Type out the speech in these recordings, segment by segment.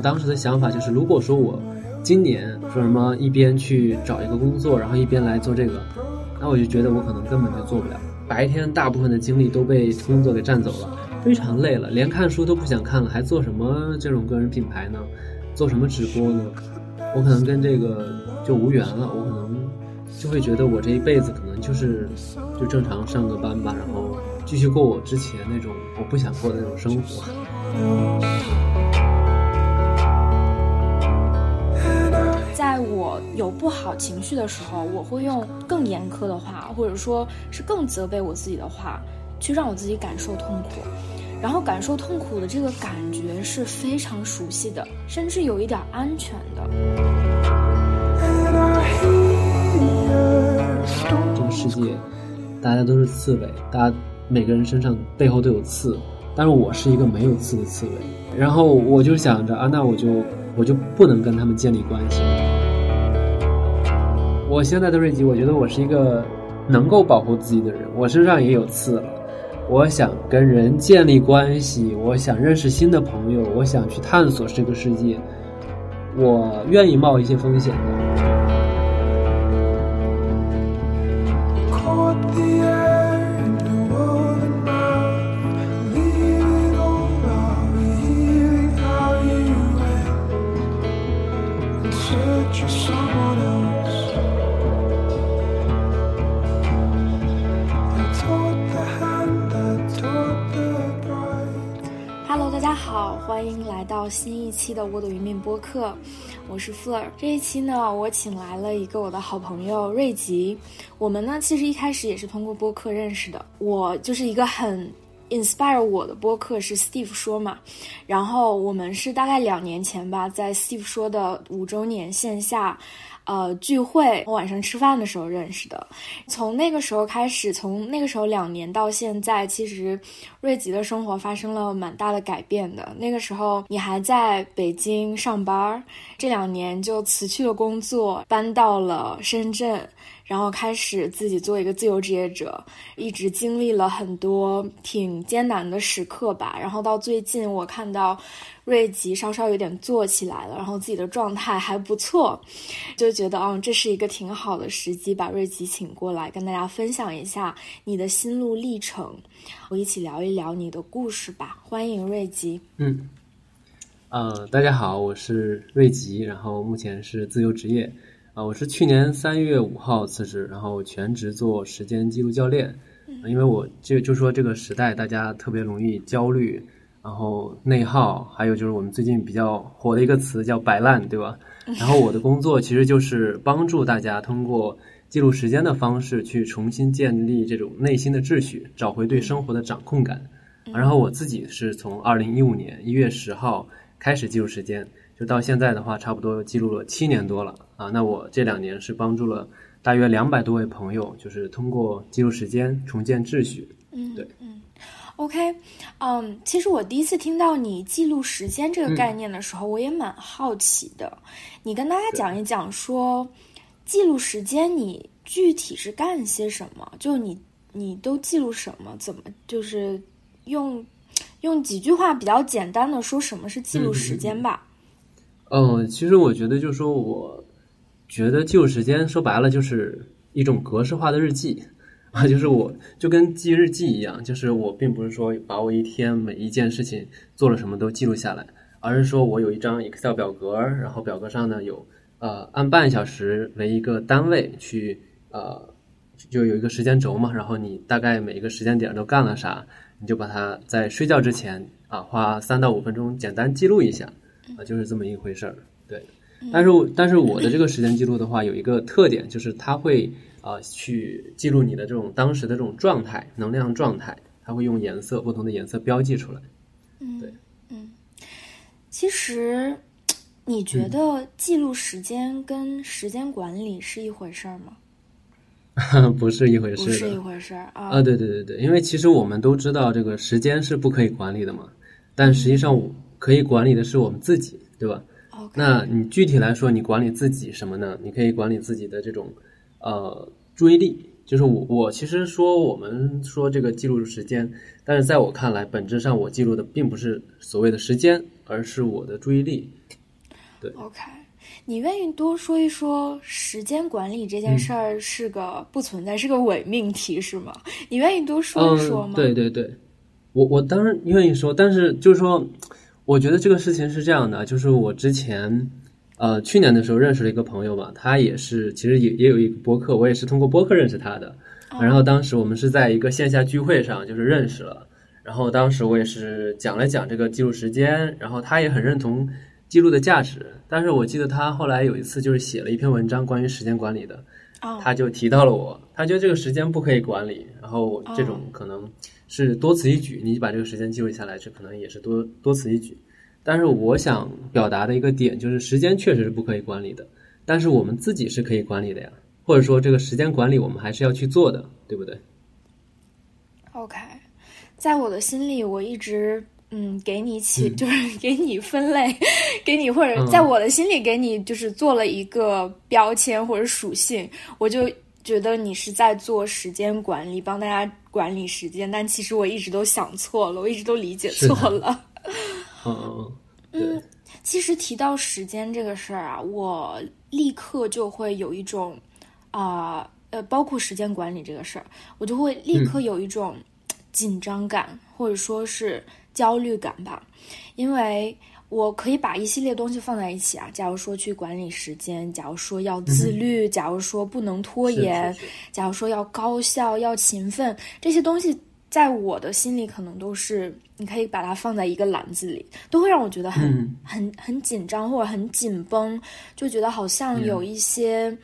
当时的想法就是，如果说我今年说什么一边去找一个工作，然后一边来做这个，那我就觉得我可能根本就做不了。白天大部分的精力都被工作给占走了，非常累了，连看书都不想看了，还做什么这种个人品牌呢？做什么直播呢？我可能跟这个就无缘了，我可能就会觉得我这一辈子可能就是就正常上个班吧，然后继续过我之前那种我不想过的那种生活。有不好情绪的时候，我会用更严苛的话，或者说是更责备我自己的话，去让我自己感受痛苦。然后感受痛苦的这个感觉是非常熟悉的，甚至有一点安全的。这个世界，大家都是刺猬，大家每个人身上背后都有刺，但是我是一个没有刺的刺猬。然后我就想着啊，那我就我就不能跟他们建立关系。我现在的瑞吉，我觉得我是一个能够保护自己的人，我身上也有刺了。我想跟人建立关系，我想认识新的朋友，我想去探索这个世界，我愿意冒一些风险的。到新一期的《我的云面》播客，我是 Fleur。这一期呢，我请来了一个我的好朋友瑞吉。我们呢，其实一开始也是通过播客认识的。我就是一个很 inspire 我的播客是 Steve 说嘛，然后我们是大概两年前吧，在 Steve 说的五周年线下。呃，聚会我晚上吃饭的时候认识的，从那个时候开始，从那个时候两年到现在，其实瑞吉的生活发生了蛮大的改变的。那个时候你还在北京上班，这两年就辞去了工作，搬到了深圳。然后开始自己做一个自由职业者，一直经历了很多挺艰难的时刻吧。然后到最近，我看到瑞吉稍稍有点做起来了，然后自己的状态还不错，就觉得嗯，这是一个挺好的时机，把瑞吉请过来跟大家分享一下你的心路历程，我一起聊一聊你的故事吧。欢迎瑞吉。嗯，呃，大家好，我是瑞吉，然后目前是自由职业。啊，我是去年三月五号辞职，然后全职做时间记录教练。因为我就就说这个时代，大家特别容易焦虑，然后内耗，还有就是我们最近比较火的一个词叫摆烂，对吧？然后我的工作其实就是帮助大家通过记录时间的方式，去重新建立这种内心的秩序，找回对生活的掌控感。然后我自己是从二零一五年一月十号开始记录时间。就到现在的话，差不多记录了七年多了啊。那我这两年是帮助了大约两百多位朋友，就是通过记录时间重建秩序。嗯，对，嗯，OK，嗯，其实我第一次听到你记录时间这个概念的时候，我也蛮好奇的。你跟大家讲一讲，说记录时间，你具体是干些什么？就你你都记录什么？怎么就是用用几句话比较简单的说什么是记录时间吧？嗯，嗯其实我觉得，就是说，我觉得记录时间说白了就是一种格式化的日记啊，就是我就跟记日记一样，就是我并不是说把我一天每一件事情做了什么都记录下来，而是说我有一张 Excel 表格，然后表格上呢有呃按半小时为一个单位去呃就有一个时间轴嘛，然后你大概每一个时间点都干了啥，你就把它在睡觉之前啊花三到五分钟简单记录一下。啊，就是这么一回事儿，对。但是，但是我的这个时间记录的话，有一个特点，就是它会啊去记录你的这种当时的这种状态、能量状态，它会用颜色不同的颜色标记出来。嗯，对，嗯。其实，你觉得记录时间跟时间管理是一回事儿吗？不是一回事，不是一回事儿啊。啊，对对对对，因为其实我们都知道，这个时间是不可以管理的嘛。但实际上，可以管理的是我们自己，对吧？那你具体来说，你管理自己什么呢？你可以管理自己的这种呃注意力，就是我我其实说我们说这个记录时间，但是在我看来，本质上我记录的并不是所谓的时间，而是我的注意力。对，OK，你愿意多说一说时间管理这件事儿是个不存在，是个伪命题是吗？你愿意多说一说吗？对对对，我我当然愿意说，但是就是说，我觉得这个事情是这样的，就是我之前。呃，去年的时候认识了一个朋友吧，他也是，其实也也有一个播客，我也是通过播客认识他的。然后当时我们是在一个线下聚会上就是认识了，然后当时我也是讲了讲这个记录时间，然后他也很认同记录的价值。但是我记得他后来有一次就是写了一篇文章关于时间管理的，他就提到了我，他觉得这个时间不可以管理，然后这种可能是多此一举，你把这个时间记录下来，这可能也是多多此一举。但是我想表达的一个点就是，时间确实是不可以管理的，但是我们自己是可以管理的呀。或者说，这个时间管理我们还是要去做的，对不对？OK，在我的心里，我一直嗯给你起，就是给你分类，给你或者在我的心里给你就是做了一个标签或者属性，我就觉得你是在做时间管理，帮大家管理时间。但其实我一直都想错了，我一直都理解错了。嗯嗯，其实提到时间这个事儿啊，我立刻就会有一种啊呃，包括时间管理这个事儿，我就会立刻有一种紧张感或者说是焦虑感吧，因为我可以把一系列东西放在一起啊，假如说去管理时间，假如说要自律，假如说不能拖延，假如说要高效要勤奋，这些东西。在我的心里，可能都是你可以把它放在一个篮子里，都会让我觉得很很很紧张或者很紧绷，就觉得好像有一些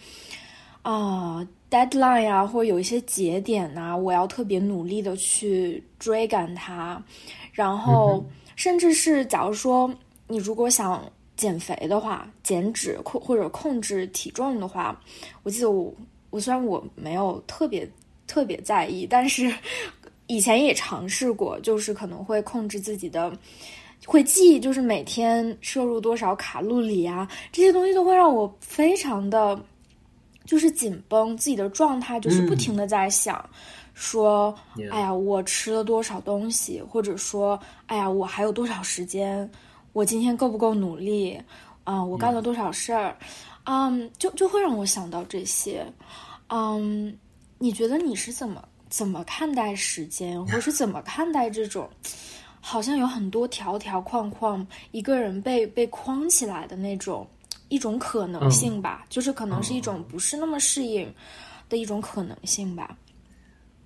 啊 deadline 啊，或者有一些节点呐，我要特别努力的去追赶它。然后，甚至是假如说你如果想减肥的话，减脂控或者控制体重的话，我记得我我虽然我没有特别特别在意，但是。以前也尝试过，就是可能会控制自己的，会记，就是每天摄入多少卡路里啊，这些东西都会让我非常的，就是紧绷，自己的状态就是不停的在想，说，哎呀，我吃了多少东西，或者说，哎呀，我还有多少时间，我今天够不够努力啊？我干了多少事儿，嗯，就就会让我想到这些，嗯，你觉得你是怎么？怎么看待时间，或是怎么看待这种，好像有很多条条框框，一个人被被框起来的那种一种可能性吧？就是可能是一种不是那么适应的一种可能性吧。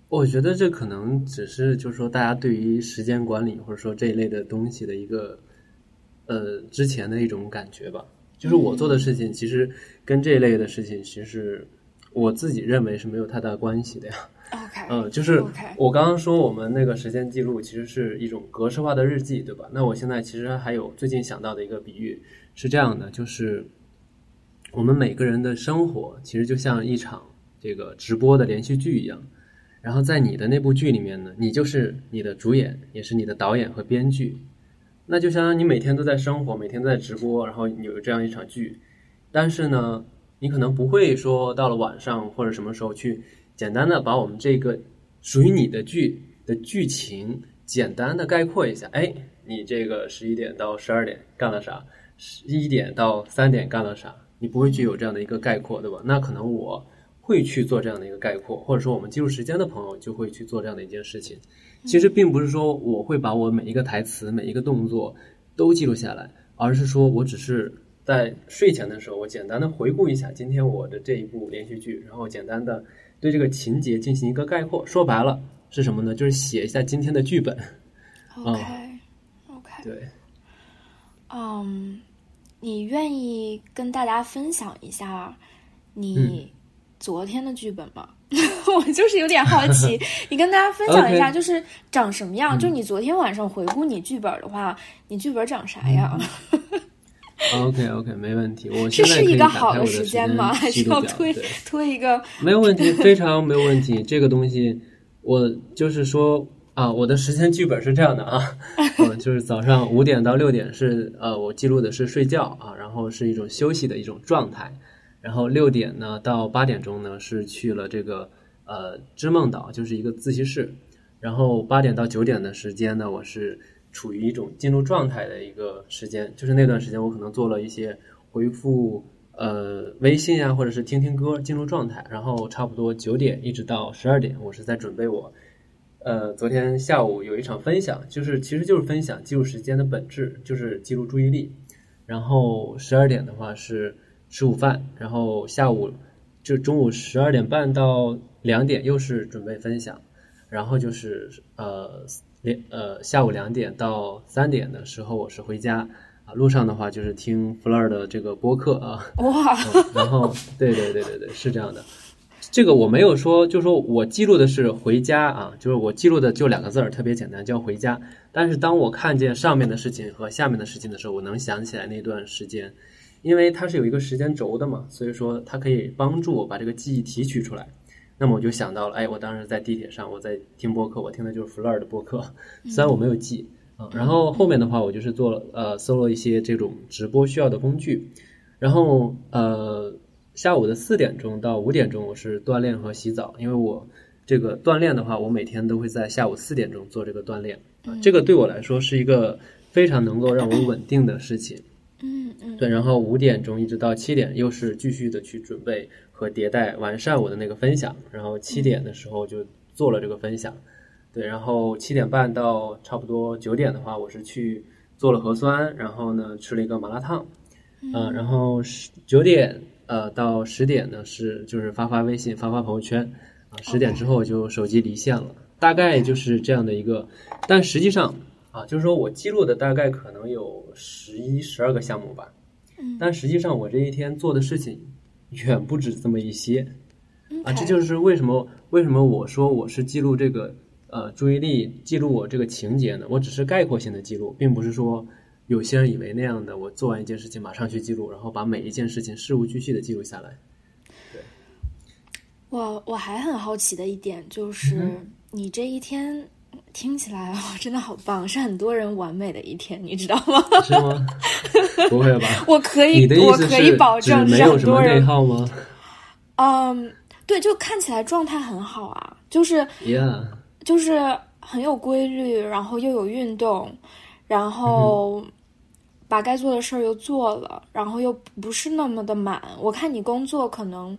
我觉得这可能只是就是说大家对于时间管理或者说这一类的东西的一个呃之前的一种感觉吧。就是我做的事情其实跟这一类的事情，其实我自己认为是没有太大关系的呀。OK，嗯，就是我刚刚说我们那个时间记录其实是一种格式化的日记，对吧？那我现在其实还有最近想到的一个比喻是这样的，就是我们每个人的生活其实就像一场这个直播的连续剧一样，然后在你的那部剧里面呢，你就是你的主演，也是你的导演和编剧，那就相当于你每天都在生活，每天都在直播，然后有这样一场剧，但是呢，你可能不会说到了晚上或者什么时候去。简单的把我们这个属于你的剧的剧情简单的概括一下，哎，你这个十一点到十二点干了啥？十一点到三点干了啥？你不会去有这样的一个概括，对吧？那可能我会去做这样的一个概括，或者说我们记录时间的朋友就会去做这样的一件事情。其实并不是说我会把我每一个台词、每一个动作都记录下来，而是说我只是在睡前的时候，我简单的回顾一下今天我的这一部连续剧，然后简单的。对这个情节进行一个概括，说白了是什么呢？就是写一下今天的剧本。OK，OK，对。嗯，你愿意跟大家分享一下你昨天的剧本吗？我就是有点好奇，你跟大家分享一下，就是长什么样？就你昨天晚上回顾你剧本的话，你剧本长啥样？OK OK，没问题。我现在可以打开我的时间吗？还是要推推一个？没有问题，非常没有问题。这个东西，我就是说啊，我的时间剧本是这样的啊，嗯，就是早上五点到六点是呃，我记录的是睡觉啊，然后是一种休息的一种状态。然后六点呢到八点钟呢是去了这个呃织梦岛，就是一个自习室。然后八点到九点的时间呢，我是处于一种进入状态的一个时间，就是那段时间我可能做了一些回复呃微信啊，或者是听听歌进入状态。然后差不多九点一直到十二点，我是在准备我呃昨天下午有一场分享，就是其实就是分享记录时间的本质，就是记录注意力。然后十二点的话是吃午饭，然后下午就中午十二点半到两点又是准备分享。然后就是呃两呃下午两点到三点的时候，我是回家啊，路上的话就是听 Fleur 的这个播客啊。哇！然后对对对对对，是这样的。这个我没有说，就是说我记录的是回家啊，就是我记录的就两个字儿，特别简单，叫回家。但是当我看见上面的事情和下面的事情的时候，我能想起来那段时间，因为它是有一个时间轴的嘛，所以说它可以帮助我把这个记忆提取出来。那么我就想到了，哎，我当时在地铁上，我在听播客，我听的就是 Fleur 的播客，虽然我没有记啊。然后后面的话，我就是做了呃，搜了一些这种直播需要的工具。然后呃，下午的四点钟到五点钟，我是锻炼和洗澡，因为我这个锻炼的话，我每天都会在下午四点钟做这个锻炼，这个对我来说是一个非常能够让我稳定的事情。嗯嗯，对。然后五点钟一直到七点，又是继续的去准备。和迭代完善我的那个分享，然后七点的时候就做了这个分享，对，然后七点半到差不多九点的话，我是去做了核酸，然后呢吃了一个麻辣烫，嗯，然后十九点呃到十点呢是就是发发微信发发朋友圈啊，十点之后就手机离线了，大概就是这样的一个，但实际上啊就是说我记录的大概可能有十一十二个项目吧，但实际上我这一天做的事情。远不止这么一些，啊，这就是为什么为什么我说我是记录这个呃注意力，记录我这个情节呢？我只是概括性的记录，并不是说有些人以为那样的，我做完一件事情马上去记录，然后把每一件事情事无巨细的记录下来。对，我我还很好奇的一点就是，你这一天听起来哦，真的好棒，是很多人完美的一天，你知道吗？是吗？不会吧？我可以，我可以保证没有什么内耗吗？嗯，对，就看起来状态很好啊，就是，yeah，就是很有规律，然后又有运动，然后把该做的事儿又做了，然后又不是那么的满。我看你工作可能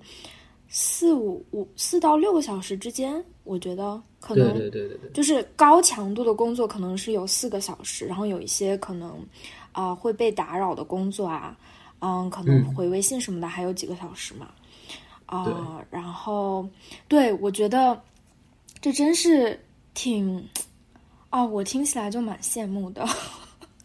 四五五四到六个小时之间，我觉得可能对对对就是高强度的工作可能是有四个小时，然后有一些可能。啊，会被打扰的工作啊，嗯，可能回微信什么的还有几个小时嘛，啊，然后，对我觉得这真是挺，啊，我听起来就蛮羡慕的。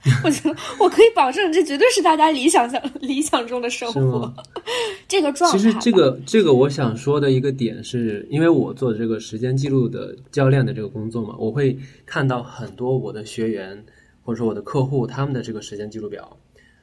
我觉得我可以保证，这绝对是大家理想想理想中的生活。这个状态，其实这个这个我想说的一个点是，因为我做这个时间记录的教练的这个工作嘛，我会看到很多我的学员。或者说我的客户他们的这个时间记录表，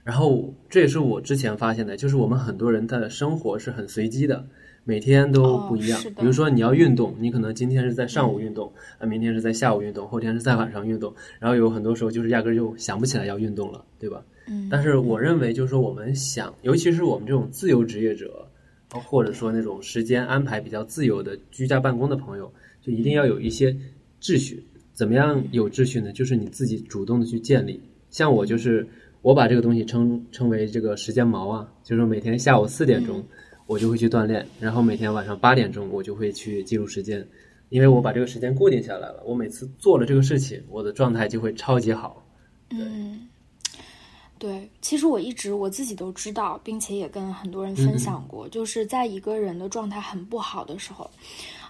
然后这也是我之前发现的，就是我们很多人的生活是很随机的，每天都不一样。比如说你要运动，你可能今天是在上午运动，啊，明天是在下午运动，后天是在晚上运动，然后有很多时候就是压根就想不起来要运动了，对吧？嗯。但是我认为，就是说我们想，尤其是我们这种自由职业者，或者说那种时间安排比较自由的居家办公的朋友，就一定要有一些秩序。怎么样有秩序呢？就是你自己主动的去建立。像我就是，我把这个东西称称为这个时间锚啊，就是每天下午四点钟我就会去锻炼，然后每天晚上八点钟我就会去记录时间，因为我把这个时间固定下来了。我每次做了这个事情，我的状态就会超级好。嗯，对，其实我一直我自己都知道，并且也跟很多人分享过，就是在一个人的状态很不好的时候，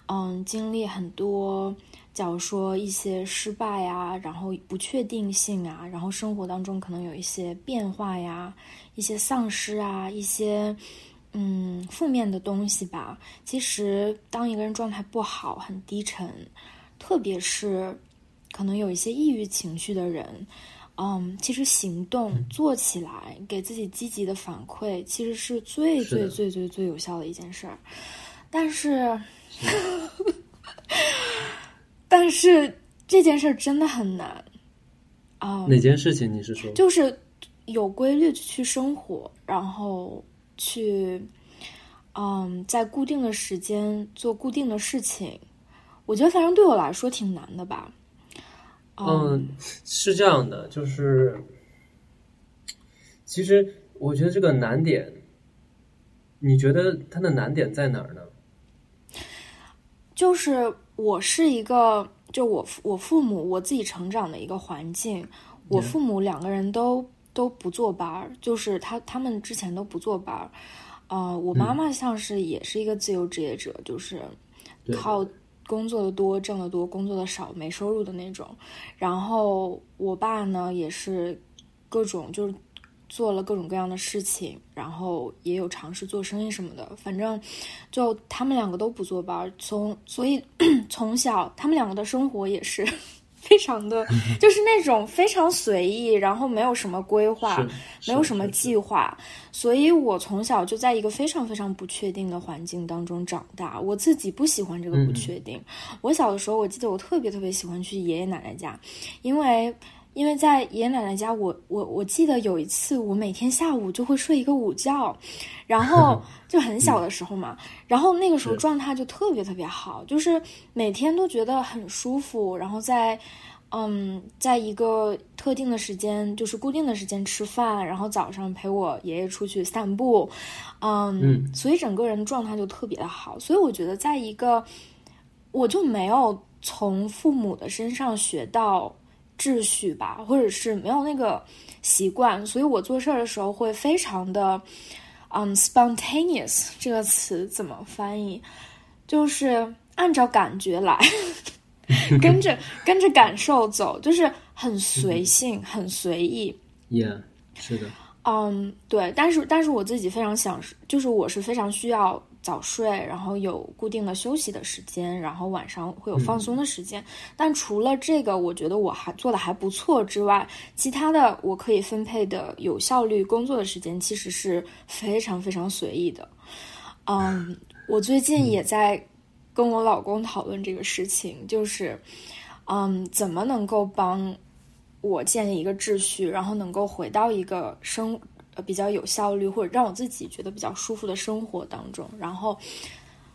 嗯，经历很多。假如说一些失败啊，然后不确定性啊，然后生活当中可能有一些变化呀，一些丧失啊，一些嗯负面的东西吧。其实，当一个人状态不好、很低沉，特别是可能有一些抑郁情绪的人，嗯，其实行动做起来，给自己积极的反馈，其实是最最最最最有效的一件事儿。但是。但是这件事儿真的很难啊！哪件事情你是说？就是有规律去生活，然后去嗯，在固定的时间做固定的事情，我觉得反正对我来说挺难的吧。嗯，是这样的，就是其实我觉得这个难点，你觉得它的难点在哪儿呢？就是我是一个，就我我父母我自己成长的一个环境，我父母两个人都都不坐班儿，就是他他们之前都不坐班儿。呃，我妈妈像是也是一个自由职业者，就是靠工作的多挣得多，工作的少没收入的那种。然后我爸呢也是各种就是做了各种各样的事情，然后也有尝试做生意什么的。反正就他们两个都不坐班，从所以 从小他们两个的生活也是。非常的，就是那种非常随意，然后没有什么规划，没有什么计划，所以我从小就在一个非常非常不确定的环境当中长大。我自己不喜欢这个不确定。我小的时候，我记得我特别特别喜欢去爷爷奶奶家，因为。因为在爷爷奶奶家，我我我记得有一次，我每天下午就会睡一个午觉，然后 就很小的时候嘛，然后那个时候状态就特别特别好，就是每天都觉得很舒服，然后在嗯，在一个特定的时间，就是固定的时间吃饭，然后早上陪我爷爷出去散步，嗯，所以整个人状态就特别的好，所以我觉得在一个，我就没有从父母的身上学到。秩序吧，或者是没有那个习惯，所以我做事儿的时候会非常的，嗯，spontaneous 这个词怎么翻译？就是按照感觉来，跟着 跟着感受走，就是很随性，很随意。Yeah，是的。嗯，对，但是但是我自己非常想，就是我是非常需要。早睡，然后有固定的休息的时间，然后晚上会有放松的时间。但除了这个，我觉得我还做的还不错之外，其他的我可以分配的有效率工作的时间其实是非常非常随意的。嗯，我最近也在跟我老公讨论这个事情，就是嗯，怎么能够帮我建立一个秩序，然后能够回到一个生。呃，比较有效率或者让我自己觉得比较舒服的生活当中，然后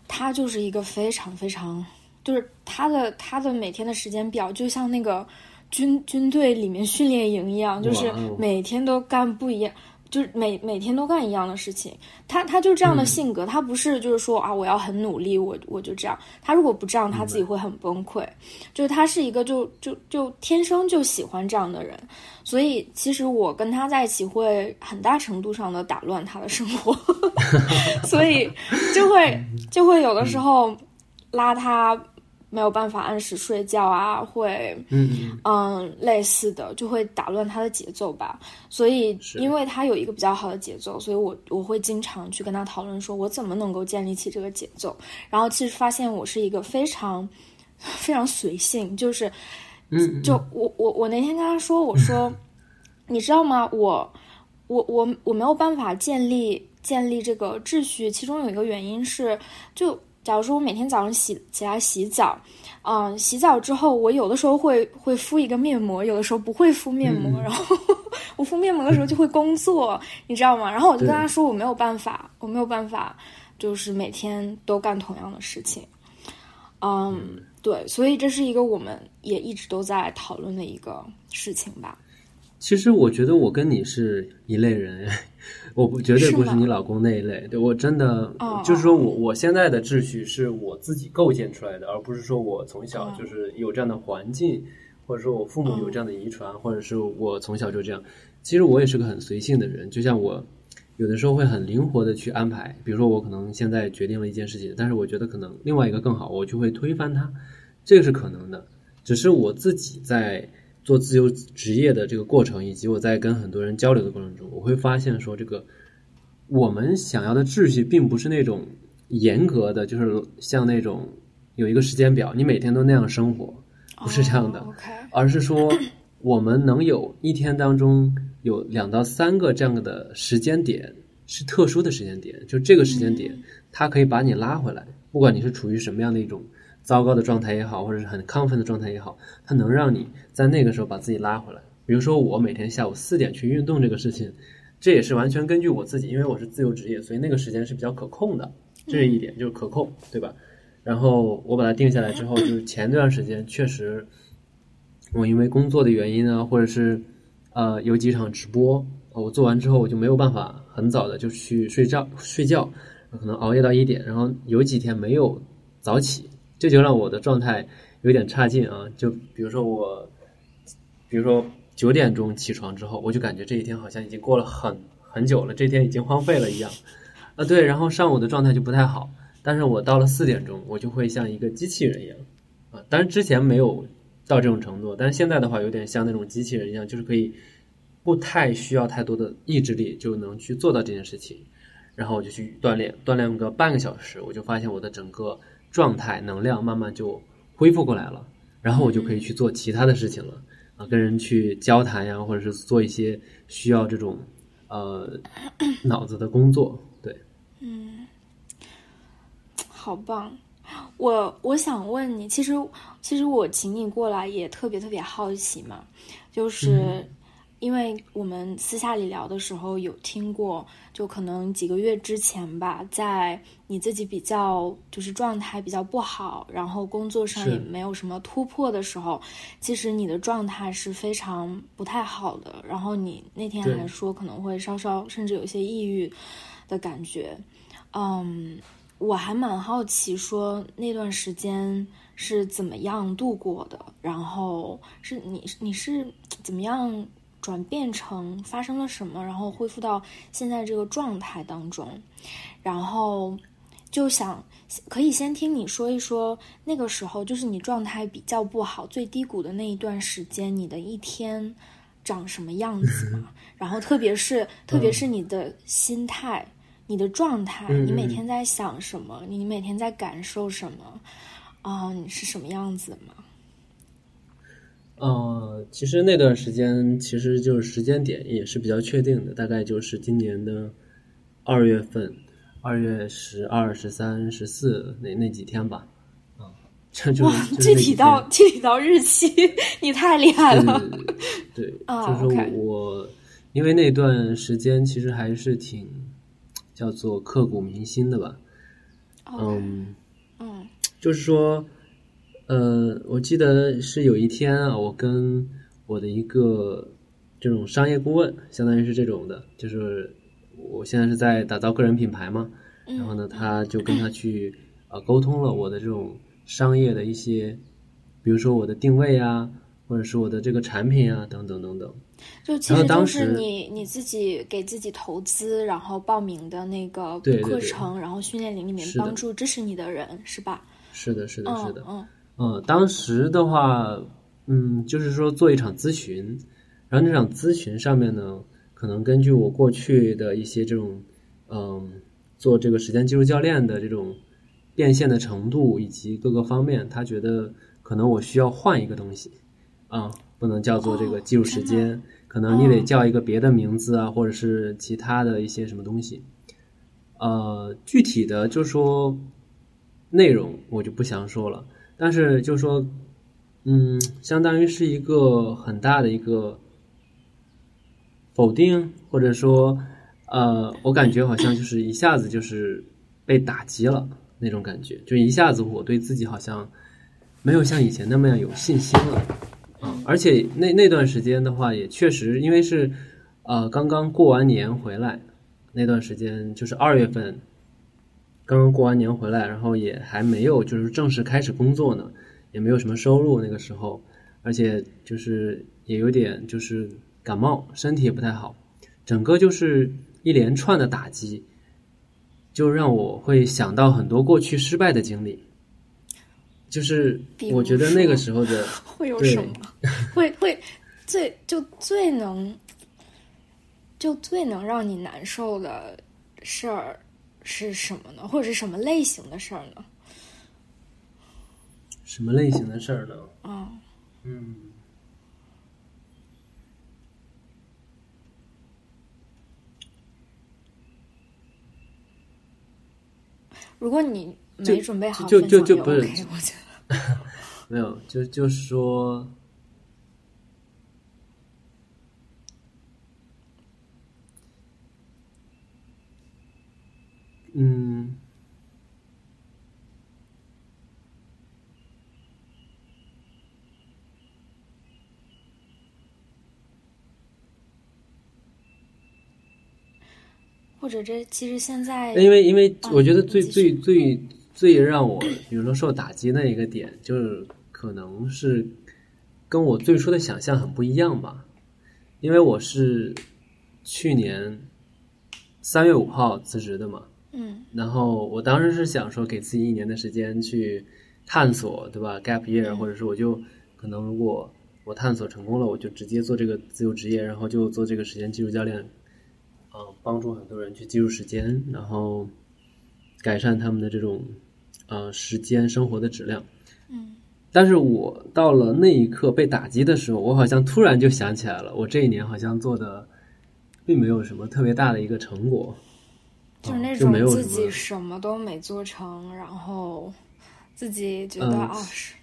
他就是一个非常非常，就是他的他的每天的时间表就像那个军军队里面训练营一样，就是每天都干不一样。就是每每天都干一样的事情，他他就是这样的性格，他不是就是说啊，我要很努力，我我就这样。他如果不这样，他自己会很崩溃。就是他是一个就就就天生就喜欢这样的人，所以其实我跟他在一起会很大程度上的打乱他的生活，所以就会就会有的时候拉他。没有办法按时睡觉啊，会嗯嗯类似的就会打乱他的节奏吧。所以因为他有一个比较好的节奏，所以我我会经常去跟他讨论，说我怎么能够建立起这个节奏。然后其实发现我是一个非常 非常随性，就是嗯，就我我我那天跟他说，我说 你知道吗？我我我我没有办法建立建立这个秩序，其中有一个原因是就。假如说我每天早上洗起来洗澡，嗯，洗澡之后，我有的时候会会敷一个面膜，有的时候不会敷面膜，然后我敷面膜的时候就会工作，你知道吗？然后我就跟他说我没有办法，我没有办法，就是每天都干同样的事情，嗯，对，所以这是一个我们也一直都在讨论的一个事情吧。其实我觉得我跟你是一类人，我不绝对不是你老公那一类。对我真的就是说我我现在的秩序是我自己构建出来的，而不是说我从小就是有这样的环境，或者说我父母有这样的遗传，或者是我从小就这样。其实我也是个很随性的人，就像我有的时候会很灵活的去安排。比如说我可能现在决定了一件事情，但是我觉得可能另外一个更好，我就会推翻它，这个是可能的。只是我自己在。做自由职业的这个过程，以及我在跟很多人交流的过程中，我会发现说，这个我们想要的秩序，并不是那种严格的，就是像那种有一个时间表，你每天都那样生活，不是这样的，而是说我们能有一天当中有两到三个这样的时间点是特殊的时间点，就这个时间点，它可以把你拉回来，不管你是处于什么样的一种。糟糕的状态也好，或者是很亢奋的状态也好，它能让你在那个时候把自己拉回来。比如说，我每天下午四点去运动这个事情，这也是完全根据我自己，因为我是自由职业，所以那个时间是比较可控的。这是一点，就是可控，对吧？然后我把它定下来之后，就是前段时间确实，我因为工作的原因啊，或者是呃有几场直播，我做完之后我就没有办法很早的就去睡觉睡觉，可能熬夜到一点，然后有几天没有早起，这就让我的状态有点差劲啊。就比如说我，比如说九点钟起床之后，我就感觉这一天好像已经过了很很久了，这天已经荒废了一样。啊，对，然后上午的状态就不太好。但是我到了四点钟，我就会像一个机器人一样，啊，当然之前没有到这种程度，但是现在的话有点像那种机器人一样，就是可以不太需要太多的意志力就能去做到这件事情。然后我就去锻炼，锻炼个半个小时，我就发现我的整个状态能量慢慢就恢复过来了，然后我就可以去做其他的事情了，啊，跟人去交谈呀，或者是做一些需要这种呃脑子的工作，对，嗯。好棒，我我想问你，其实其实我请你过来也特别特别好奇嘛，就是因为我们私下里聊的时候有听过，就可能几个月之前吧，在你自己比较就是状态比较不好，然后工作上也没有什么突破的时候，其实你的状态是非常不太好的，然后你那天还说可能会稍稍甚至有些抑郁的感觉，嗯。我还蛮好奇，说那段时间是怎么样度过的？然后是你你是怎么样转变成发生了什么？然后恢复到现在这个状态当中？然后就想可以先听你说一说那个时候，就是你状态比较不好、最低谷的那一段时间，你的一天长什么样子嘛？然后特别是特别是你的心态。你的状态，你每天在想什么？你每天在感受什么？啊，你是什么样子吗？呃，其实那段时间，其实就是时间点也是比较确定的，大概就是今年的二月份，二月十二、十三、十四那那几天吧。啊，这就具体到具体到日期，你太厉害了。对，就是我，因为那段时间其实还是挺。叫做刻骨铭心的吧，嗯嗯，就是说，呃，我记得是有一天啊，我跟我的一个这种商业顾问，相当于是这种的，就是我现在是在打造个人品牌嘛，然后呢，他就跟他去呃沟通了我的这种商业的一些，比如说我的定位啊，或者是我的这个产品啊，等等等等。就其实就是你你自己给自己投资，然后报名的那个课程，然后训练营里面帮助支持你的人，是吧？是的，是的，是的。嗯嗯，当时的话，嗯，就是说做一场咨询，然后那场咨询上面呢，可能根据我过去的一些这种，嗯，做这个时间技术教练的这种变现的程度以及各个方面，他觉得可能我需要换一个东西，啊。不能叫做这个技术时间，可能你得叫一个别的名字啊，或者是其他的一些什么东西。呃，具体的就说内容我就不详说了，但是就说，嗯，相当于是一个很大的一个否定，或者说，呃，我感觉好像就是一下子就是被打击了那种感觉，就一下子我对自己好像没有像以前那么样有信心了。啊，而且那那段时间的话，也确实因为是，呃，刚刚过完年回来，那段时间就是二月份，刚刚过完年回来，然后也还没有就是正式开始工作呢，也没有什么收入那个时候，而且就是也有点就是感冒，身体也不太好，整个就是一连串的打击，就让我会想到很多过去失败的经历。就是我觉得那个时候的 会有什么？会会最就最能就最能让你难受的事儿是什么呢？或者是什么类型的事儿呢？什么类型的事儿呢？啊，嗯，如果你。没准备好就就就不是，我觉得 没有，就就是说，嗯。或者这其实现在因为因为我觉得最最最最让我比如说受打击的一个点就是可能是跟我最初的想象很不一样吧。因为我是去年三月五号辞职的嘛嗯然后我当时是想说给自己一年的时间去探索，对吧？gap year，、嗯或者是我就可能如果我探索成功了，我就直接做这个自由职业，然后就做这个时间技术教练，嗯、帮助很多人去记录时间，然后改善他们的这种呃时间生活的质量。嗯但是我到了那一刻被打击的时候，我好像突然就想起来了，我这一年好像做的并没有什么特别大的一个成果。就是那种自己什么都没做成，然后自己觉得嗯啊是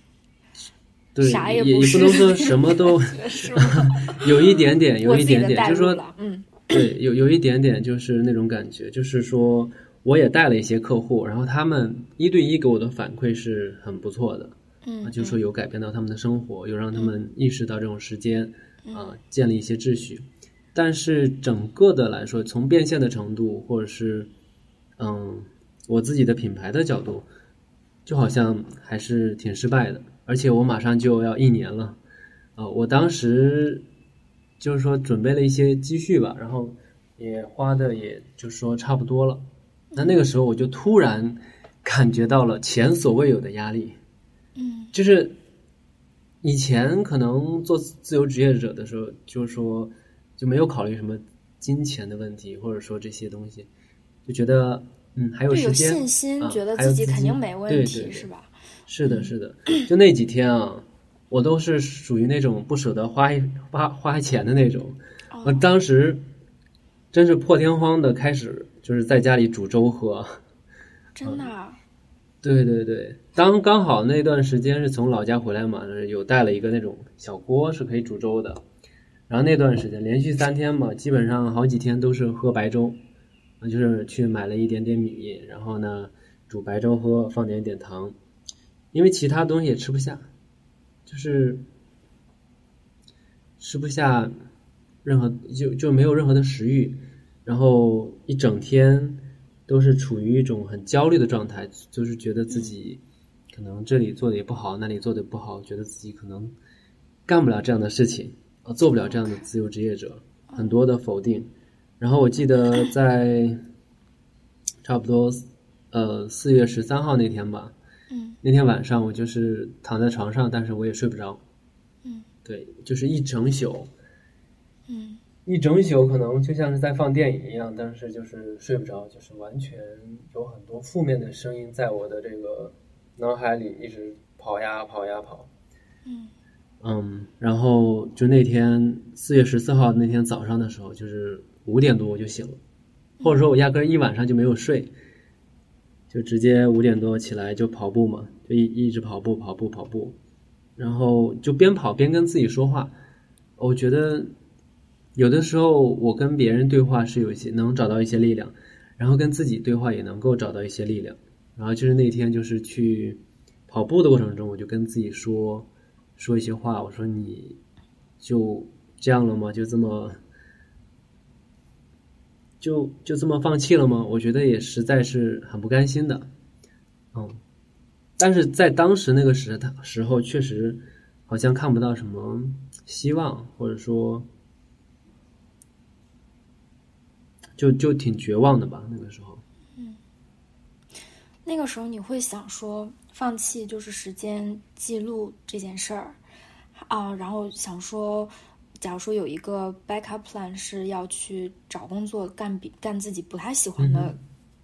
对，啥也也不能说什么都？有一点点，有一点点，就是说，嗯对，有有一点点就是那种感觉，就是说，我也带了一些客户，然后他们一对一给我的反馈是很不错的，嗯啊，，就是说有改变到他们的生活，有让他们意识到这种时间，嗯啊，建立一些秩序。但是整个的来说，从变现的程度，或者是嗯，我自己的品牌的角度，就好像还是挺失败的。而且我马上就要一年了，啊，我当时就是说准备了一些积蓄吧，然后也花的也就说差不多了。那那个时候我就突然感觉到了前所未有的压力，嗯就是以前可能做自由职业者的时候，就是说就没有考虑什么金钱的问题，或者说这些东西，就觉得嗯还有时间，信心，啊觉得还有资自己肯定没问题，对对对是吧？是的，是的，就那几天啊，我都是属于那种不舍得花花花钱的那种。我哦，当时真是破天荒的开始，就是在家里煮粥喝。真的啊，对对对，当刚好那段时间是从老家回来嘛，有带了一个那种小锅是可以煮粥的。然后那段时间连续三天嘛，基本上好几天都是喝白粥，啊，就是去买了一点点米，然后呢煮白粥喝，放点点糖，因为其他东西也吃不下，就是吃不下任何就就没有任何的食欲，然后一整天都是处于一种很焦虑的状态，就是觉得自己可能这里做的也不好，那里做的不好，觉得自己可能干不了这样的事情，啊，做不了这样的自由职业者，很多的否定。然后我记得在差不多呃四月十三号那天吧，嗯。那天晚上我就是躺在床上，但是我也睡不着，嗯。对，就是一整宿，嗯。一整宿可能就像是在放电影一样，但是就是睡不着，就是完全有很多负面的声音在我的这个脑海里一直跑呀跑呀跑。嗯嗯，然后就那天四月十四号那天早上的时候，就是五点多我就醒了，或者说我压根儿一晚上就没有睡，就直接五点多起来就跑步嘛，就一一直跑步跑步跑步，然后就边跑边跟自己说话。我觉得有的时候我跟别人对话是有一些能找到一些力量，然后跟自己对话也能够找到一些力量。然后就是那天就是去跑步的过程中，我就跟自己说说一些话，我说你就这样了吗？就这么就就这么放弃了吗？我觉得也实在是很不甘心的，嗯，但是在当时那个时他时候，确实好像看不到什么希望，或者说就就挺绝望的吧。那个时候，那个时候你会想说放弃就是时间记录这件事儿啊，然后想说，假如说有一个 backup plan 是要去找工作干比干自己不太喜欢的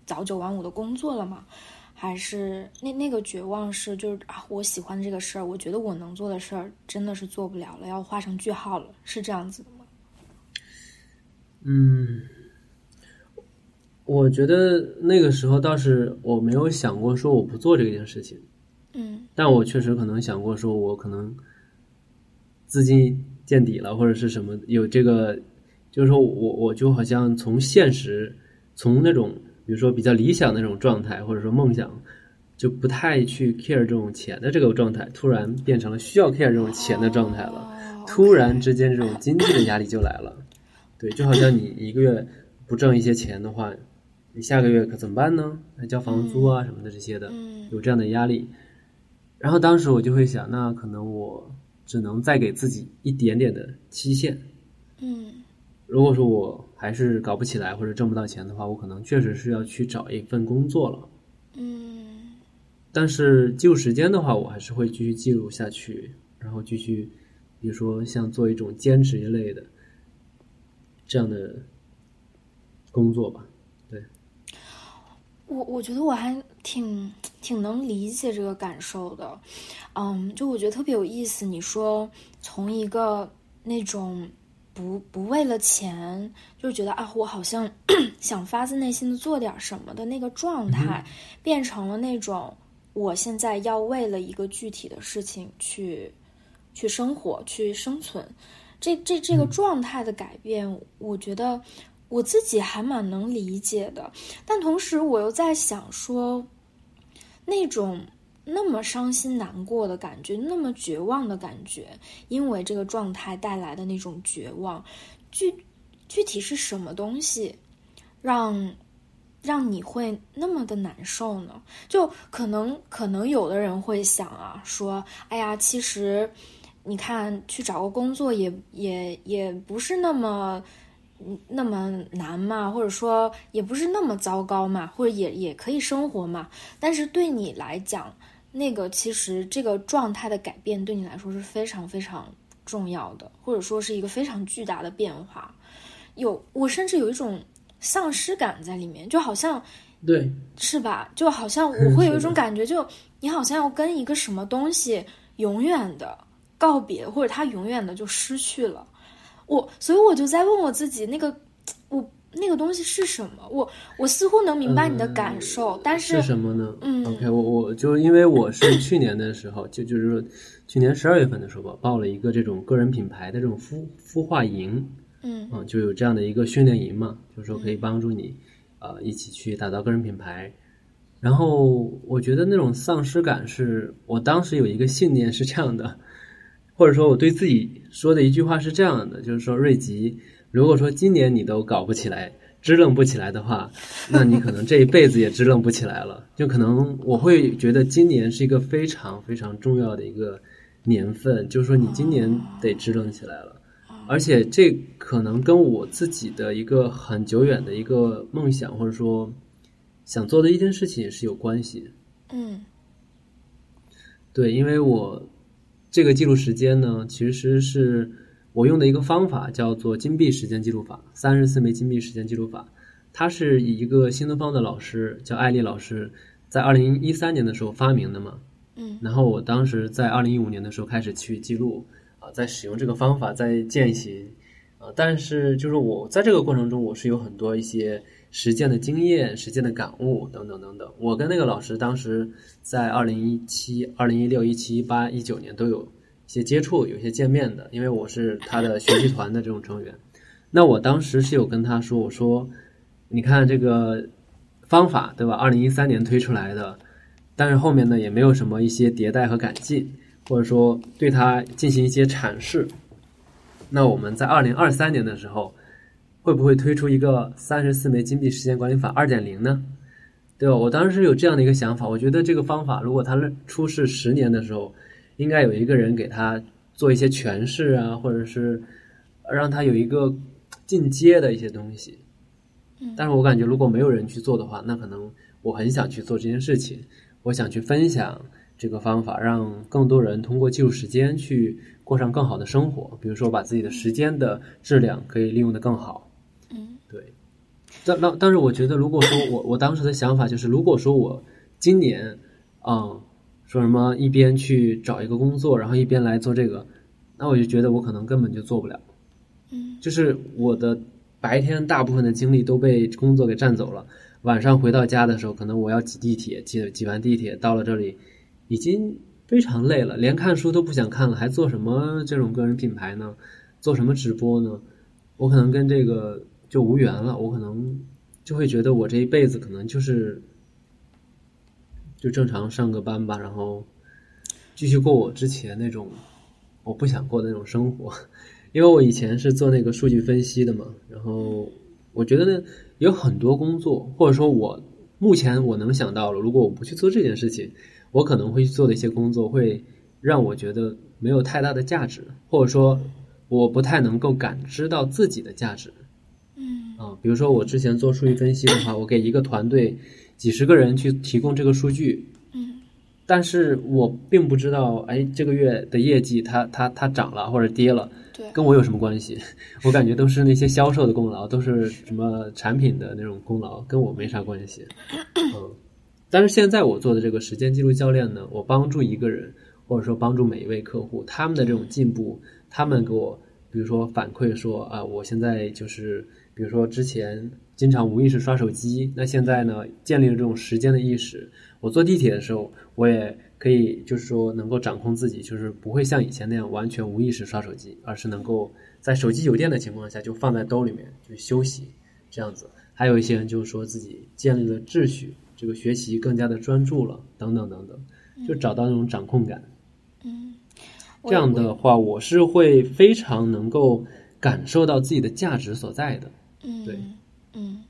早九晚五的工作了吗？还是那那个绝望是就是啊，我喜欢这个事儿，我觉得我能做的事儿真的是做不了了，要画上句号了，是这样子的吗？嗯，我觉得那个时候倒是我没有想过说我不做这件事情，嗯但我确实可能想过说我可能资金见底了，或者是什么有这个，就是说我我就好像从现实，从那种比如说比较理想的那种状态，或者说梦想，就不太去 care 这种钱的这个状态，突然变成了需要 care 这种钱的状态了。哦 突然之间，这种经济的压力就来了。对，就好像你一个月不挣一些钱的话，你下个月可怎么办呢？还交房租啊什么的这些的，嗯有这样的压力。然后当时我就会想，那可能我只能再给自己一点点的期限。嗯如果说我还是搞不起来或者挣不到钱的话，我可能确实是要去找一份工作了。嗯但是记录时间的话，我还是会继续记录下去，然后继续，比如说像做一种兼职一类的这样的工作吧。我我觉得我还挺挺能理解这个感受的，嗯，就我觉得特别有意思。你说从一个那种不不为了钱，就是觉得啊，我好像 想发自内心的做点什么的那个状态，变成了那种我现在要为了一个具体的事情去去生活、去生存。这这这个状态的改变，我觉得我自己还蛮能理解的。但同时，我又在想说，那种那么伤心难过的感觉，那么绝望的感觉，因为这个状态带来的那种绝望，具具体是什么东西，让让你会那么的难受呢？就可能可能有的人会想啊，说，哎呀，其实你看去找个工作也也也不是那么。嗯那么难嘛，或者说也不是那么糟糕嘛，或者也也可以生活嘛。但是对你来讲，那个其实这个状态的改变对你来说是非常非常重要的，或者说是一个非常巨大的变化。有我甚至有一种丧失感在里面，就好像对，是吧？就好像我会有一种感觉，就你好像要跟一个什么东西永远的告别，或者它永远的就失去了。我，所以我就在问我自己，那个我那个东西是什么？我我似乎能明白你的感受，但是是什么呢？嗯，OK，我我就因为我是去年的时候，就就是说去年十二月份的时候吧，报了一个这种个人品牌的这种孵孵化营，嗯嗯，就有这样的一个训练营嘛，就是说可以帮助你，呃，一起去打造个人品牌。然后我觉得那种丧失感是我当时有一个信念是这样的，或者说我对自己说的一句话是这样的，就是说瑞吉，如果说今年你都搞不起来，支棱不起来的话，那你可能这一辈子也支棱不起来了。就可能我会觉得今年是一个非常非常重要的一个年份，就是说你今年得支棱起来了。而且这可能跟我自己的一个很久远的一个梦想，或者说想做的一件事情是有关系。嗯对，因为我这个记录时间呢，其实是我用的一个方法，叫做金币时间记录法，三十四枚金币时间记录法。它是以一个新东方的老师叫艾丽老师，在二零一三年的时候发明的嘛。嗯然后我当时在二零一五年的时候开始去记录啊，在使用这个方法，在践行啊。但是就是我在这个过程中，我是有很多一些实践的经验、实践的感悟等等等等。我跟那个老师当时在二零一七、二零一六、一七、一八、一九年都有一些接触，有些见面的，因为我是他的学习团的这种成员。那我当时是有跟他说，我说，你看这个方法对吧？二零一三年推出来的。但是后面呢，也没有什么一些迭代和改进，或者说对它进行一些阐释。那我们在二零二三年的时候，会不会推出一个三十四枚金币时间管理法二点零呢？对吧？我当时有这样的一个想法，我觉得这个方法如果它出世十年的时候，应该有一个人给他做一些诠释啊，或者是让他有一个进阶的一些东西。但是我感觉如果没有人去做的话，那可能我很想去做这件事情。我想去分享这个方法，让更多人通过记录时间去过上更好的生活。比如说，把自己的时间的质量可以利用的更好。但那但是，我觉得，如果说我我当时的想法就是，如果说我今年，嗯，说什么一边去找一个工作，然后一边来做这个，那我就觉得我可能根本就做不了。嗯，就是我的白天大部分的精力都被工作给占走了。晚上回到家的时候，可能我要挤地铁，挤挤完地铁到了这里，已经非常累了，连看书都不想看了，还做什么这种个人品牌呢？做什么直播呢？我可能跟这个就无缘了，我可能就会觉得我这一辈子可能就是就正常上个班吧，然后继续过我之前那种我不想过的那种生活，因为我以前是做那个数据分析的嘛，然后。我觉得呢，有很多工作，或者说我目前我能想到了，如果我不去做这件事情，我可能会去做的一些工作，会让我觉得没有太大的价值，或者说我不太能够感知到自己的价值。嗯啊，比如说我之前做数据分析的话，我给一个团队几十个人去提供这个数据，嗯但是我并不知道，哎，这个月的业绩它它它涨了或者跌了，对，跟我有什么关系？我感觉都是那些销售的功劳，都是什么产品的那种功劳，跟我没啥关系。嗯，但是现在我做的这个时间记录教练呢，我帮助一个人，或者说帮助每一位客户，他们的这种进步，他们给我，比如说反馈说啊，我现在就是，比如说之前经常无意识刷手机，那现在呢，建立了这种时间的意识。我坐地铁的时候，我也可以就是说能够掌控自己，就是不会像以前那样完全无意识刷手机，而是能够在手机有电的情况下就放在兜里面就休息这样子。还有一些人就是说自己建立了秩序，这个学习更加的专注了，等等等等，就找到那种掌控感。嗯，这样的话，我是会非常能够感受到自己的价值所在的。嗯，对嗯，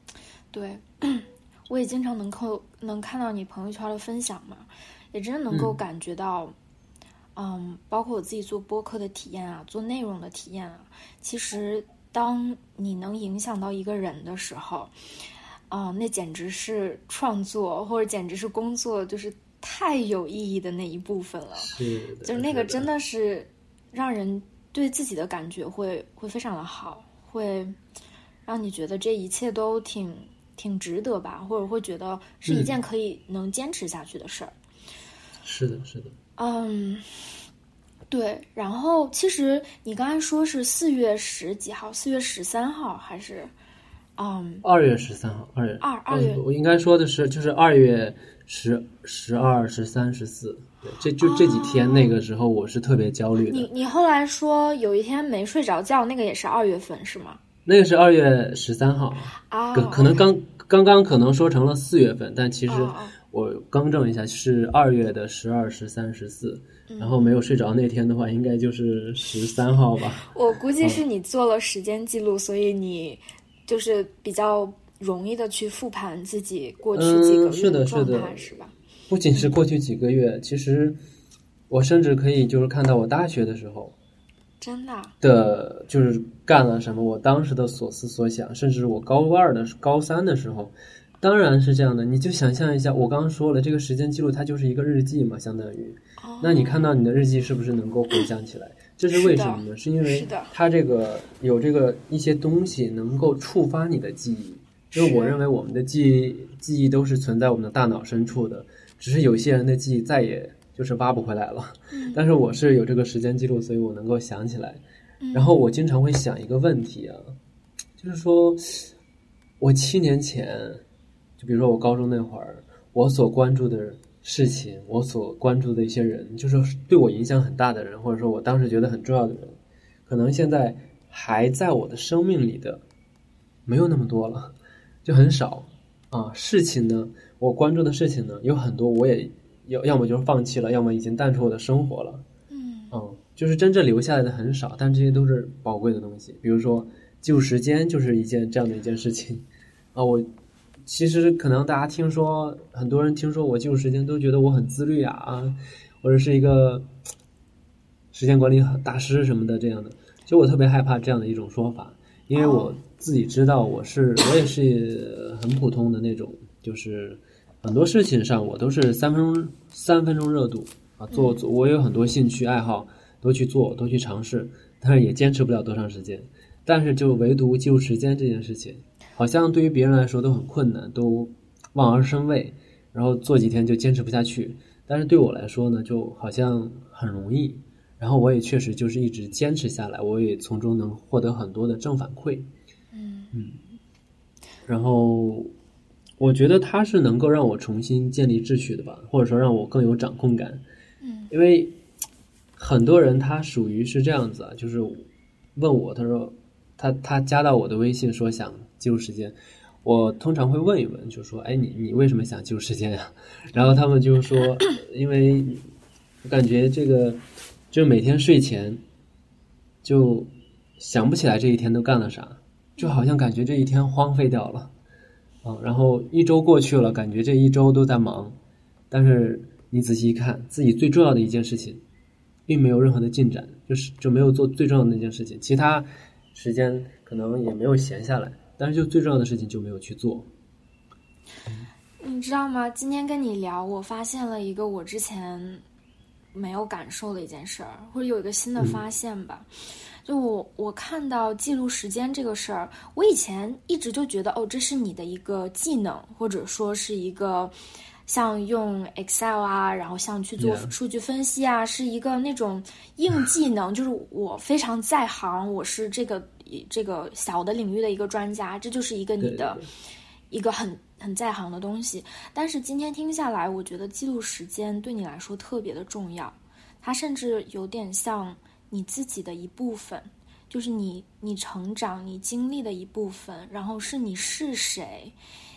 对，我也经常能够能看到你朋友圈的分享嘛，也真的能够嗯。感觉到，嗯包括我自己做播客的体验啊，做内容的体验啊，其实当你能影响到一个人的时候，啊、那简直是创作或者简直是工作，就是太有意义的那一部分了。是，就是那个真的是让人对自己的感觉会会非常的好，会让你觉得这一切都挺挺值得吧，或者会觉得是一嗯件可以能坚持下去的事儿。是的，是的。嗯，对。然后其实你刚才说是四月十几号，四月十三号还是？嗯，二月十三号，二月二二月呃我应该说的是，就是二月十、十二、十三、十四，对，这就这几天，那个时候我是特别焦虑的。你你后来说有一天没睡着觉，那个也是二月份是吗？那个是二月十三号，啊，可可能刚刚刚可能说成了四月份，但其实我更正一下，是二月的十二、十三、十四。嗯然后没有睡着那天的话，应该就是十三号吧。我估计是你做了时间记录，所以你就是比较容易的去复盘自己过去几个月状的是的态，是吧？不仅是过去几个月，其实我甚至可以就是看到我大学的时候真的啊，的，就是干了什么，我当时的所思所想，甚至我高二的高三的时候，当然是这样的。你就想象一下，我刚刚说了，这个时间记录它就是一个日记嘛，相当于。哦那你看到你的日记是不是能够回想起来？这是为什么呢？是因为它这个有这个一些东西能够触发你的记忆。因为我认为我们的记忆记忆都是存在我们的大脑深处的，只是有些人的记忆再也就是挖不回来了。嗯 但是我是有这个时间记录，所以我能够想起来。嗯然后我经常会想一个问题啊，就是说，我七年前，就比如说我高中那会儿，我所关注的事情，我所关注的一些人，就是对我影响很大的人，或者说我当时觉得很重要的人，可能现在还在我的生命里的没有那么多了，就很少啊。事情呢，我关注的事情呢，有很多我也要要么就是放弃了，要么已经淡出我的生活了。嗯嗯，就是真正留下来的很少，但这些都是宝贵的东西。比如说记录时间，就是一件这样的一件事情啊。我其实可能大家听说，很多人听说我记录时间，都觉得我很自律啊，啊或者是一个时间管理大师什么的这样的。其实我特别害怕这样的一种说法，因为我自己知道我是我也是很普通的那种，就是很多事情上我都是三分钟三分钟热度啊，做做我有很多兴趣爱好都去做，都去尝试，但是也坚持不了多长时间。但是就唯独记录时间这件事情，好像对于别人来说都很困难，都望而生畏，然后做几天就坚持不下去。但是对我来说呢，就好像很容易。然后我也确实就是一直坚持下来，我也从中能获得很多的正反馈。嗯然后我觉得它是能够让我重新建立秩序的吧，或者说让我更有掌控感。嗯因为很多人他属于是这样子啊，就是问我，他说他他加到我的微信说想记录时间，我通常会问一问，就说哎你你为什么想记录时间呀、然后他们就说，因为我感觉这个就每天睡前就想不起来这一天都干了啥，就好像感觉这一天荒废掉了，啊，然后一周过去了，感觉这一周都在忙，但是你仔细一看，自己最重要的一件事情，并没有任何的进展，就是就没有做最重要的那件事情，其他时间可能也没有闲下来，但是就最重要的事情就没有去做。你知道吗？今天跟你聊，我发现了一个我之前没有感受的一件事儿，或者有一个新的发现吧。就我我看到记录时间这个事儿，我以前一直就觉得哦，这是你的一个技能，或者说是一个像用 Excel 啊，然后像去做数据分析啊，是一个那种硬技能。就是我非常在行，我是这个这个小的领域的一个专家，这就是一个你的一个很很在行的东西。但是今天听下来，我觉得记录时间对你来说特别的重要，它甚至有点像。你自己的一部分，就是你你成长、你经历的一部分，然后是你是谁，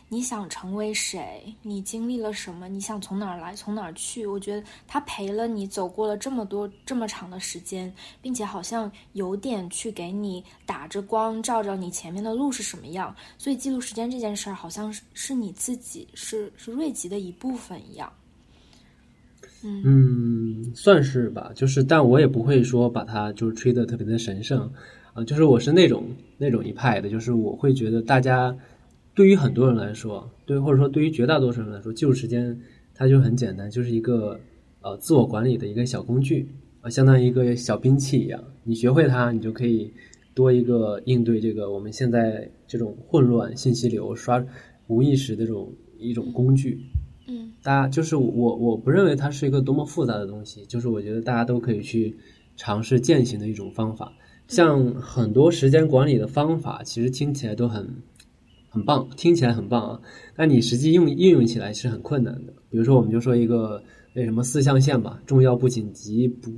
你想成为谁，你经历了什么，你想从哪儿来，从哪儿去？我觉得他陪了你走过了这么多这么长的时间，并且好像有点去给你打着光，照着你前面的路是什么样。所以记录时间这件事儿，好像是是你自己，是是瑞吉的一部分一样。嗯，算是吧，就是，但我也不会说把它就是吹得特别的神圣，啊，就是我是那种那种一派的，就是我会觉得大家对于很多人来说，对或者说对于绝大多数人来说，记录时间它就很简单，就是一个呃自我管理的一个小工具啊，相当于一个小兵器一样，你学会它，你就可以多一个应对这个我们现在这种混乱信息流刷无意识的这种一种工具。嗯，大家就是我，我不认为它是一个多么复杂的东西，就是我觉得大家都可以去尝试践行的一种方法。像很多时间管理的方法，其实听起来都很很棒，听起来很棒啊。但你实际用应用起来是很困难的。比如说，我们就说一个那什么四象限吧，重要不紧急不，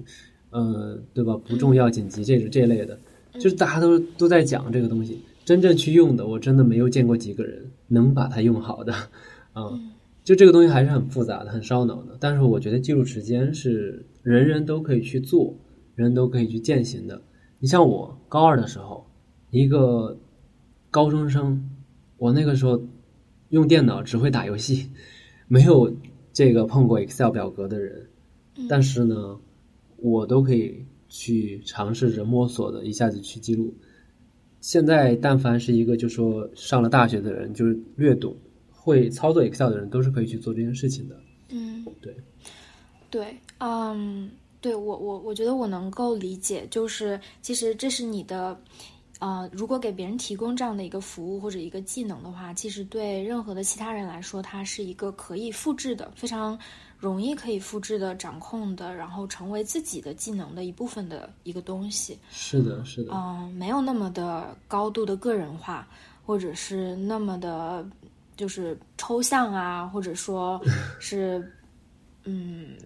呃，对吧？不重要紧急这是这类的，就是大家都都在讲这个东西，真正去用的，我真的没有见过几个人能把它用好的 啊。就这个东西还是很复杂的，很烧脑的。但是我觉得记录时间是人人都可以去做，人都可以去践行的。你像我高二的时候，一个高中生，我那个时候用电脑只会打游戏，没有这个碰过 Excel 表格的人。但是呢，我都可以去尝试着摸索的，一下子去记录。现在但凡是一个就说上了大学的人，就是略懂。会操作 Excel 的人都是可以去做这件事情的。嗯，对，对，嗯，对我我我觉得我能够理解，就是其实这是你的，呃，如果给别人提供这样的一个服务或者一个技能的话，其实对任何的其他人来说，它是一个可以复制的、非常容易可以复制的、掌控的，然后成为自己的技能的一部分的一个东西。是的，是的，嗯，没有那么的高度的个人化，或者是那么的。就是抽象啊，或者说 是，嗯，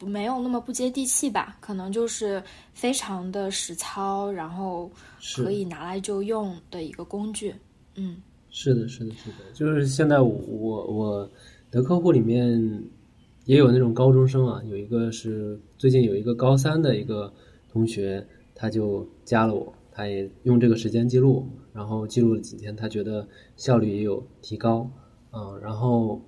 没有那么不接地气吧？可能就是非常的实操，然后可以拿来就用的一个工具。嗯，是的，是的，是的。就是现在我我的客户里面也有那种高中生啊，有一个是最近有一个高三的一个同学，他就加了我。他也用这个时间记录，然后记录了几天，他觉得效率也有提高，嗯，然后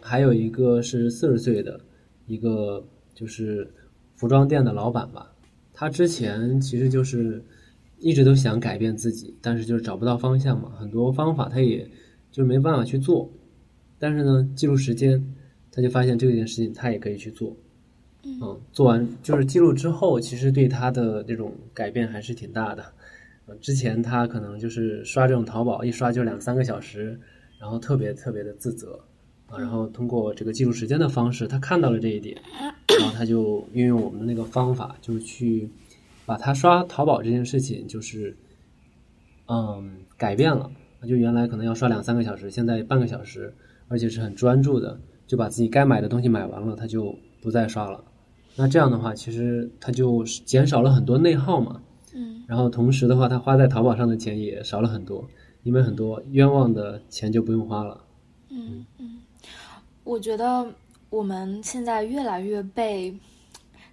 还有一个是四十岁的一个就是服装店的老板吧，他之前其实就是一直都想改变自己，但是就是找不到方向嘛，很多方法他也就没办法去做，但是呢，记录时间，他就发现这件事情他也可以去做。嗯，做完就是记录之后，其实对他的这种改变还是挺大的。之前他可能就是刷这种淘宝，一刷就两三个小时，然后特别特别的自责啊。然后通过这个记录时间的方式，他看到了这一点，然后他就运用我们的那个方法，就去把他刷淘宝这件事情，就是嗯改变了。就原来可能要刷两三个小时，现在半个小时，而且是很专注的，就把自己该买的东西买完了，他就不再刷了。那这样的话，其实他就减少了很多内耗嘛。嗯，然后同时的话，他花在淘宝上的钱也少了很多，因为很多冤枉的钱就不用花了。嗯嗯，我觉得我们现在越来越被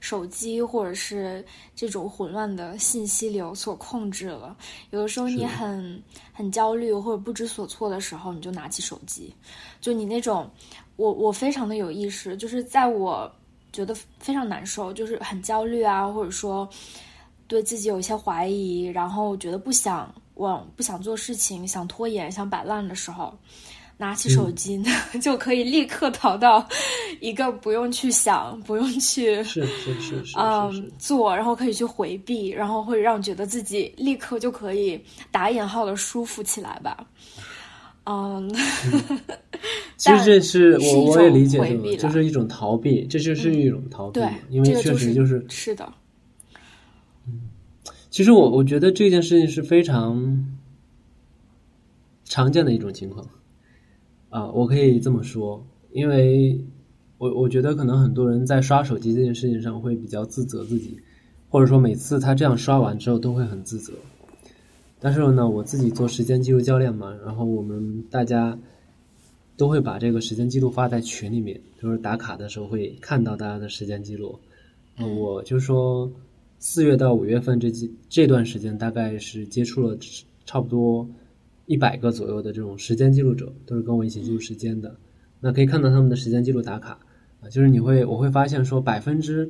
手机或者是这种混乱的信息流所控制了。有的时候你很很焦虑或者不知所措的时候，你就拿起手机，就你那种，我我非常的有意识，就是在我觉得非常难受，就是很焦虑啊，或者说对自己有一些怀疑，然后觉得不想往不想做事情，想拖延，想摆烂的时候。拿起手机呢，就可以立刻逃到一个不用去想、不用去是是是是嗯做，然后可以去回避，然后会让觉得自己立刻就可以打引号的舒服起来吧。嗯，其实这是我我也理解的，就是一种逃避，这就是一种逃避，因为确实就是是的。其实我我觉得这件事情是非常常见的一种情况。啊，我可以这么说，因为我我觉得可能很多人在刷手机这件事情上会比较自责自己，或者说每次他这样刷完之后都会很自责。但是呢，我自己做时间记录教练嘛，然后我们大家都会把这个时间记录发在群里面，就是打卡的时候会看到大家的时间记录。我就说四月到五月份这几这段时间，大概是接触了差不多。一百个左右的这种时间记录者都是跟我一起记录时间的，那可以看到他们的时间记录打卡啊，就是你会我会发现说百分之，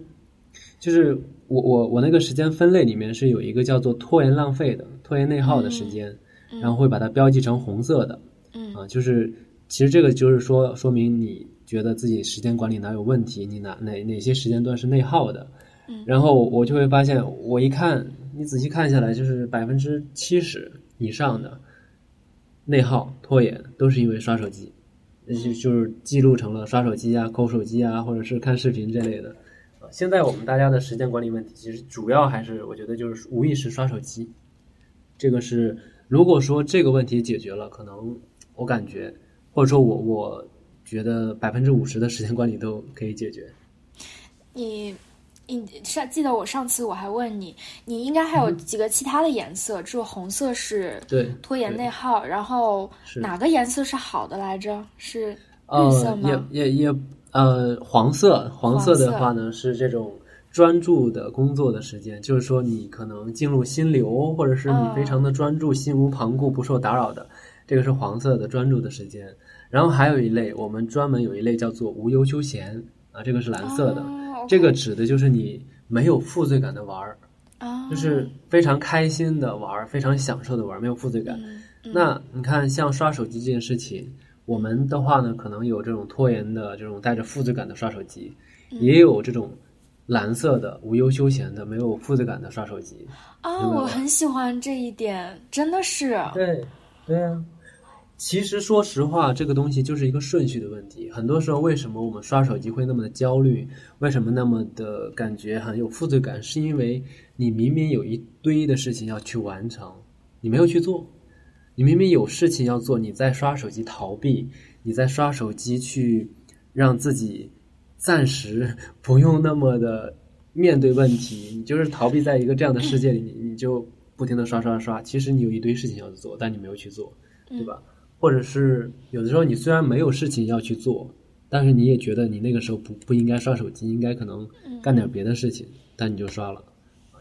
就是我我我那个时间分类里面是有一个叫做拖延浪费的拖延内耗的时间，然后会把它标记成红色的，嗯啊，就是其实这个就是说说明你觉得自己时间管理哪有问题，你哪哪哪些时间段是内耗的，嗯，然后我就会发现我一看你仔细看下来就是百分之七十以上的。内耗、拖延都是因为刷手机，就就是记录成了刷手机啊、抠手机啊，或者是看视频这类的。啊，现在我们大家的时间管理问题，其实主要还是我觉得就是无意识刷手机。这个是如果说这个问题解决了，可能我感觉，或者说我我觉得百分之五十的时间管理都可以解决。你。你上记得我上次我还问你，你应该还有几个其他的颜色，只有红色是对拖延内耗，然后哪个颜色是好的来着？是绿色吗？也也也呃，黄色，黄色的话呢是这种专注的工作的时间，就是说你可能进入心流，或者是你非常的专注，心无旁骛，不受打扰的，这个是黄色的专注的时间。然后还有一类，我们专门有一类叫做无忧休闲啊，这个是蓝色的。这个指的就是你没有负罪感的玩儿，就是非常开心的玩儿，非常享受的玩儿，没有负罪感。那你看，像刷手机这件事情，我们的话呢，可能有这种拖延的这种带着负罪感的刷手机，也有这种蓝色的无忧休闲的没有负罪感的刷手机。啊，我很喜欢这一点，真的是。对，对啊。其实，说实话，这个东西就是一个顺序的问题。很多时候，为什么我们刷手机会那么的焦虑？为什么那么的感觉很有负罪感？是因为你明明有一堆的事情要去完成，你没有去做；你明明有事情要做，你在刷手机逃避，你在刷手机去让自己暂时 不用那么的面对问题。你就是逃避在一个这样的世界里，你你就不停的刷刷刷。其实你有一堆事情要做，但你没有去做，对吧？或者是有的时候，你虽然没有事情要去做，但是你也觉得你那个时候不不应该刷手机，应该可能干点别的事情，但你就刷了，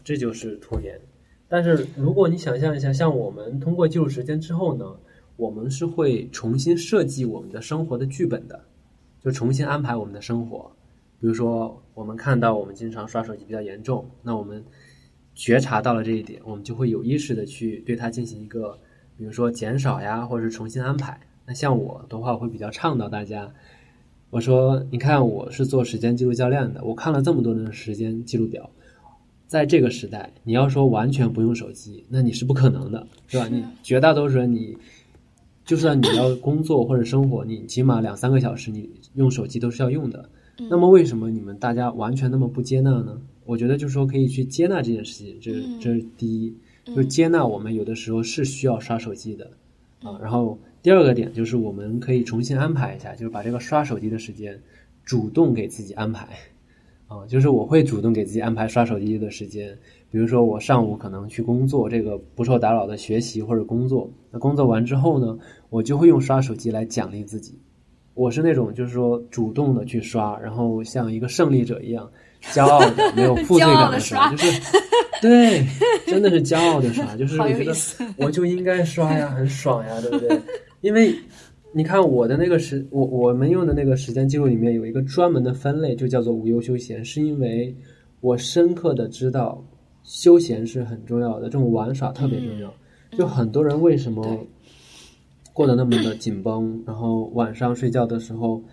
这就是拖延。但是如果你想象一下，像我们通过记录时间之后呢，我们是会重新设计我们的生活的剧本的，就重新安排我们的生活。比如说，我们看到我们经常刷手机比较严重，那我们觉察到了这一点，我们就会有意识的去对它进行一个。比如说减少呀，或者是重新安排。那像我的话，会比较倡导大家。我说，你看，我是做时间记录教练的，我看了这么多年的时间记录表，在这个时代，你要说完全不用手机，那你是不可能的，是吧？你绝大多数人，你就算你要工作或者生活，你起码两三个小时，你用手机都是要用的。那么，为什么你们大家完全那么不接纳呢？我觉得就是说，可以去接纳这件事情，这这是第一。就接纳我们有的时候是需要刷手机的，啊，然后第二个点就是我们可以重新安排一下，就是把这个刷手机的时间主动给自己安排，啊，就是我会主动给自己安排刷手机的时间，比如说我上午可能去工作，这个不受打扰的学习或者工作，那工作完之后呢，我就会用刷手机来奖励自己，我是那种就是说主动的去刷，然后像一个胜利者一样骄傲的、没有负罪感的刷，就是对，真的是骄傲的刷，就是我觉得我就应该刷呀，很爽呀，对不对？因为你看我的那个时，我我们用的那个时间记录里面有一个专门的分类，就叫做无忧休闲，是因为我深刻的知道休闲是很重要的，这种玩耍特别重要。就很多人为什么过得那么的紧绷，然后晚上睡觉的时候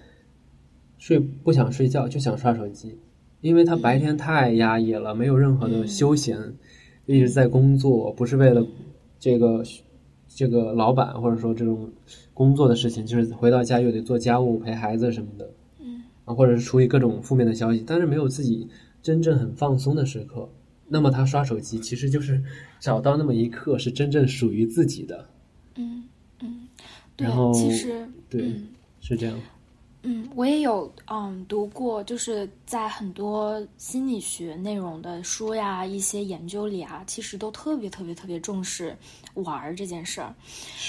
睡不想睡觉，就想刷手机，因为他白天太压抑了，没有任何的休闲，一直在工作，不是为了这个这个老板或者说这种工作的事情，就是回到家又得做家务、陪孩子什么的，嗯，啊，或者是处理各种负面的消息，但是没有自己真正很放松的时刻。那么他刷手机，其实就是找到那么一刻是真正属于自己的。嗯嗯，对，然后其实对，嗯是这样。嗯，我也有嗯读过，就是在很多心理学内容的书呀、一些研究里啊，其实都特别特别特别重视玩儿这件事儿。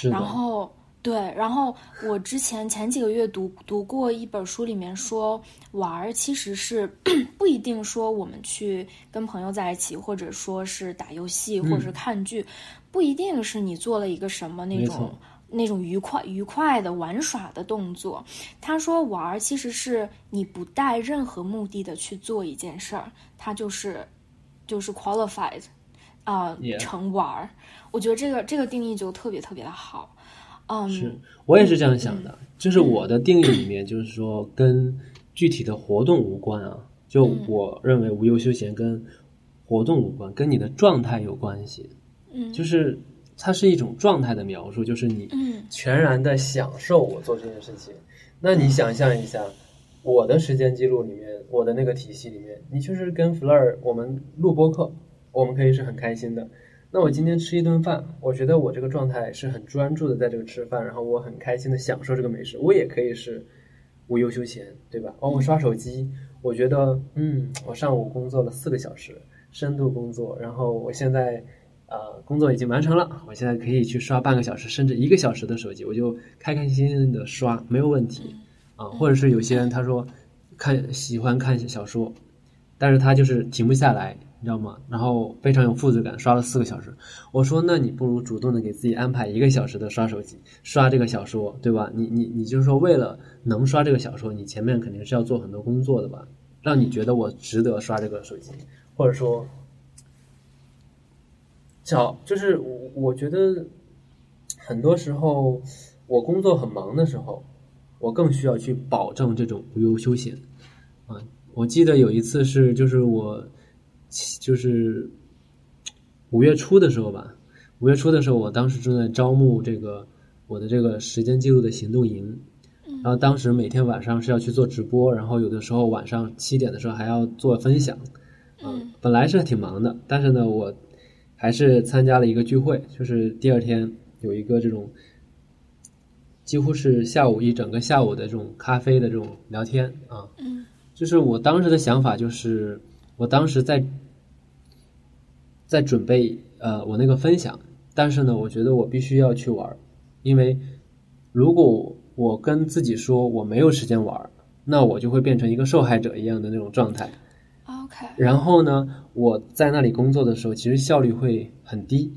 然后对，然后我之前前几个月读读过一本书，里面说玩儿其实是 不一定说我们去跟朋友在一起，或者说是打游戏，或者是看剧，不一定是你做了一个什么那种。那种愉快愉快的玩耍的动作。他说玩儿其实是你不带任何目的的去做一件事儿，它就是就是 qualified 啊、成玩儿。我觉得这个这个定义就特别特别的好。嗯，是我也是这样想的，就是我的定义里面，就是说跟具体的活动无关啊。就我认为无忧休闲跟活动无关，跟你的状态有关系。嗯，就是它是一种状态的描述，就是你嗯全然的享受我做这件事情。那你想象一下，我的时间记录里面，我的那个体系里面，你就是跟 Fleur 我们录播课，我们可以是很开心的。那我今天吃一顿饭，我觉得我这个状态是很专注的在这个吃饭，然后我很开心的享受这个美食。我也可以是无忧休闲，对吧？哦，我刷手机，我觉得嗯，我上午工作了四个小时，深度工作，然后我现在呃工作已经完成了，我现在可以去刷半个小时甚至一个小时的手机，我就开开心心的刷，没有问题啊。或者是有些人他说看喜欢看小说，但是他就是停不下来，你知道吗？然后非常有负罪感，刷了四个小时。我说，那你不如主动的给自己安排一个小时的刷手机，刷这个小说，对吧？你你你就是说，为了能刷这个小说，你前面肯定是要做很多工作的吧，让你觉得我值得刷这个手机，或者说，找就是我我觉得很多时候我工作很忙的时候，我更需要去保证这种无忧休闲啊。我记得有一次是就是我就是五月初的时候吧，五月初的时候，我当时正在招募这个我的这个时间记录的行动营，然后当时每天晚上是要去做直播，然后有的时候晚上七点的时候还要做分享，嗯，本来是挺忙的，但是呢，我还是参加了一个聚会，就是第二天有一个这种几乎是下午一整个下午的这种咖啡的这种聊天啊，嗯，就是我当时的想法就是，我当时在在准备呃我那个分享，但是呢，我觉得我必须要去玩，因为如果我跟自己说我没有时间玩，那我就会变成一个受害者一样的那种状态。OK，然后呢，我在那里工作的时候，其实效率会很低，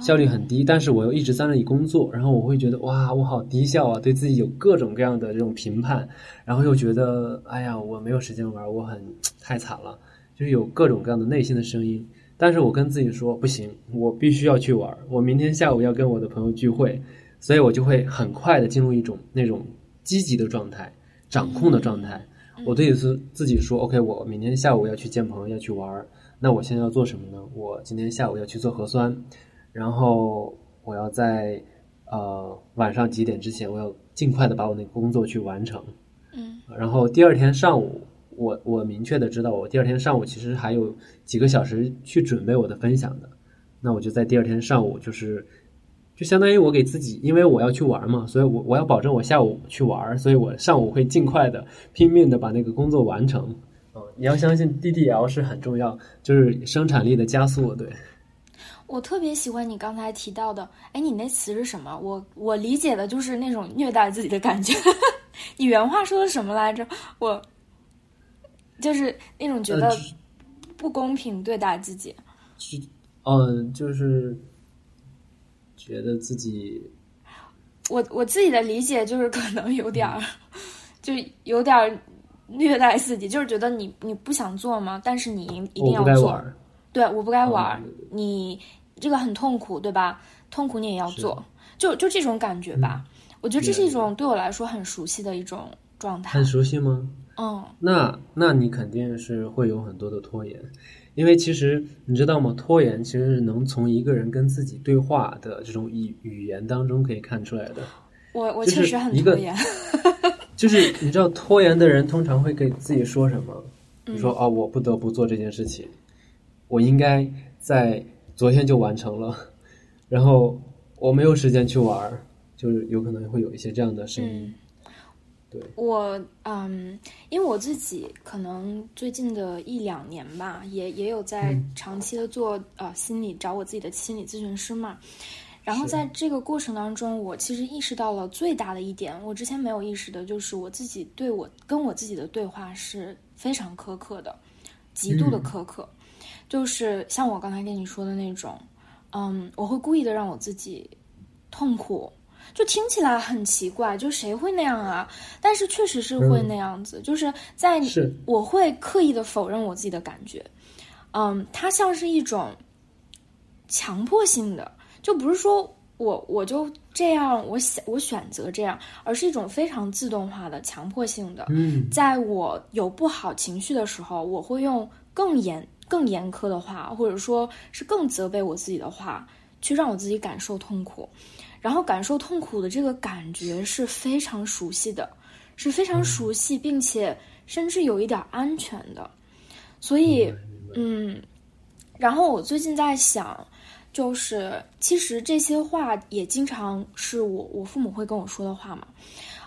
效率很低。但是我又一直在那里工作，然后我会觉得哇，我好低效啊，对自己有各种各样的这种评判，然后又觉得哎呀，我没有时间玩，我很 太惨了，就是有各种各样的内心的声音。但是我跟自己说不行，我必须要去玩，我明天下午要跟我的朋友聚会，所以我就会很快的进入一种那种积极的状态、掌控的状态。我对自自己说，OK，我明天下午要去见朋友，要去玩儿。那我现在要做什么呢？我今天下午要去做核酸，然后我要在呃晚上几点之前，我要尽快的把我那个工作去完成。嗯，然后第二天上午，我我明确的知道，我第二天上午其实还有几个小时去准备我的分享的。那我就在第二天上午，就是就相当于我给自己，因为我要去玩嘛，所以我我要保证我下午去玩，所以我上午会尽快的拼命的把那个工作完成。嗯，你要相信 DDL 是很重要，就是生产力的加速，对。我特别喜欢你刚才提到的，哎，你那词是什么？我我理解的就是那种虐待自己的感觉。你原话说的什么来着？我就是那种觉得不公平对待自己。是，嗯，就是觉得自己，我我自己的理解就是可能有点儿，就有点儿虐待自己，就是觉得你你不想做吗？但是你一定要做。对，我不该玩，你这个很痛苦，对吧？痛苦你也要做，就就这种感觉吧。我觉得这是一种对我来说很熟悉的一种状态。很熟悉吗？嗯。那那你肯定是会有很多的拖延，因为其实你知道吗？拖延其实是能从一个人跟自己对话的这种语语言当中可以看出来的。我我确实很拖延。就是你知道拖延的人通常会给自己说什么？说啊，我不得不做这件事情。我应该在昨天就完成了，然后我没有时间去玩儿，就是有可能会有一些这样的声音。对，我嗯，因为我自己可能最近的一两年吧，也也有在长期的做呃心理找我自己的心理咨询师嘛。然后在这个过程当中，我其实意识到了最大的一点，我之前没有意识的，就是我自己对我跟我自己的对话是非常苛刻的，极度的苛刻。就是像我刚才跟你说的那种，嗯，我会故意的让我自己痛苦，就听起来很奇怪，就谁会那样啊？但是确实是会那样子，就是在我会刻意的否认我自己的感觉，嗯，它像是一种强迫性的，就不是说我我就这样，我想我选择这样，而是一种非常自动化的强迫性的。嗯，在我有不好情绪的时候，我会用更严。更严苛的话，或者说是更责备我自己的话，去让我自己感受痛苦，然后感受痛苦的这个感觉是非常熟悉的，是非常熟悉，并且甚至有一点安全的。所以，嗯，然后我最近在想，就是其实这些话也经常是我我父母会跟我说的话嘛。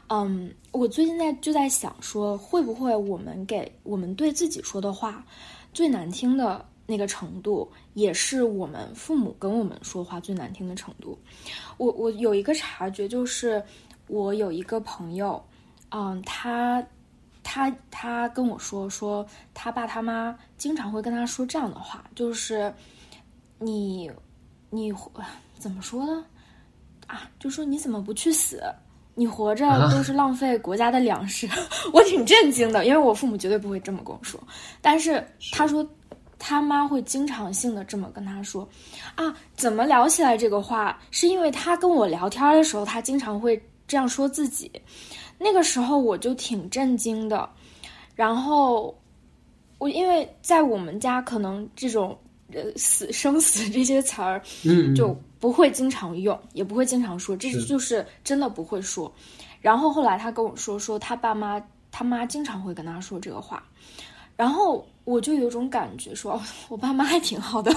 嗯，我最近在就在想说，会不会我们给我们对自己说的话。最难听的那个程度，也是我们父母跟我们说话最难听的程度。我我有一个察觉，就是我有一个朋友，嗯，他他他跟我说说，他爸他妈经常会跟他说这样的话，就是你你怎么说呢？啊，就说你怎么不去死？你活着都是浪费国家的粮食，我挺震惊的，因为我父母绝对不会这么跟我说。但是他说他妈会经常性的这么跟他说，啊，怎么聊起来这个话？是因为他跟我聊天的时候，他经常会这样说自己。那个时候我就挺震惊的。然后我因为在我们家，可能这种呃死生死这些词儿，嗯，就。不会经常用，也不会经常说，这就是真的不会说。然后后来他跟我说，说他爸妈他妈经常会跟他说这个话，然后我就有种感觉，说我爸妈还挺好的，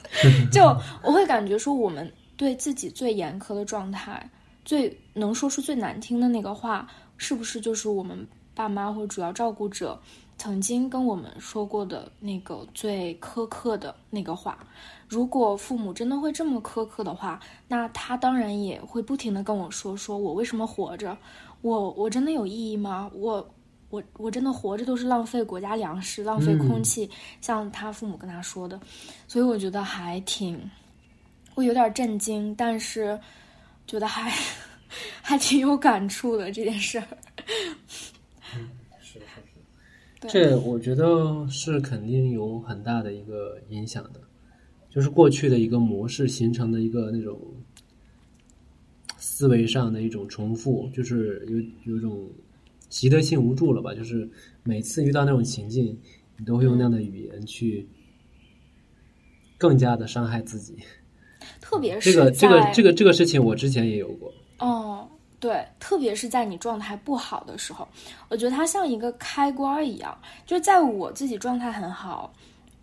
就我会感觉说，我们对自己最严苛的状态，最能说出最难听的那个话，是不是就是我们爸妈或主要照顾者曾经跟我们说过的那个最苛刻的那个话？如果父母真的会这么苛刻的话，那他当然也会不停的跟我说，说我为什么活着，我我真的有意义吗？我我我真的活着都是浪费国家粮食，浪费空气，像他父母跟他说的，所以我觉得还挺，会有点震惊，但是觉得还 还挺有感触的这件事儿。这我觉得是肯定有很大的一个影响的。就是过去的一个模式形成的一个那种思维上的一种重复，就是有有种习得性无助了吧？就是每次遇到那种情境，你都会用那样的语言去更加的伤害自己。特别是这个这个这个这个事情，我之前也有过。哦，对，特别是在你状态不好的时候，我觉得它像一个开关一样，就是在我自己状态很好。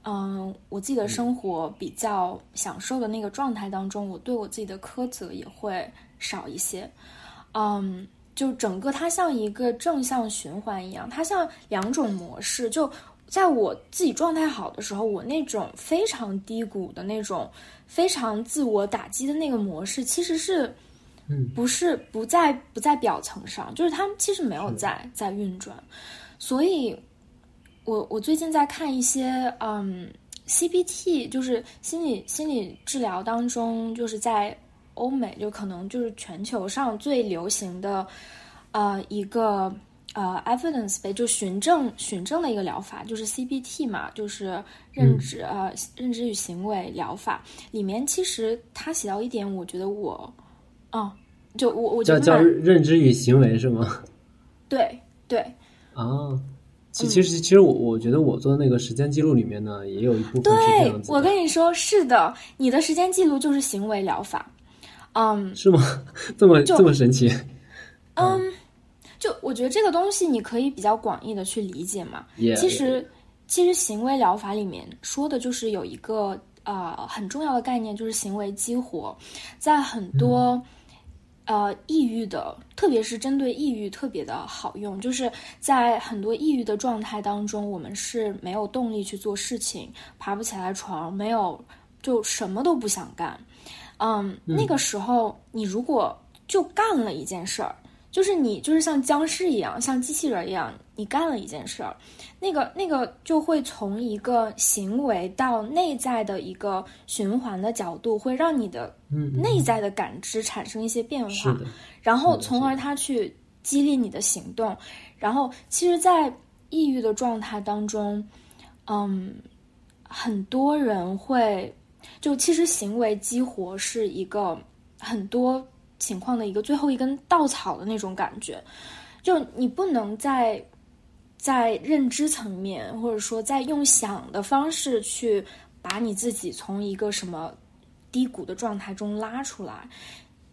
嗯，我自己的生活比较享受的那个状态当中，我对我自己的苛责也会少一些。嗯，就整个它像一个正向循环一样，它像两种模式。就在我自己状态好的时候，我那种非常低谷的那种、非常自我打击的那个模式，其实是，嗯，不是不在不在表层上，就是他们其实没有在在运转，所以。我我最近在看一些嗯 CBT，就是心理心理治疗当中，就是在欧美就可能就是全球上最流行的呃一个呃 evidence 呗，就循证循证的一个疗法，就是 CBT 嘛，就是认知、呃认知与行为疗法。里面，其实他写到一点，我觉得我嗯。就我我觉叫叫得认知与行为是吗？对对啊，其其实其实我我觉得我做的那个时间记录里面呢，也有一部分对。我跟你说是的，你的时间记录就是行为疗法，嗯是吗？这么这么神奇？嗯，就我觉得这个东西你可以比较广义的去理解嘛。Yeah, 其实其实行为疗法里面说的就是有一个呃很重要的概念，就是行为激活，在很多、嗯呃抑郁的，特别是针对抑郁特别的好用，就是在很多抑郁的状态当中，我们是没有动力去做事情，爬不起来床，没有就什么都不想干。嗯，那个时候你如果就干了一件事儿，就是你就是像僵尸一样，像机器人一样，你干了一件事儿，那个那个就会从一个行为到内在的一个循环的角度，会让你的内在的感知产生一些变化，然后从而它去激励你的行动。然后，其实，在抑郁的状态当中，嗯，很多人会就其实行为激活是一个很多情况的一个最后一根稻草的那种感觉，就你不能在在认知层面，或者说在用想的方式去把你自己从一个什么低谷的状态中拉出来，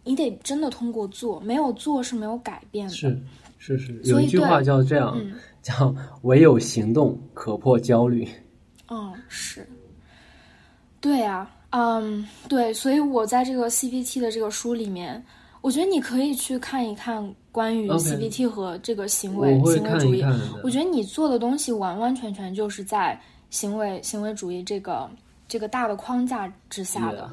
你得真的通过做，没有做是没有改变的。是是是，有一句话叫这样，嗯叫唯有行动可破焦虑。嗯，是，对啊，嗯，对，所以我在这个 CPT 的这个书里面，我觉得你可以去看一看关于 CBT 和这个行为行为主义。看一看。我觉得你做的东西完完全全就是在行为行为主义这个这个大的框架之下的。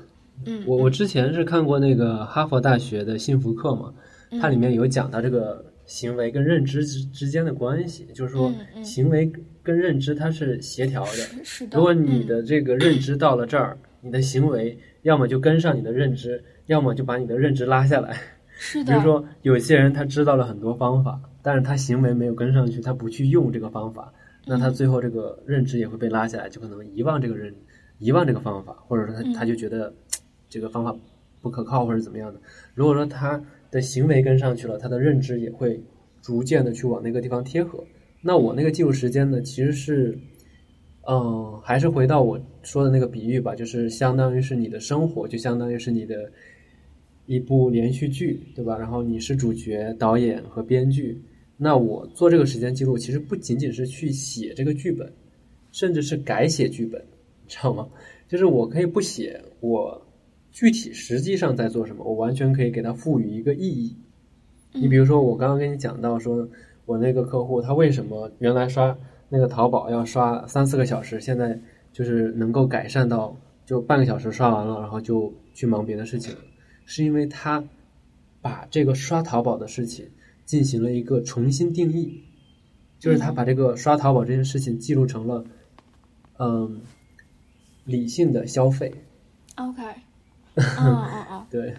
嗯，我我之前是看过那个哈佛大学的幸福课嘛，嗯它里面有讲到这个行为跟认知之之间的关系，就是说行为跟认知它是协调的。是是的。如果你嗯的这个认知到了这儿，你的行为要么就跟上你的认知，要么就把你的认知拉下来。是的，比如说，有些人他知道了很多方法，但是他行为没有跟上去，他不去用这个方法，那嗯他最后这个认知也会被拉下来，就可能遗忘这个认，遗忘这个方法，或者说他嗯他就觉得这个方法不可靠或者怎么样的。如果说他的行为跟上去了，他的认知也会逐渐的去往那个地方贴合。那我那个记录时间呢，其实是，嗯，还是回到我说的那个比喻吧，就是相当于是你的生活，就相当于是你的一部连续剧，对吧？然后你是主角、导演和编剧。那我做这个时间记录，其实不仅仅是去写这个剧本，甚至是改写剧本，你知道吗？就是我可以不写，我具体实际上在做什么，我完全可以给它赋予一个意义。你比如说，我刚刚跟你讲到说，我那个客户他为什么原来刷那个淘宝要刷三四个小时，现在就是能够改善到就半个小时刷完了，然后就去忙别的事情，是因为他把这个刷淘宝的事情进行了一个重新定义，就是他把这个刷淘宝这件事情记录成了，嗯，理性的消费，OK，嗯嗯嗯，对。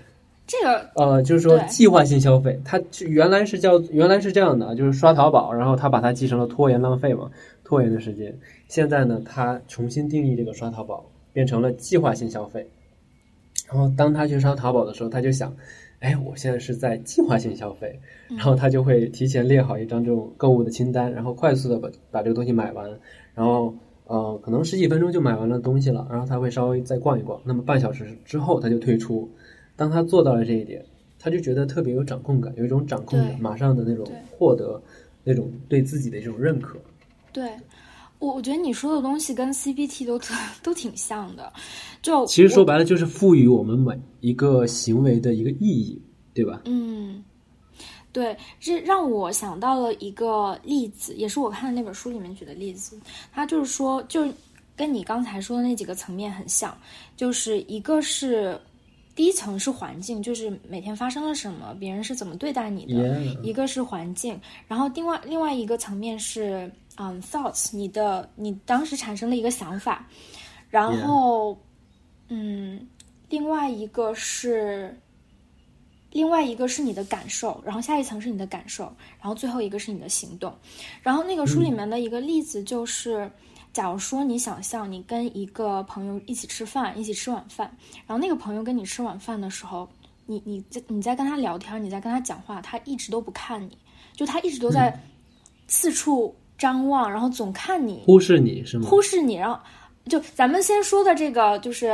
这个呃，就是说计划性消费，它是原来是叫原来是这样的，就是刷淘宝，然后他把它记成了拖延浪费嘛，拖延的时间。现在呢，他重新定义这个刷淘宝，变成了计划性消费。然后当他去刷淘宝的时候，他就想，哎，我现在是在计划性消费，然后他就会提前列好一张这种购物的清单，然后快速的把把这个东西买完，然后呃，可能十几分钟就买完了东西了，然后他会稍微再逛一逛，那么半小时之后他就退出。当他做到了这一点，他就觉得特别有掌控感，有一种掌控感，马上的那种获得那种对自己的一种认可。对我我觉得你说的东西跟 CBT 都特都挺像的，就其实说白了就是赋予我们每一个行为的一个意义，对吧？嗯，对，这让我想到了一个例子，也是我看的那本书里面举的例子。他就是说，就跟你刚才说的那几个层面很像，就是一个是第一层是环境，就是每天发生了什么，别人是怎么对待你的；Yeah 一个是环境，然后另外另外一个层面是嗯 thoughts，你的你当时产生的一个想法，然后嗯，另外一个是。另外一个是你的感受，然后下一层是你的感受，然后最后一个是你的行动。然后那个书里面的一个例子就是，假如说你想象你跟一个朋友一起吃饭，一起吃晚饭，然后那个朋友跟你吃晚饭的时候，你你在你在跟他聊天，你在跟他讲话，他一直都不看你，就他一直都在四处张望，然后总看你，忽视你是吗？忽视你，然后就咱们先说的这个就是，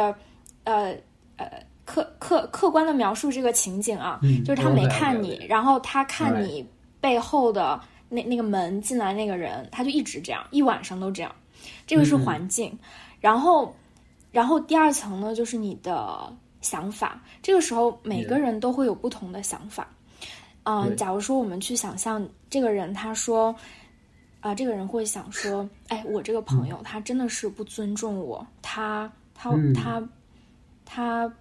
呃呃。客客客观的描述这个情景啊，嗯就是他没看你，然后他看你背后的那那个门进来那个人，他就一直这样，一晚上都这样。这个是嗯环境，然后然后第二层呢，就是你的想法。这个时候每个人都会有不同的想法。嗯、对假如说我们去想象这个人，他说。啊、这个人会想说：“哎，我这个朋友他真的是不尊重我，他他嗯他他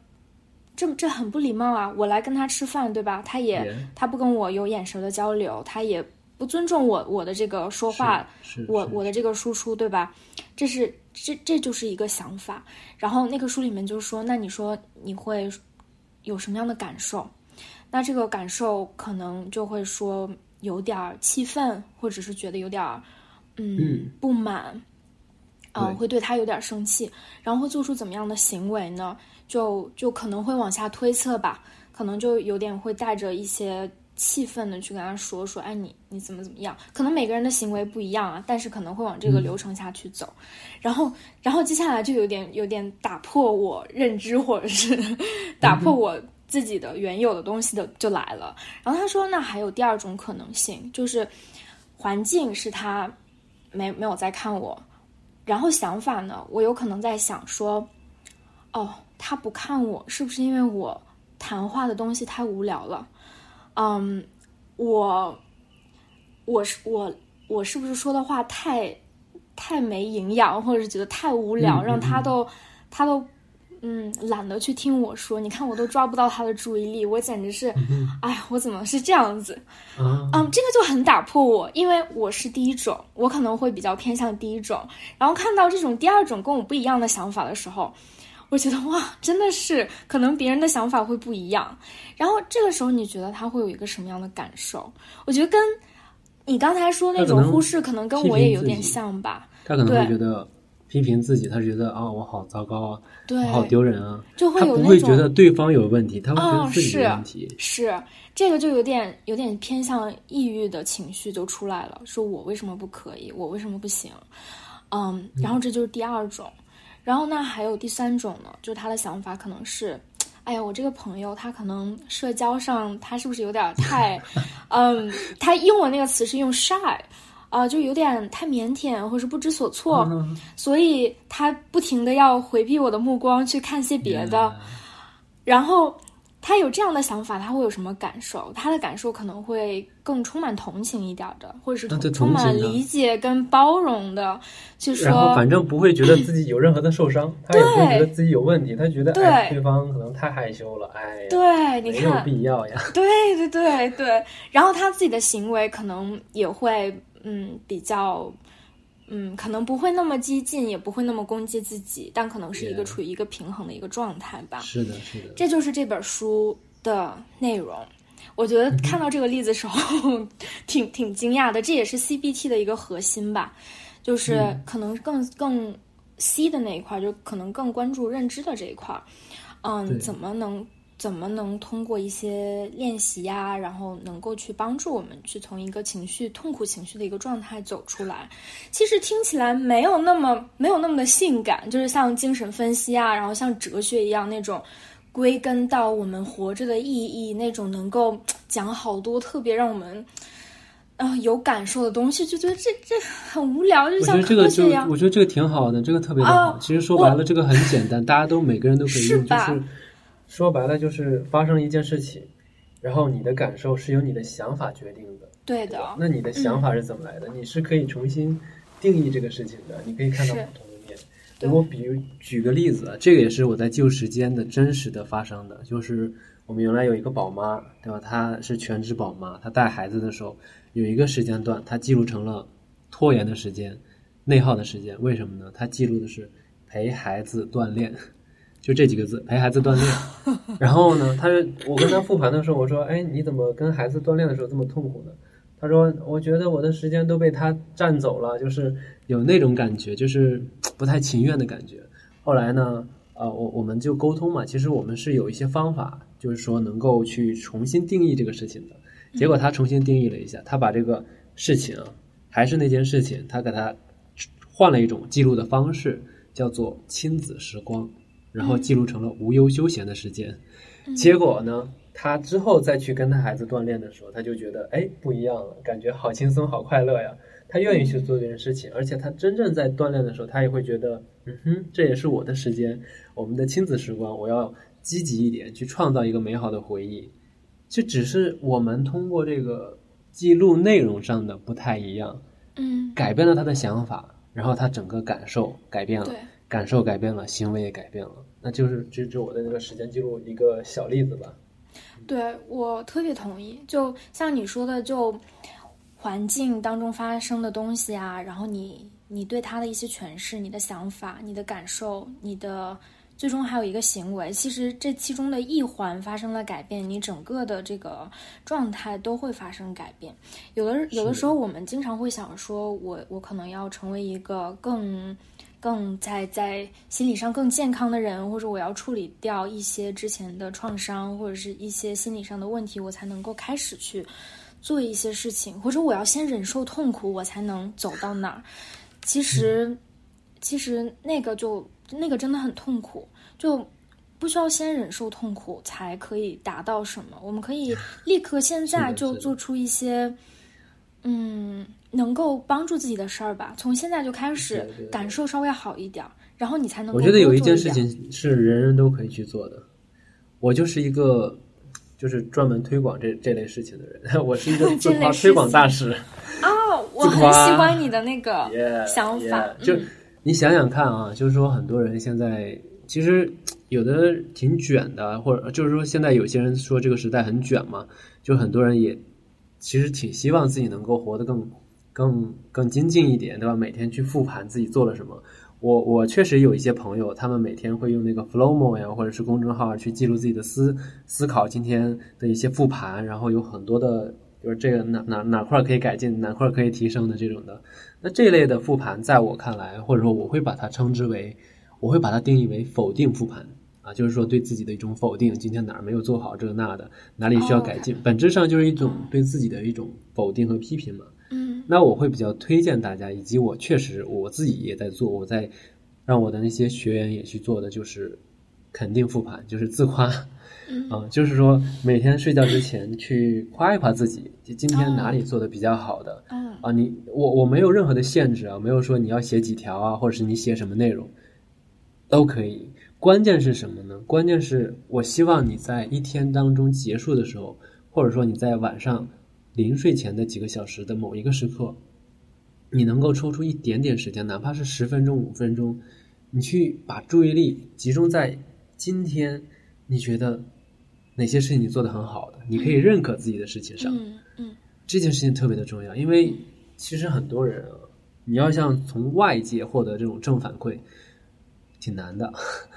这这很不礼貌啊！我来跟他吃饭，对吧？他也他不跟我有眼神的交流，他也不尊重我我的这个说话，我我的这个输出，对吧？这是这这就是一个想法。然后那个书里面就说，那你说你会有什么样的感受？那这个感受可能就会说有点儿气愤，或者是觉得有点儿嗯嗯不满，啊、对会对他有点生气，然后会做出怎么样的行为呢？就就可能会往下推测吧，可能就有点会带着一些气愤的去跟他说说，哎，你你怎么怎么样？可能每个人的行为不一样啊，但是可能会往这个流程下去走，然后然后接下来就有点有点打破我认知或者是打破我自己的原有的东西的就来了。然后他说，那还有第二种可能性，就是环境是他没没有在看我，然后想法呢，我有可能在想说，哦，他不看我，是不是因为我谈话的东西太无聊了？嗯，我我是我我是不是说的话太太没营养，或者是觉得太无聊，让他都他都嗯懒得去听我说？你看我都抓不到他的注意力，我简直是，哎呀，我怎么是这样子？啊，嗯，这个就很打破我，因为我是第一种，我可能会比较偏向第一种。然后看到这种第二种跟我不一样的想法的时候，我觉得哇，真的是可能别人的想法会不一样。然后这个时候，你觉得他会有一个什么样的感受？我觉得跟你刚才说那种忽视，可能跟我也有点像吧。他可能会觉得批评自己，他觉得啊，我好糟糕啊，对我，好丢人啊，就会有那种不会觉得对方有问题，他会觉哦得自己是有问题。是这个就有点有点偏向抑郁的情绪就出来了，说我为什么不可以，我为什么不行？嗯，然后这就是第二种，然后那还有第三种呢，就是他的想法可能是，哎呀，我这个朋友他可能社交上他是不是有点太，嗯，他英文那个词是用 shy。啊、就有点太腼腆，或是不知所措，嗯所以他不停的要回避我的目光，去看些别的。然后他有这样的想法，他会有什么感受？他的感受可能会更充满同情一点的，或者是充满理解跟包容的，去然后说反正不会觉得自己有任何的受伤，他也不会觉得自己有问题，他觉得对哎，对方可能太害羞了，哎，对，你没有，必要呀。对对对对，然后他自己的行为可能也会嗯比较。嗯，可能不会那么激进，也不会那么攻击自己，但可能是一个处于一个平衡的一个状态吧。是的，是的，这就是这本书的内容。我觉得看到这个例子时候，挺挺惊讶的。这也是 CBT 的一个核心吧，就是可能更更 C 的那一块，就可能更关注认知的这一块。嗯，怎么能怎么能通过一些练习呀、然后能够去帮助我们去从一个情绪痛苦情绪的一个状态走出来。其实听起来没有那么没有那么的性感，就是像精神分析啊，然后像哲学一样那种归根到我们活着的意义，那种能够讲好多特别让我们。啊、有感受的东西，就觉得这这很无聊，就觉像得这个就科学一样。我觉得这个挺好的，这个特别的好。哦其实说白了，这个很简单，大家都每个人都可以用，就是说白了就是发生一件事情，然后你的感受是由你的想法决定的。对的，那你的想法是怎么来的？你是可以重新定义这个事情的，你可以看到不同。我比如举个例子，这个也是我在旧时间的真实的发生的，就是我们原来有一个宝妈，对吧？她是全职宝妈，她带孩子的时候有一个时间段，她记录成了拖延的时间、内耗的时间。为什么呢？她记录的是陪孩子锻炼，就这几个字，陪孩子锻炼。然后呢，她我跟她复盘的时候，我说：“哎，你怎么跟孩子锻炼的时候这么痛苦呢？”她说：“我觉得我的时间都被他占走了，就是有那种感觉，就是。”不太情愿的感觉。后来呢，呃，我我们就沟通嘛。其实我们是有一些方法，就是说能够去重新定义这个事情的。结果他重新定义了一下，他把这个事情啊，还是那件事情，他给他换了一种记录的方式，叫做亲子时光，然后记录成了无忧休闲的时间。结果呢，他之后再去跟他孩子锻炼的时候，他就觉得哎不一样了，感觉好轻松，好快乐呀。他愿意去做这件事情，而且他真正在锻炼的时候，他也会觉得，嗯哼，这也是我的时间，我们的亲子时光，我要积极一点，去创造一个美好的回忆。这只是我们通过这个记录内容上的不太一样，嗯，改变了他的想法，然后他整个感受改变了，感受改变了，行为也改变了，那就是这是我的那个时间记录一个小例子吧。对我特别同意，就像你说的，就。环境当中发生的东西啊，然后你你对他的一些诠释、你的想法、你的感受、你的最终还有一个行为，其实这其中的一环发生了改变，你整个的这个状态都会发生改变。有的有的时候，我们经常会想说，我我可能要成为一个更更在在心理上更健康的人，或者我要处理掉一些之前的创伤，或者是一些心理上的问题，我才能够开始去。做一些事情，或者我要先忍受痛苦，我才能走到哪儿。其实，其实那个就那个真的很痛苦，就不需要先忍受痛苦才可以达到什么。我们可以立刻现在就做出一些，嗯，能够帮助自己的事儿吧。从现在就开始感受稍微好一点，然后你才能。我觉得有一件事情是人人都可以去做的。我就是一个。就是专门推广这这类事情的人，我是一个 自夸推广大使。哦，我很喜欢你的那个想法。就你想想看啊，就是说很多人现在其实有的挺卷的，或者就是说现在有些人说这个时代很卷嘛，就很多人也其实挺希望自己能够活得更更更精进一点，对吧？每天去复盘自己做了什么。我我确实有一些朋友，他们每天会用那个 Flowmo 呀，或者是公众号去记录自己的思思考，今天的一些复盘，然后有很多的，就是这个哪哪哪块可以改进，哪块可以提升的这种的。那这类的复盘，在我看来，或者说我会把它称之为，我会把它定义为否定复盘啊，就是说对自己的一种否定，今天哪儿没有做好这个那的，哪里需要改进，本质上就是一种对自己的一种否定和批评嘛。嗯，那我会比较推荐大家，以及我确实我自己也在做，我在让我的那些学员也去做的，就是肯定复盘，就是自夸，啊，就是说每天睡觉之前去夸一夸自己，就今天哪里做的比较好的，嗯。啊，你我我没有任何的限制啊，没有说你要写几条啊，或者是你写什么内容都可以，关键是什么呢？关键是我希望你在一天当中结束的时候，或者说你在晚上。临睡前的几个小时的某一个时刻，你能够抽出一点点时间，哪怕是十分钟、五分钟，你去把注意力集中在今天，你觉得哪些事情你做的很好的，你可以认可自己的事情上。嗯嗯，这件事情特别的重要，因为其实很多人啊，你要像从外界获得这种正反馈。挺难的，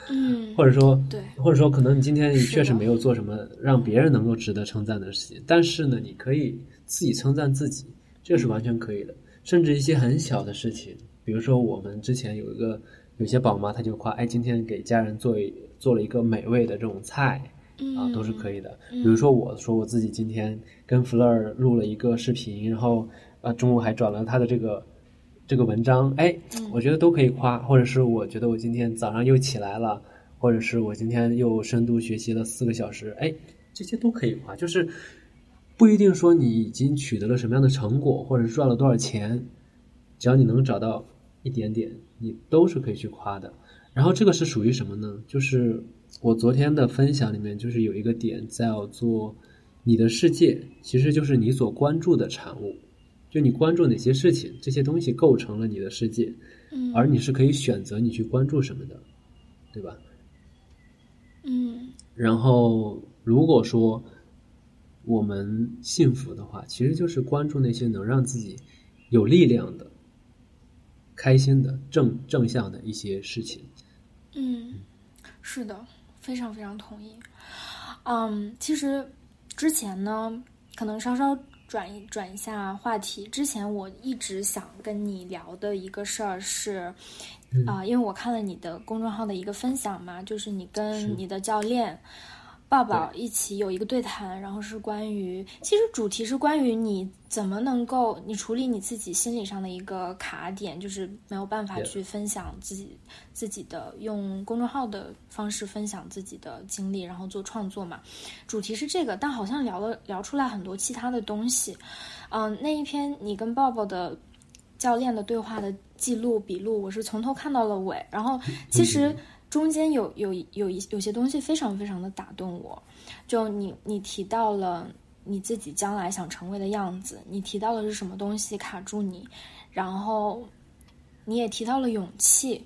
嗯，或者说，对，或者说，可能你今天你确实没有做什么让别人能够值得称赞的事情，但是呢，你可以自己称赞自己，这是完全可以的。甚至一些很小的事情，比如说我们之前有一个有些宝妈，她就夸，哎，今天给家人做一做了一个美味的这种菜，啊，都是可以的。比如说我说我自己今天跟 Fleur 录了一个视频，然后啊，中午还转了他的这个。这个文章，哎，我觉得都可以夸，或者是我觉得我今天早上又起来了，或者是我今天又深度学习了四个小时，哎，这些都可以夸，就是不一定说你已经取得了什么样的成果，或者是赚了多少钱，只要你能找到一点点，你都是可以去夸的。然后这个是属于什么呢？就是我昨天的分享里面，就是有一个点叫做你的世界，其实就是你所关注的产物。就你关注哪些事情，这些东西构成了你的世界。嗯，而你是可以选择你去关注什么的，对吧？嗯然后如果说我们幸福的话，其实就是关注那些能让自己有力量的、开心的、正正向的一些事情。嗯，是的，非常非常同意。嗯，其实之前呢，可能稍稍转一转一下话题。之前我一直想跟你聊的一个事儿是，啊、因为我看了你的公众号的一个分享嘛，就是你跟你的教练抱抱一起有一个对谈，然后是关于，其实主题是关于你怎么能够你处理你自己心理上的一个卡点，就是没有办法去分享自己自己的用公众号的方式分享自己的经历，然后做创作嘛。主题是这个，但好像聊了聊出来很多其他的东西。嗯，那一篇你跟抱抱的教练的对话的记录笔录，我是从头看到了尾。然后其实中间有有有一有些东西非常非常的打动我，就你你提到了你自己将来想成为的样子，你提到的是什么东西卡住你，然后你也提到了勇气，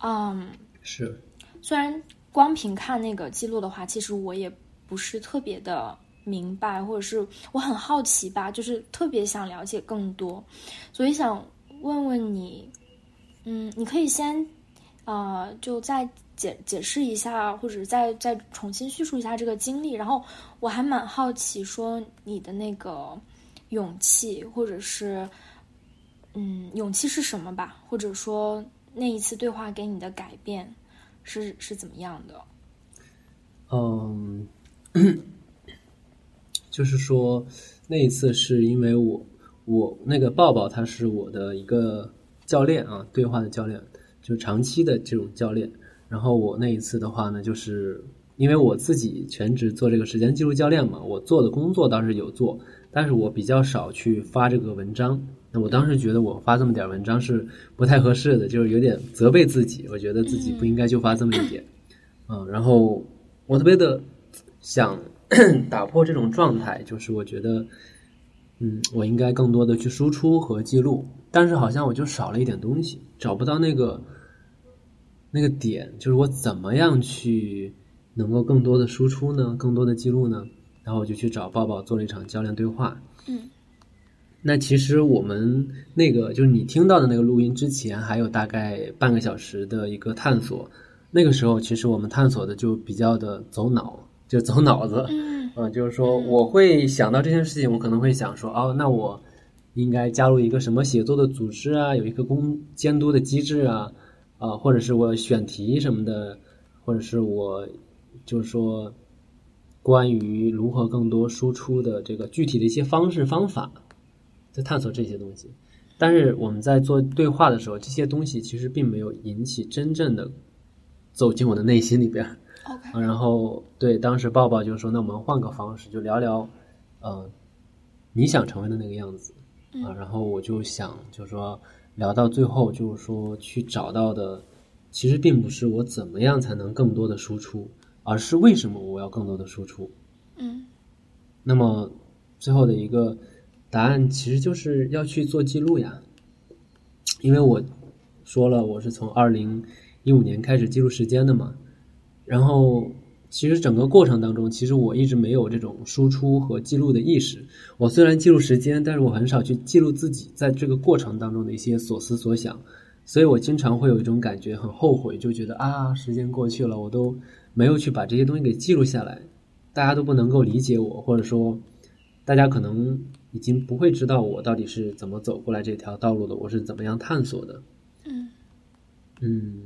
嗯。是，虽然光凭看那个记录的话，其实我也不是特别的明白，或者是我很好奇吧，就是特别想了解更多，所以想问问你，嗯，你可以先，呃，就再解解释一下，或者再再重新叙述一下这个经历，然后我还蛮好奇，说你的那个勇气，或者是，嗯，勇气是什么吧，或者说那一次对话给你的改变。是是怎么样的？嗯，就是说那一次是因为我我那个抱抱他是我的一个教练啊，对话的教练，就长期的这种教练。然后我那一次的话呢，就是因为我自己全职做这个时间记录教练嘛，我做的工作倒是有做，但是我比较少去发这个文章。那我当时觉得我发这么点文章是不太合适的，就是有点责备自己，我觉得自己不应该就发这么一点。嗯，然后我特别的想 打破这种状态，就是我觉得，嗯，我应该更多的去输出和记录，但是好像我就少了一点东西，找不到那个那个点，就是我怎么样去能够更多的输出呢？更多的记录呢？然后我就去找抱抱做了一场教练对话。嗯那其实我们那个就是你听到的那个录音之前，还有大概半个小时的一个探索。那个时候，其实我们探索的就比较的走脑，就走脑子。嗯嗯，就是说我会想到这件事情，我可能会想说，哦，那我应该加入一个什么写作的组织啊，有一个公监督的机制啊，啊，或者是我选题什么的，或者是我就是说关于如何更多输出的这个具体的一些方式方法，在探索这些东西。但是我们在做对话的时候，这些东西其实并没有引起真正的走进我的内心里边。，OK，啊，然后对，当时抱抱就说：“那我们换个方式，就聊聊，呃，你想成为的那个样子啊。”然后我就想，就是说聊到最后，就是说去找到的，其实并不是我怎么样才能更多的输出，而是为什么我要更多的输出。嗯那么最后的一个答案其实就是要去做记录呀，因为我说了，我是从二零一五年开始记录时间的嘛，然后其实整个过程当中，其实我一直没有这种输出和记录的意识。我虽然记录时间，但是我很少去记录自己在这个过程当中的一些所思所想，所以我经常会有一种感觉，很后悔，就觉得啊，时间过去了，我都没有去把这些东西给记录下来。大家都不能够理解我，或者说，大家可能已经不会知道我到底是怎么走过来这条道路的，我是怎么样探索的。嗯嗯，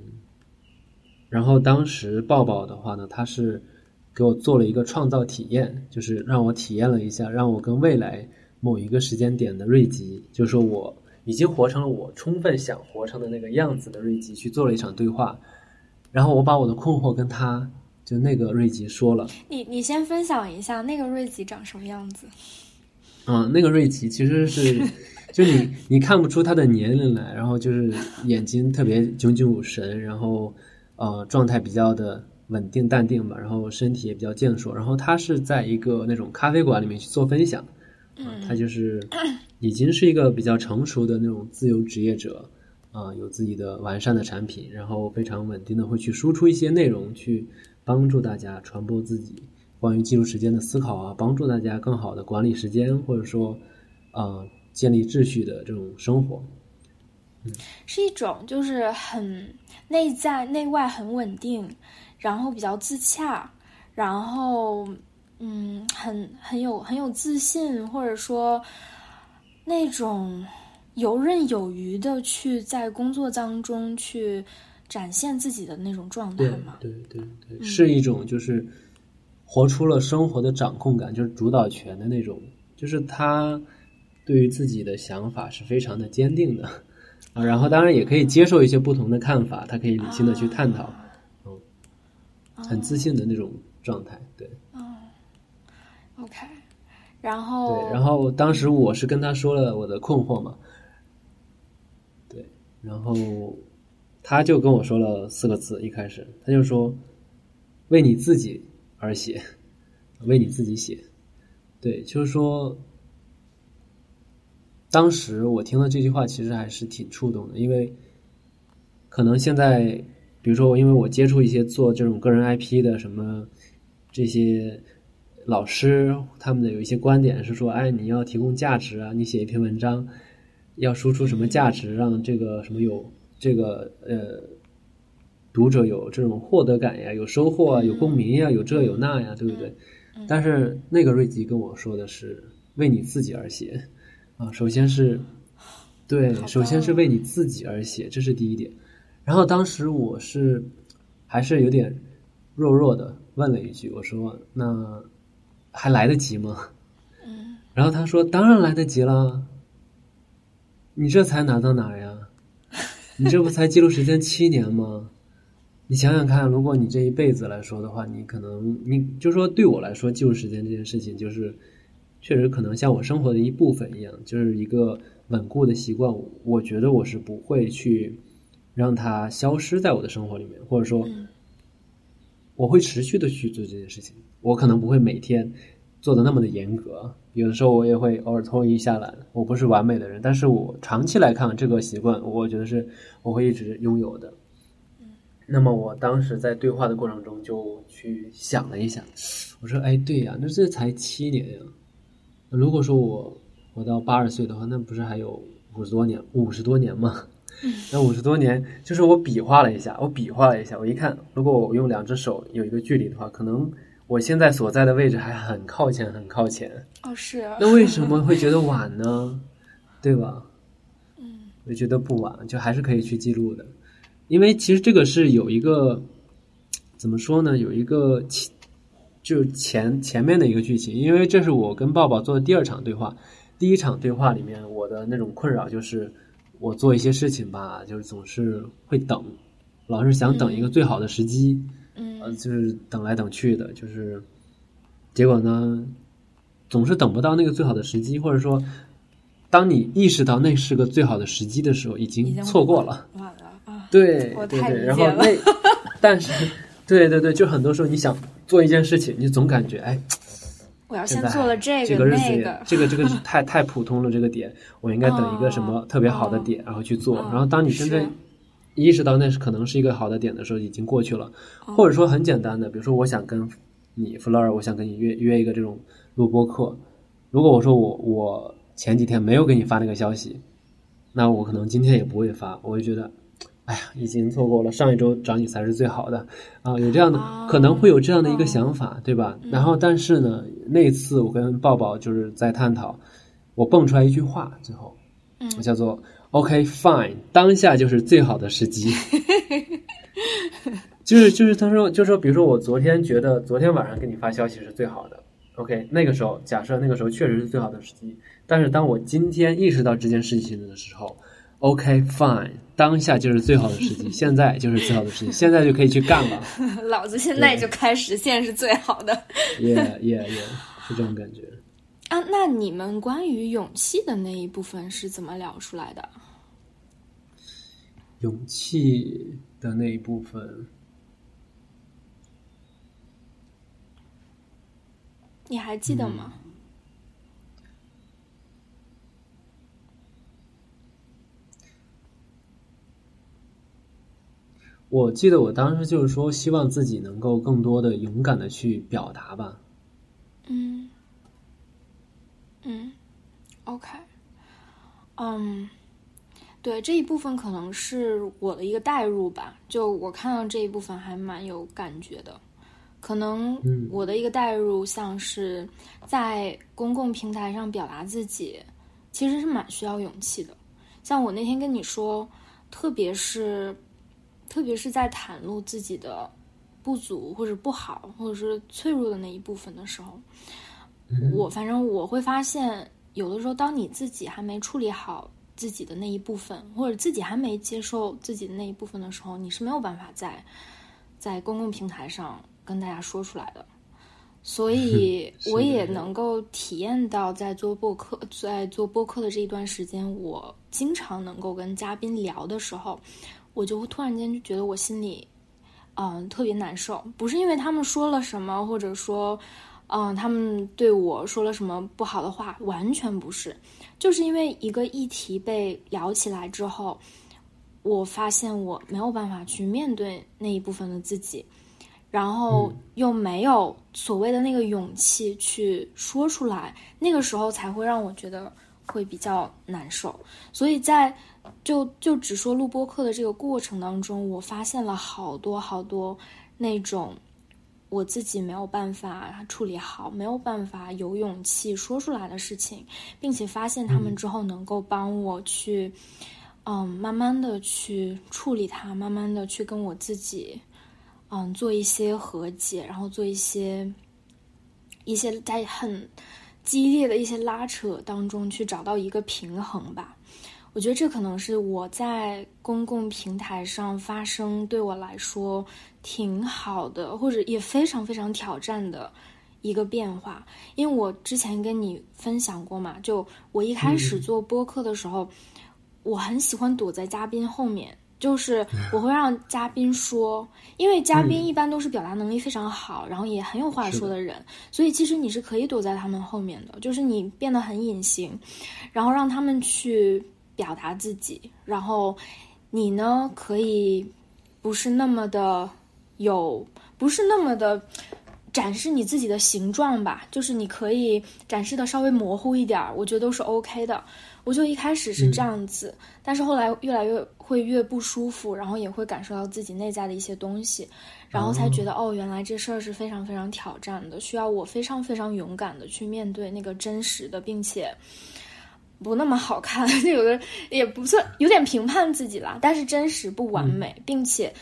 然后当时抱抱的话呢，他是给我做了一个创造体验，就是让我体验了一下，让我跟未来某一个时间点的瑞吉，就是说我已经活成了我充分想活成的那个样子的瑞吉，去做了一场对话。然后我把我的困惑跟他就那个瑞吉说了。你你先分享一下那个瑞吉长什么样子？嗯，那个瑞吉其实是，就你你看不出他的年龄来，然后就是眼睛特别炯炯有神，然后呃状态比较的稳定淡定吧，然后身体也比较健硕，然后他是在一个那种咖啡馆里面去做分享，啊嗯他就是已经是一个比较成熟的那种自由职业者，啊、有自己的完善的产品，然后非常稳定的会去输出一些内容，去帮助大家传播自己关于记录时间的思考啊，帮助大家更好的管理时间，或者说呃、建立秩序的这种生活。是一种就是很内在、内外很稳定，然后比较自洽，然后嗯，很很有很有自信，或者说那种游刃有余的去在工作当中去展现自己的那种状态对嘛。对对对，是一种就是活出了生活的掌控感，就是主导权的那种，就是他对于自己的想法是非常的坚定的啊，然后当然也可以接受一些不同的看法，他可以理性的去探讨，嗯，很自信的那种状态，对。OK，然后对，然后当时我是跟他说了我的困惑嘛，对，然后他就跟我说了四个字，一开始他就说为你自己而写，为你自己写，对，就是说，当时我听了这句话，其实还是挺触动的，因为可能现在，比如说，因为我接触一些做这种个人 IP 的什么这些老师，他们的有一些观点是说，哎，你要提供价值啊，你写一篇文章要输出什么价值，让这个什么有这个呃读者有这种获得感呀，有收获啊，有共鸣呀，有这有那呀，对不对？但是那个瑞吉跟我说的是为你自己而写啊，首先是对，首先是为你自己而写，这是第一点。然后当时我是还是有点弱弱的问了一句，我说：“那还来得及吗？”嗯然后他说：“当然来得及啦，你这才哪到哪儿呀？你这不才记录时间七年吗？你想想看，如果你这一辈子来说的话，你可能你就说对我来说，记录时间这件事情，就是确实可能像我生活的一部分一样，就是一个稳固的习惯。我我觉得我是不会去让它消失在我的生活里面，或者说嗯我会持续的去做这件事情。我可能不会每天做的那么的严格，有的时候我也会偶尔偷一下懒。我不是完美的人，但是我长期来看，这个习惯我觉得是我会一直拥有的。那么我当时在对话的过程中就去想了一下，我说：“哎，对呀，那这才七年呀。如果说我活到八十岁的话，那不是还有五十多年、五十多年吗？那五十多年，就是我比划了一下，我比划了一下，我一看，如果我用两只手有一个距离的话，可能我现在所在的位置还很靠前，很靠前。哦是那为什么会觉得晚呢？对吧？嗯我觉得不晚，就还是可以去记录的，因为其实这个是有一个怎么说呢？有一个前就是前前面的一个剧情，因为这是我跟抱抱做的第二场对话。第一场对话里面，我的那种困扰就是我做一些事情吧，就是总是会等，老是想等一个最好的时机。呃，嗯就是等来等去的，就是结果呢，总是等不到那个最好的时机，或者说，当你意识到那是个最好的时机的时候，已已经经错过了。晚了啊对对对，然后那，但是，对对对，就很多时候你想做一件事情，你总感觉哎，我要先做了这这个日子也那个这个这个太 太普通了，这个点我应该等一个什么哦特别好的点，然后去做。哦然后当你真正意识到那是可能是一个好的点的时候，已经过去了。哦或者说很简单的，比如说我想跟你弗洛尔，我想跟你约约一个这种录播课。如果我说我我前几天没有给你发那个消息，那我可能今天也不会发，我就觉得。哎呀，已经错过了，上一周找你才是最好的啊！有这样的、哦可能会有这样的一个哦想法，对吧？嗯然后，但是呢，那次我跟抱抱就是在探讨，我蹦出来一句话，最后嗯我叫做 “OK fine”，当下就是最好的时机。就是就是他说就说，比如说我昨天觉得昨天晚上给你发消息是最好的，OK，那个时候假设那个时候确实是最好的时机，但是当我今天意识到这件事情的时候，OK fine，当下就是最好的时机，现在就是最好的时机，现在就可以去干了，老子现在就开始，现在是最好的耶耶耶，是这种感觉。啊。那你们关于勇气的那一部分是怎么聊出来的？勇气的那一部分，你还记得吗？我记得我当时就是说，希望自己能够更多的勇敢的去表达吧。嗯嗯，OK，嗯，对这一部分可能是我的一个代入吧，就我看到这一部分还蛮有感觉的。可能我的一个代入像是在公共平台上表达自己，其实是蛮需要勇气的。像我那天跟你说，特别是特别是在袒露自己的不足或者不好或者是脆弱的那一部分的时候，我反正我会发现，有的时候当你自己还没处理好自己的那一部分，或者自己还没接受自己的那一部分的时候，你是没有办法在在公共平台上。跟大家说出来的，所以 我也能够体验到，在做播客，在做播客的这一段时间，我经常能够跟嘉宾聊的时候，我就会突然间就觉得我心里，嗯，特别难受。不是因为他们说了什么，或者说，嗯，他们对我说了什么不好的话，完全不是，就是因为一个议题被聊起来之后，我发现我没有办法去面对那一部分的自己。然后又没有所谓的那个勇气去说出来，那个时候才会让我觉得会比较难受。所以在就就只说录播课的这个过程当中，我发现了好多好多那种我自己没有办法处理好、没有办法有勇气说出来的事情，并且发现他们之后能够帮我去，嗯，慢慢的去处理它，慢慢的去跟我自己。嗯，做一些和解，然后做一些一些在很激烈的一些拉扯当中去找到一个平衡吧。我觉得这可能是我在公共平台上发声对我来说挺好的，或者也非常非常挑战的一个变化。因为我之前跟你分享过嘛，就我一开始做播客的时候，我很喜欢躲在嘉宾后面。就是我会让嘉宾说，因为嘉宾一般都是表达能力非常好，然后也很有话说的人，所以其实你是可以躲在他们后面的，就是你变得很隐形，然后让他们去表达自己，然后你呢可以不是那么的有，不是那么的展示你自己的形状吧，就是你可以展示的稍微模糊一点，我觉得都是 OK 的。我就一开始是这样子，但是后来越来越会越不舒服，然后也会感受到自己内在的一些东西，然后才觉得哦，原来这事儿是非常非常挑战的，需要我非常非常勇敢的去面对那个真实的，并且不那么好看，有的也不算有点评判自己啦，但是真实不完美，并且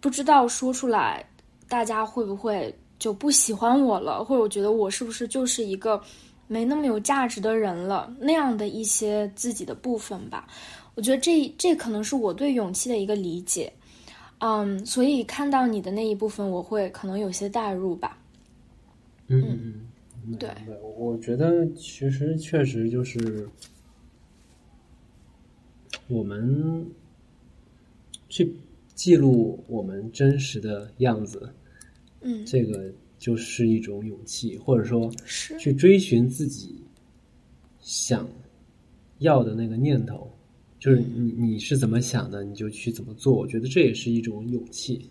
不知道说出来大家会不会就不喜欢我了，或者我觉得我是不是就是一个。没那么有价值的人了，那样的一些自己的部分吧，我觉得这这可能是我对勇气的一个理解，嗯，所以看到你的那一部分，我会可能有些代入吧。嗯嗯，对，我觉得其实确实就是我们去记录我们真实的样子，嗯，这个。就是一种勇气，或者说，去追寻自己想要的那个念头，就是你你是怎么想的，你就去怎么做。我觉得这也是一种勇气。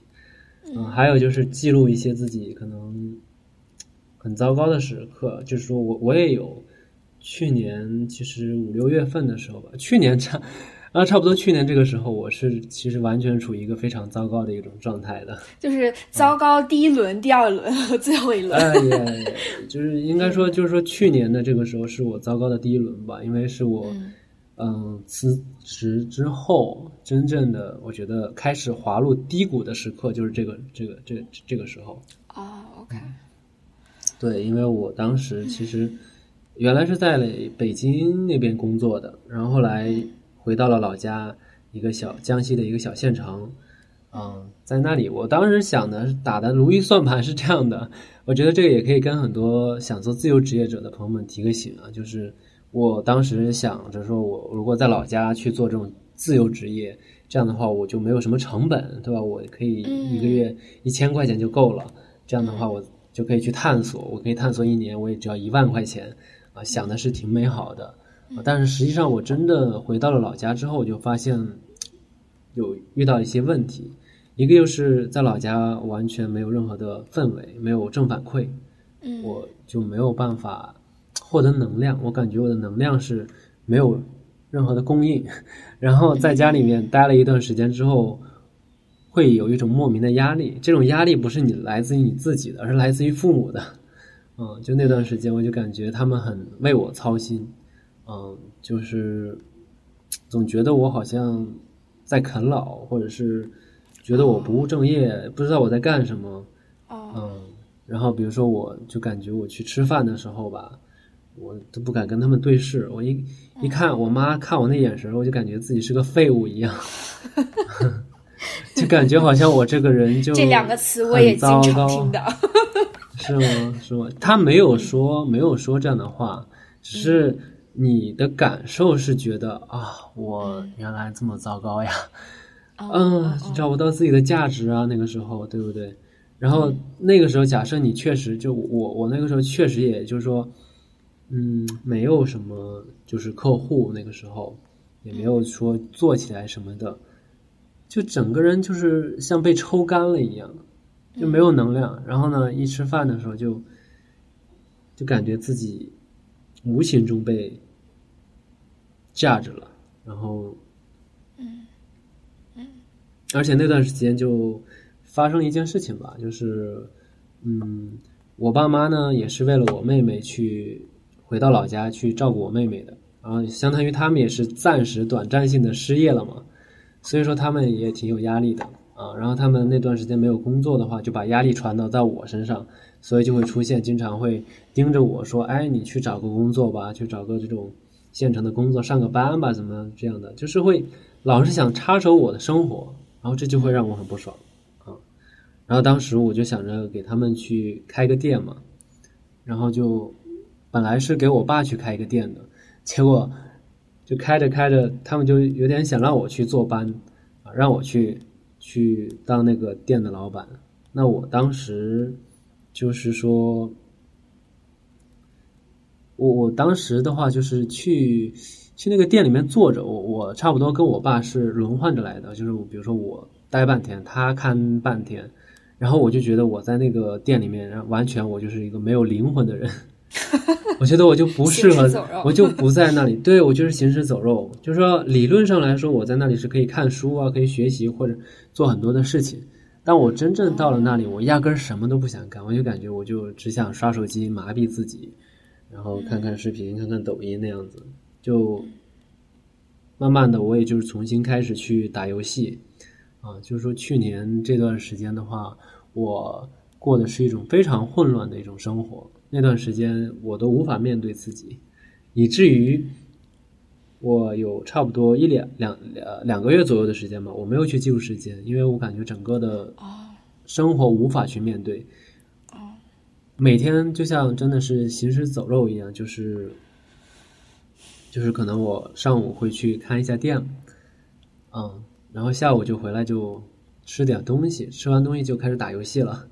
嗯，还有就是记录一些自己可能很糟糕的时刻，就是说我我也有去年其实五六月份的时候吧，去年差。啊，差不多去年这个时候，我是其实完全处于一个非常糟糕的一种状态的，就是糟糕第一轮、第二轮和最后一轮。哎呀，就是应该说，就是说去年的这个时候是我糟糕的第一轮吧，因为是我嗯辞职之后真正的我觉得开始滑入低谷的时刻，就是这个这个这这个时候。哦，OK。对，因为我当时其实原来是在北京那边工作的，然后后来。回到了老家，一个小江西的一个小县城，嗯，在那里，我当时想的打的如意算盘是这样的，我觉得这个也可以跟很多想做自由职业者的朋友们提个醒啊，就是我当时想着说，我如果在老家去做这种自由职业，这样的话我就没有什么成本，对吧？我可以一个月一千块钱就够了，这样的话我就可以去探索，我可以探索一年，我也只要一万块钱，啊，想的是挺美好的。但是实际上，我真的回到了老家之后，我就发现有遇到一些问题。一个就是在老家完全没有任何的氛围，没有正反馈，嗯，我就没有办法获得能量。我感觉我的能量是没有任何的供应。然后在家里面待了一段时间之后，会有一种莫名的压力。这种压力不是你来自于你自己的，而是来自于父母的。嗯，就那段时间，我就感觉他们很为我操心。嗯，就是总觉得我好像在啃老，或者是觉得我不务正业，不知道我在干什么。哦，嗯，然后比如说，我就感觉我去吃饭的时候吧，我都不敢跟他们对视。我一一看我妈看我那眼神，我就感觉自己是个废物一样，就感觉好像我这个人就这两个词我也很经常糟糕听到。是吗？是吗？他没有说没有说这样的话，只是你的感受是觉得啊，我原来这么糟糕呀，哦嗯，找不到自己的价值啊，那个时候，对不对？然后那个时候，假设你确实就我我那个时候确实也就是说，嗯，没有什么就是客户，那个时候也没有说做起来什么的，就整个人就是像被抽干了一样，就没有能量。然后呢，一吃饭的时候就就感觉自己无形中被架着了，然后，嗯而且那段时间就发生一件事情吧，就是，嗯，我爸妈呢也是为了我妹妹去回到老家去照顾我妹妹的，然后相当于他们也是暂时短暂性的失业了嘛，所以说他们也挺有压力的啊。然后他们那段时间没有工作的话，就把压力传导在我身上，所以就会出现经常会盯着我说：“哎，你去找个工作吧，去找个这种现成的工作，上个班吧，怎么这样的？”就是会老是想插手我的生活，然后这就会让我很不爽啊。然后当时我就想着给他们去开个店嘛，然后就本来是给我爸去开一个店的，结果就开着开着，他们就有点想让我去坐班啊，让我去去当那个店的老板。那我当时就是说，我我当时的话就是去去那个店里面坐着，我我差不多跟我爸是轮换着来的，就是比如说我待半天，他看半天，然后我就觉得我在那个店里面，然后完全我就是一个没有灵魂的人。我觉得我就不适合我就不在那里。对我就是行尸走肉，就是说理论上来说，我在那里是可以看书啊，可以学习或者做很多的事情。但我真正到了那里，我压根儿什么都不想干，我就感觉我就只想刷手机麻痹自己，然后看看视频、看看抖音那样子。就慢慢的，我也就是重新开始去打游戏啊，就是说去年这段时间的话，我过的是一种非常混乱的一种生活。那段时间我都无法面对自己，以至于我有差不多一两两两两个月左右的时间吧，我没有去记录时间，因为我感觉整个的生活无法去面对。每天就像真的是行尸走肉一样，就是就是可能我上午会去看一下店，嗯，然后下午就回来就吃点东西，吃完东西就开始打游戏了，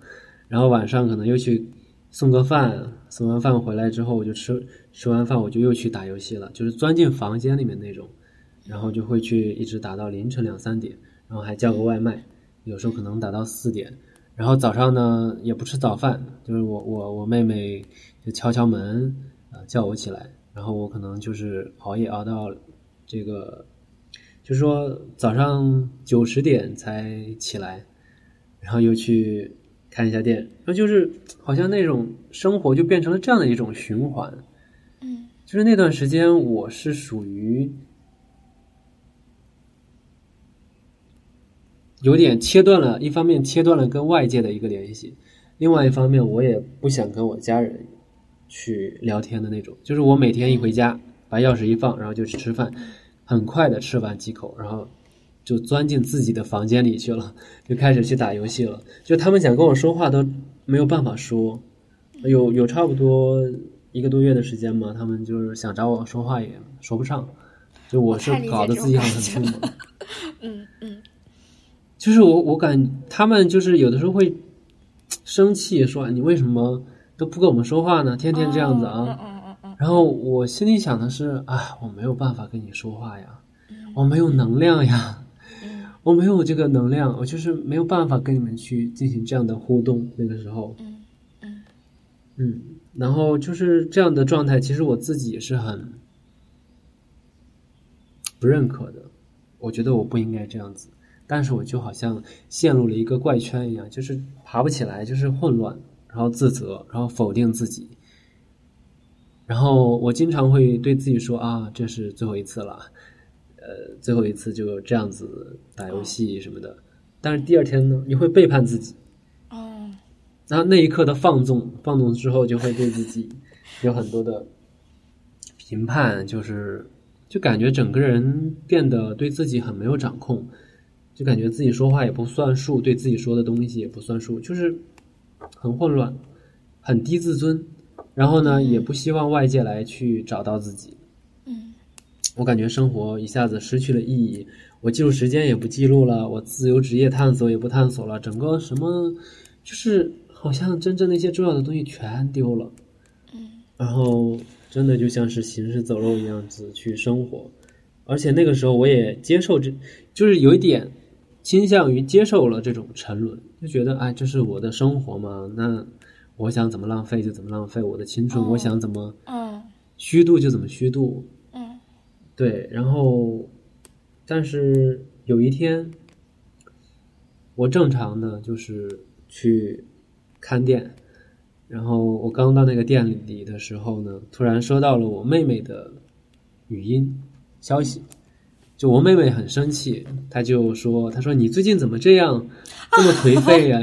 然后晚上可能又去送个饭，送完饭回来之后我就吃吃完饭我就又去打游戏了，就是钻进房间里面那种，然后就会去一直打到凌晨两三点，然后还叫个外卖，有时候可能打到四点，然后早上呢也不吃早饭，就是我我我妹妹就敲敲门啊、呃叫我起来，然后我可能就是熬夜熬到这个，就是说早上九十点才起来，然后又去看一下店，然后就是好像那种生活就变成了这样的一种循环。嗯就是那段时间，我是属于有点切断了，一方面切断了跟外界的一个联系，另外一方面我也不想跟我家人去聊天的那种。就是我每天一回家，把钥匙一放，然后就去吃饭，很快的吃完几口，然后就钻进自己的房间里去了，就开始去打游戏了。就他们想跟我说话都没有办法说，有有差不多一个多月的时间嘛，他们就是想找我说话也说不上，就我是搞得自己很很痛苦。嗯嗯就是我我感他们就是有的时候会生气，说你为什么都不跟我们说话呢？天天这样子啊。然后我心里想的是啊，我没有办法跟你说话呀，我没有能量呀，我没有这个能量，我就是没有办法跟你们去进行这样的互动。那个时候，嗯嗯嗯，然后就是这样的状态，其实我自己也是很不认可的。我觉得我不应该这样子，但是我就好像陷入了一个怪圈一样，就是爬不起来，就是混乱，然后自责，然后否定自己。然后我经常会对自己说啊，这是最后一次了，呃，最后一次就这样子打游戏什么的。但是第二天呢，你会背叛自己，哦，然后那一刻的放纵，放纵之后就会对自己 有很多的评判，就是就感觉整个人变得对自己很没有掌控，就感觉自己说话也不算数，对自己说的东西也不算数，就是很混乱，很低自尊。然后呢，也不希望外界来去找到自己。嗯我感觉生活一下子失去了意义，我记录时间也不记录了，我自由职业探索也不探索了，整个什么就是好像真正那些重要的东西全丢了。嗯然后真的就像是行尸走肉一样子去生活，而且那个时候我也接受这，就是有一点倾向于接受了这种沉沦，就觉得哎，这是我的生活嘛，那我想怎么浪费就怎么浪费我的青春，哦我想怎么嗯。虚度就怎么虚度，嗯。对，然后，但是有一天，我正常的就是去看店，然后我刚到那个店里的时候呢，突然收到了我妹妹的语音消息，就我妹妹很生气，她就说：“她说你最近怎么这样，这么颓废呀、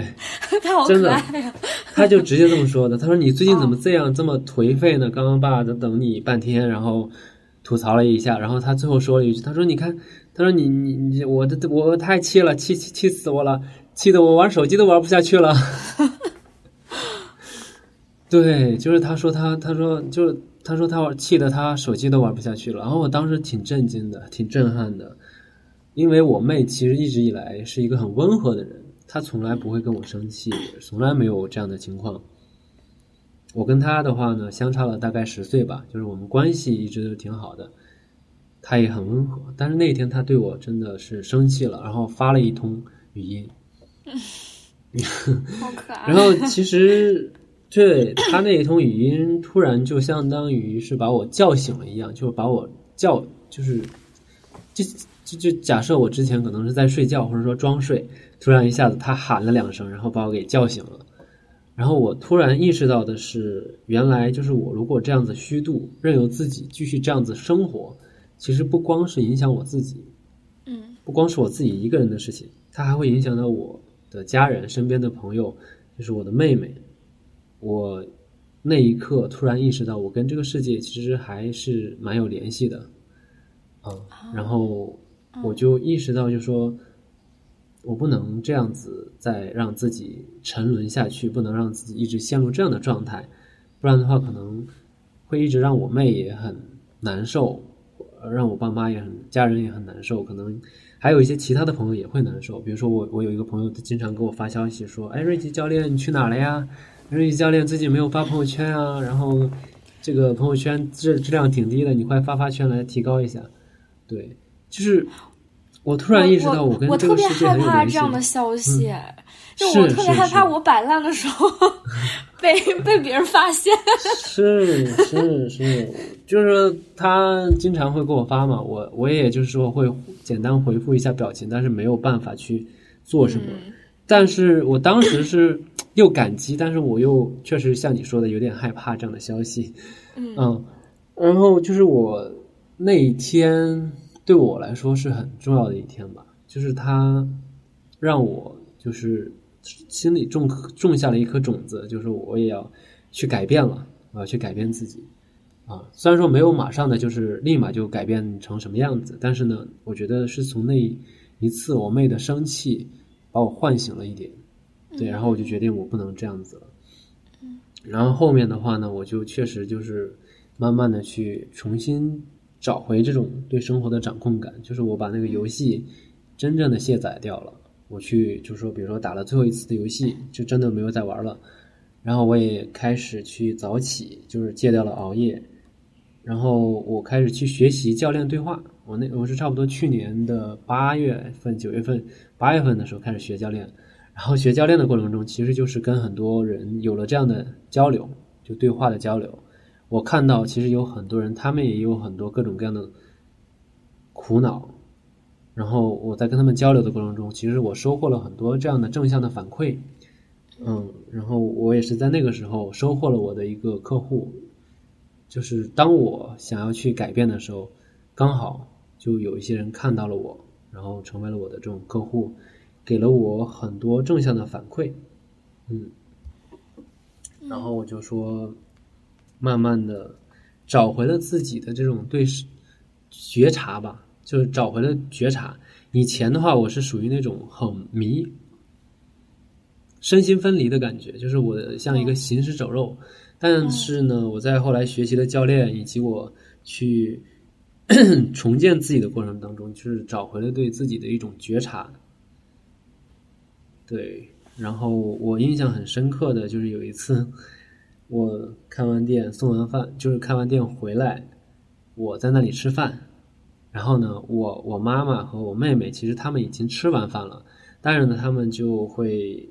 他好可 真的爱呀、他就直接这么说的。她说：“你最近怎么这样这么颓废呢？刚刚爸在等你半天，然后吐槽了一下，然后她最后说了一句：她说你看，她说你你你我的我太气了，气气气死我了，气得我玩手机都玩不下去了。”对，就是他说他他说就是他说他玩气得他手机都玩不下去了，然后我当时挺震惊的，挺震撼的，因为我妹其实一直以来是一个很温和的人，她从来不会跟我生气，从来没有这样的情况。我跟她的话呢，相差了大概十岁吧，就是我们关系一直都挺好的，她也很温和。但是那天她对我真的是生气了，然后发了一通语音，好可爱。然后其实对他那一通语音，突然就相当于是把我叫醒了一样，就把我叫，就是就就就假设我之前可能是在睡觉，或者说装睡，突然一下子他喊了两声，然后把我给叫醒了。然后我突然意识到的是，原来就是我如果这样子虚度，任由自己继续这样子生活，其实不光是影响我自己，嗯不光是我自己一个人的事情，它还会影响到我的家人、身边的朋友，就是我的妹妹。我那一刻突然意识到，我跟这个世界其实还是蛮有联系的，啊、然后我就意识到，就说我不能这样子再让自己沉沦下去，不能让自己一直陷入这样的状态，不然的话，可能会一直让我妹也很难受，呃让我爸妈也很，家人也很难受，可能还有一些其他的朋友也会难受。比如说我，我有一个朋友，他经常给我发消息说：“哎，瑞吉教练，你去哪了呀？瑞吉教练最近没有发朋友圈啊，然后这个朋友圈质质量挺低的，你快发发圈来提高一下。”对，就是我突然意识到我跟我特别害怕这样的消息，就我特别害怕我摆烂的时候 被被别人发现。是是是，就是他经常会给我发嘛，我我也就是说会简单回复一下表情，但是没有办法去做什么。嗯但是我当时是又感激，但是我又确实像你说的有点害怕这样的消息，嗯然后就是我那一天对我来说是很重要的一天吧，就是他让我就是心里种种下了一颗种子，就是我也要去改变了，我要去改变自己啊。虽然说没有马上的就是立马就改变成什么样子，但是呢，我觉得是从那一次我妹的生气把我唤醒了一点，对，然后我就决定我不能这样子了。然后后面的话呢，我就确实就是慢慢的去重新找回这种对生活的掌控感，就是我把那个游戏真正的卸载掉了，我去就是说，比如说打了最后一次的游戏，就真的没有再玩了。然后我也开始去早起，就是戒掉了熬夜，然后我开始去学习教练对话。我那我是差不多去年的八月份、九月份、八月份的时候开始学教练。然后学教练的过程中，其实就是跟很多人有了这样的交流，就对话的交流。我看到其实有很多人，他们也有很多各种各样的苦恼。然后我在跟他们交流的过程中，其实我收获了很多这样的正向的反馈。嗯，然后我也是在那个时候收获了我的一个客户，就是当我想要去改变的时候，刚好就有一些人看到了我，然后成为了我的这种客户。给了我很多正向的反馈，嗯，然后我就说，慢慢的找回了自己的这种对觉察吧，就是找回了觉察。以前的话，我是属于那种很迷、身心分离的感觉，就是我像一个行尸走肉。但是呢，我在后来学习的教练以及我去 重建自己的过程当中，就是找回了对自己的一种觉察。对，然后我印象很深刻的就是有一次，我开完店送完饭，就是开完店回来，我在那里吃饭，然后呢，我我妈妈和我妹妹其实他们已经吃完饭了，但是呢，他们就会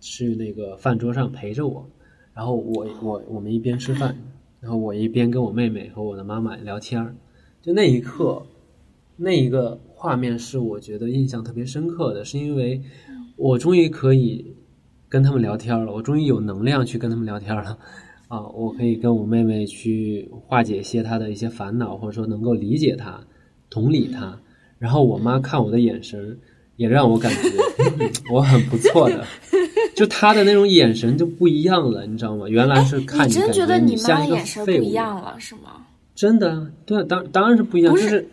去那个饭桌上陪着我，然后我我我们一边吃饭，然后我一边跟我妹妹和我的妈妈聊天儿，就那一刻，那一个画面是我觉得印象特别深刻的，是因为。我终于可以跟他们聊天了，我终于有能量去跟他们聊天了，啊，我可以跟我妹妹去化解一些她的一些烦恼，或者说能够理解她、同理她。然后我妈看我的眼神，也让我感觉我很不错的，就她的那种眼神就不一样了，你知道吗？原来是看你真觉得你妈眼神不一样了，是吗？真的，对，当当然是不一样，就是。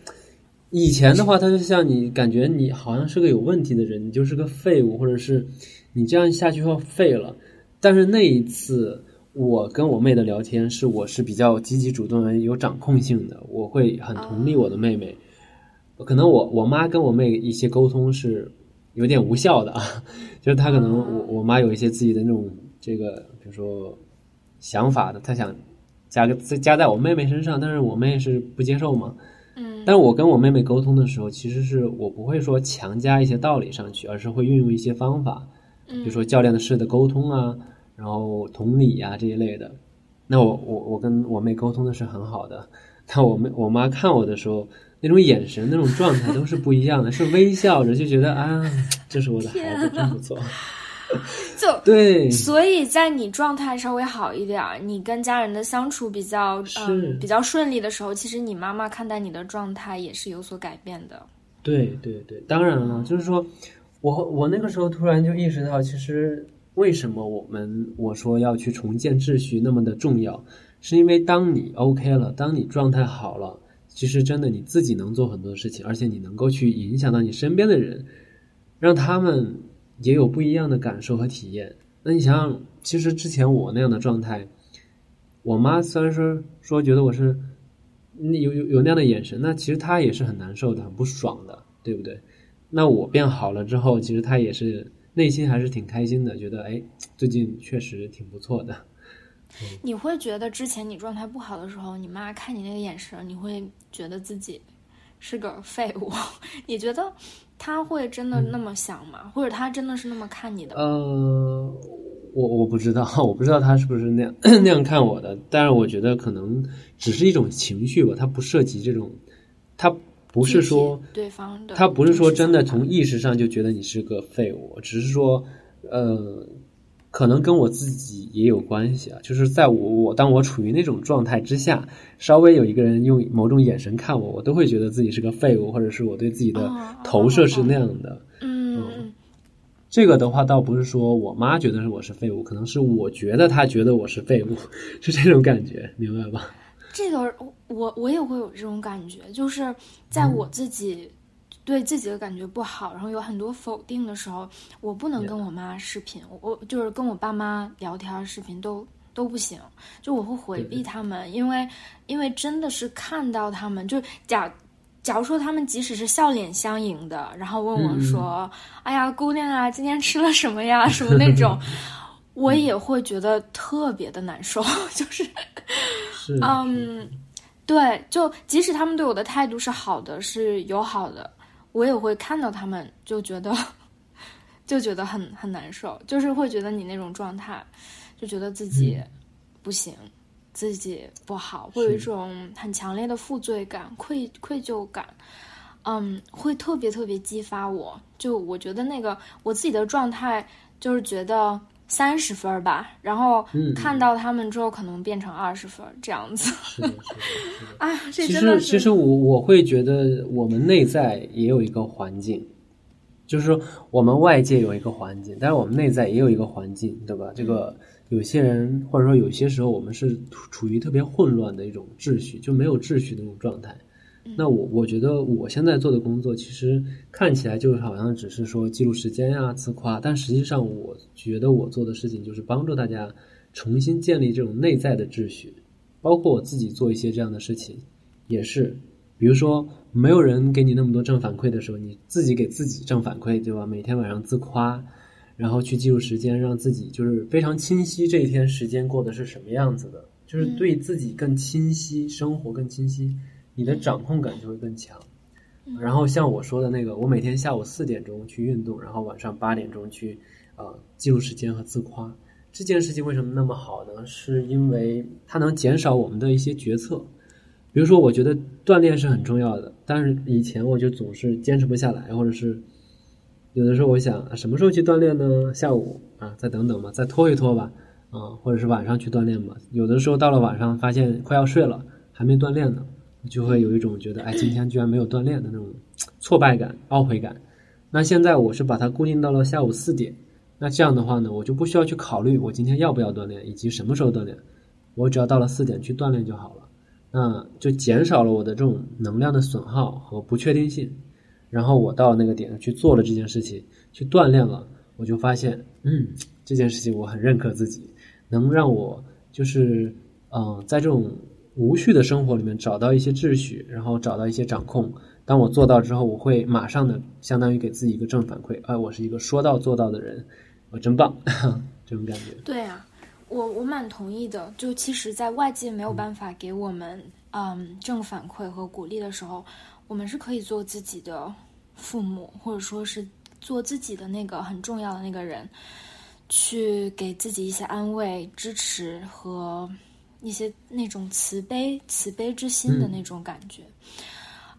以前的话，他就像你感觉你好像是个有问题的人，你就是个废物，或者是你这样下去要废了。但是那一次，我跟我妹的聊天是我是比较积极主动、有掌控性的，我会很同理我的妹妹。可能我我妈跟我妹一些沟通是有点无效的啊，就是她可能我我妈有一些自己的那种这个，比如说想法的，她想加个加在我妹妹身上，但是我妹是不接受嘛。但我跟我妹妹沟通的时候，其实是我不会说强加一些道理上去，而是会运用一些方法，比如说教练的式的沟通啊，然后同理啊这一类的。那我我我跟我妹沟通的是很好的，但我妹我妈看我的时候，那种眼神、那种状态都是不一样的，是微笑着就觉得啊，这是我的孩子，真不错。就对，所以在你状态稍微好一点，你跟家人的相处比较嗯比较顺利的时候，其实你妈妈看待你的状态也是有所改变的。对对对，当然了，就是说我我那个时候突然就意识到，其实为什么我们我说要去重建秩序那么的重要，是因为当你 OK 了，当你状态好了，其实真的你自己能做很多事情，而且你能够去影响到你身边的人，让他们。也有不一样的感受和体验。那你想想，其实之前我那样的状态，我妈虽然说说觉得我是有有有那样的眼神，那其实她也是很难受的、很不爽的，对不对？那我变好了之后，其实她也是内心还是挺开心的，觉得哎，最近确实挺不错的。你会觉得之前你状态不好的时候，你妈看你那个眼神，你会觉得自己是个废物？你觉得？他会真的那么想吗？或者他真的是那么看你的？呃，我我不知道，我不知道他是不是那样 那样看我的。但是我觉得可能只是一种情绪吧，他不涉及这种，他不是说对方的，他不是说真的从意识上就觉得你是个废物，只是说呃。可能跟我自己也有关系啊，就是在我我当我处于那种状态之下，稍微有一个人用某种眼神看我，我都会觉得自己是个废物，或者是我对自己的投射是那样的。嗯，这个的话倒不是说我妈觉得是我是废物，可能是我觉得她觉得我是废物，是这种感觉，明白吧？这个我我也会有这种感觉，就是在我自己。对自己的感觉不好，然后有很多否定的时候，我不能跟我妈视频，我就是跟我爸妈聊天视频都都不行，就我会回避他们，因为因为真的是看到他们，就假假如说他们即使是笑脸相迎的，然后问我说：“哎呀，姑娘啊，今天吃了什么呀？”什么那种，我也会觉得特别的难受，就是，嗯。对，就即使他们对我的态度是好的，是友好的，我也会看到他们就觉得就觉得很很难受，就是会觉得你那种状态，就觉得自己不行，自己不好，会有一种很强烈的负罪感、愧愧疚感，嗯，会特别特别激发我。就我觉得那个我自己的状态，就是觉得三十分吧，然后看到他们之后，可能变成二十分这样子。是的，是的，其实其实我我会觉得我们内在也有一个环境。就是说，我们外界有一个环境，但是我们内在也有一个环境，对吧？这个有些人或者说有些时候，我们是处于特别混乱的一种秩序，就没有秩序的那种状态。那我我觉得我现在做的工作，其实看起来就好像只是说记录时间呀、自夸，但实际上我觉得我做的事情就是帮助大家重新建立这种内在的秩序，包括我自己做一些这样的事情，也是。比如说，没有人给你那么多正反馈的时候，你自己给自己正反馈，对吧？每天晚上自夸，然后去记录时间，让自己就是非常清晰这一天时间过的是什么样子的，就是对自己更清晰，生活更清晰，你的掌控感就会更强。然后像我说的那个，我每天下午四点钟去运动，然后晚上八点钟去呃记录时间和自夸，这件事情为什么那么好呢？是因为它能减少我们的一些决策。比如说，我觉得锻炼是很重要的，但是以前我就总是坚持不下来，或者是有的时候我想什么时候去锻炼呢？下午啊，再等等吧，再拖一拖吧，啊，或者是晚上去锻炼吧。有的时候到了晚上，发现快要睡了，还没锻炼呢，就会有一种觉得，哎，今天居然没有锻炼的那种挫败感、懊悔感。那现在我是把它固定到了下午四点，那这样的话呢，我就不需要去考虑我今天要不要锻炼，以及什么时候锻炼，我只要到了四点去锻炼就好了。那就减少了我的这种能量的损耗和不确定性，然后我到那个点去做了这件事情，去锻炼了，我就发现，嗯，这件事情我很认可自己，能让我就是，嗯，在这种无序的生活里面找到一些秩序，然后找到一些掌控。当我做到之后，我会马上的相当于给自己一个正反馈，哎，我是一个说到做到的人，我真棒，这种感觉。对啊。我我蛮同意的，就其实，在外界没有办法给我们嗯正反馈和鼓励的时候，我们是可以做自己的父母，或者说是做自己的那个很重要的那个人，去给自己一些安慰、支持和一些那种慈悲、慈悲之心的那种感觉。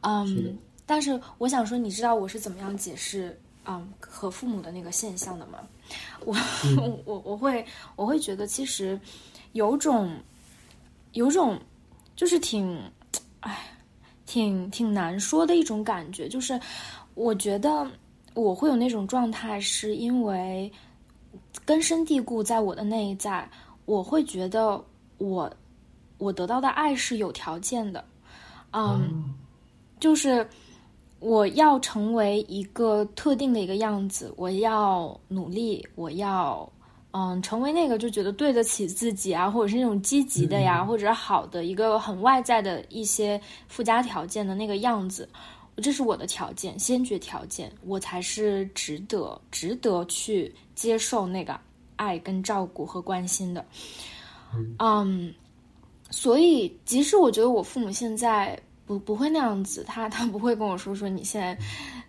嗯，但是我想说，你知道我是怎么样解释嗯和父母的那个现象的吗？我 我我会我会觉得其实有种有种就是挺哎挺挺难说的一种感觉，就是我觉得我会有那种状态，是因为根深蒂固在我的内在，我会觉得我我得到的爱是有条件的，嗯，就是。我要成为一个特定的一个样子，我要努力，我要嗯成为那个就觉得对得起自己啊，或者是那种积极的呀，或者好的一个很外在的一些附加条件的那个样子，这是我的条件，先决条件，我才是值得值得去接受那个爱跟照顾和关心的，嗯，所以即使我觉得我父母现在。不不会那样子，他他不会跟我说说你现在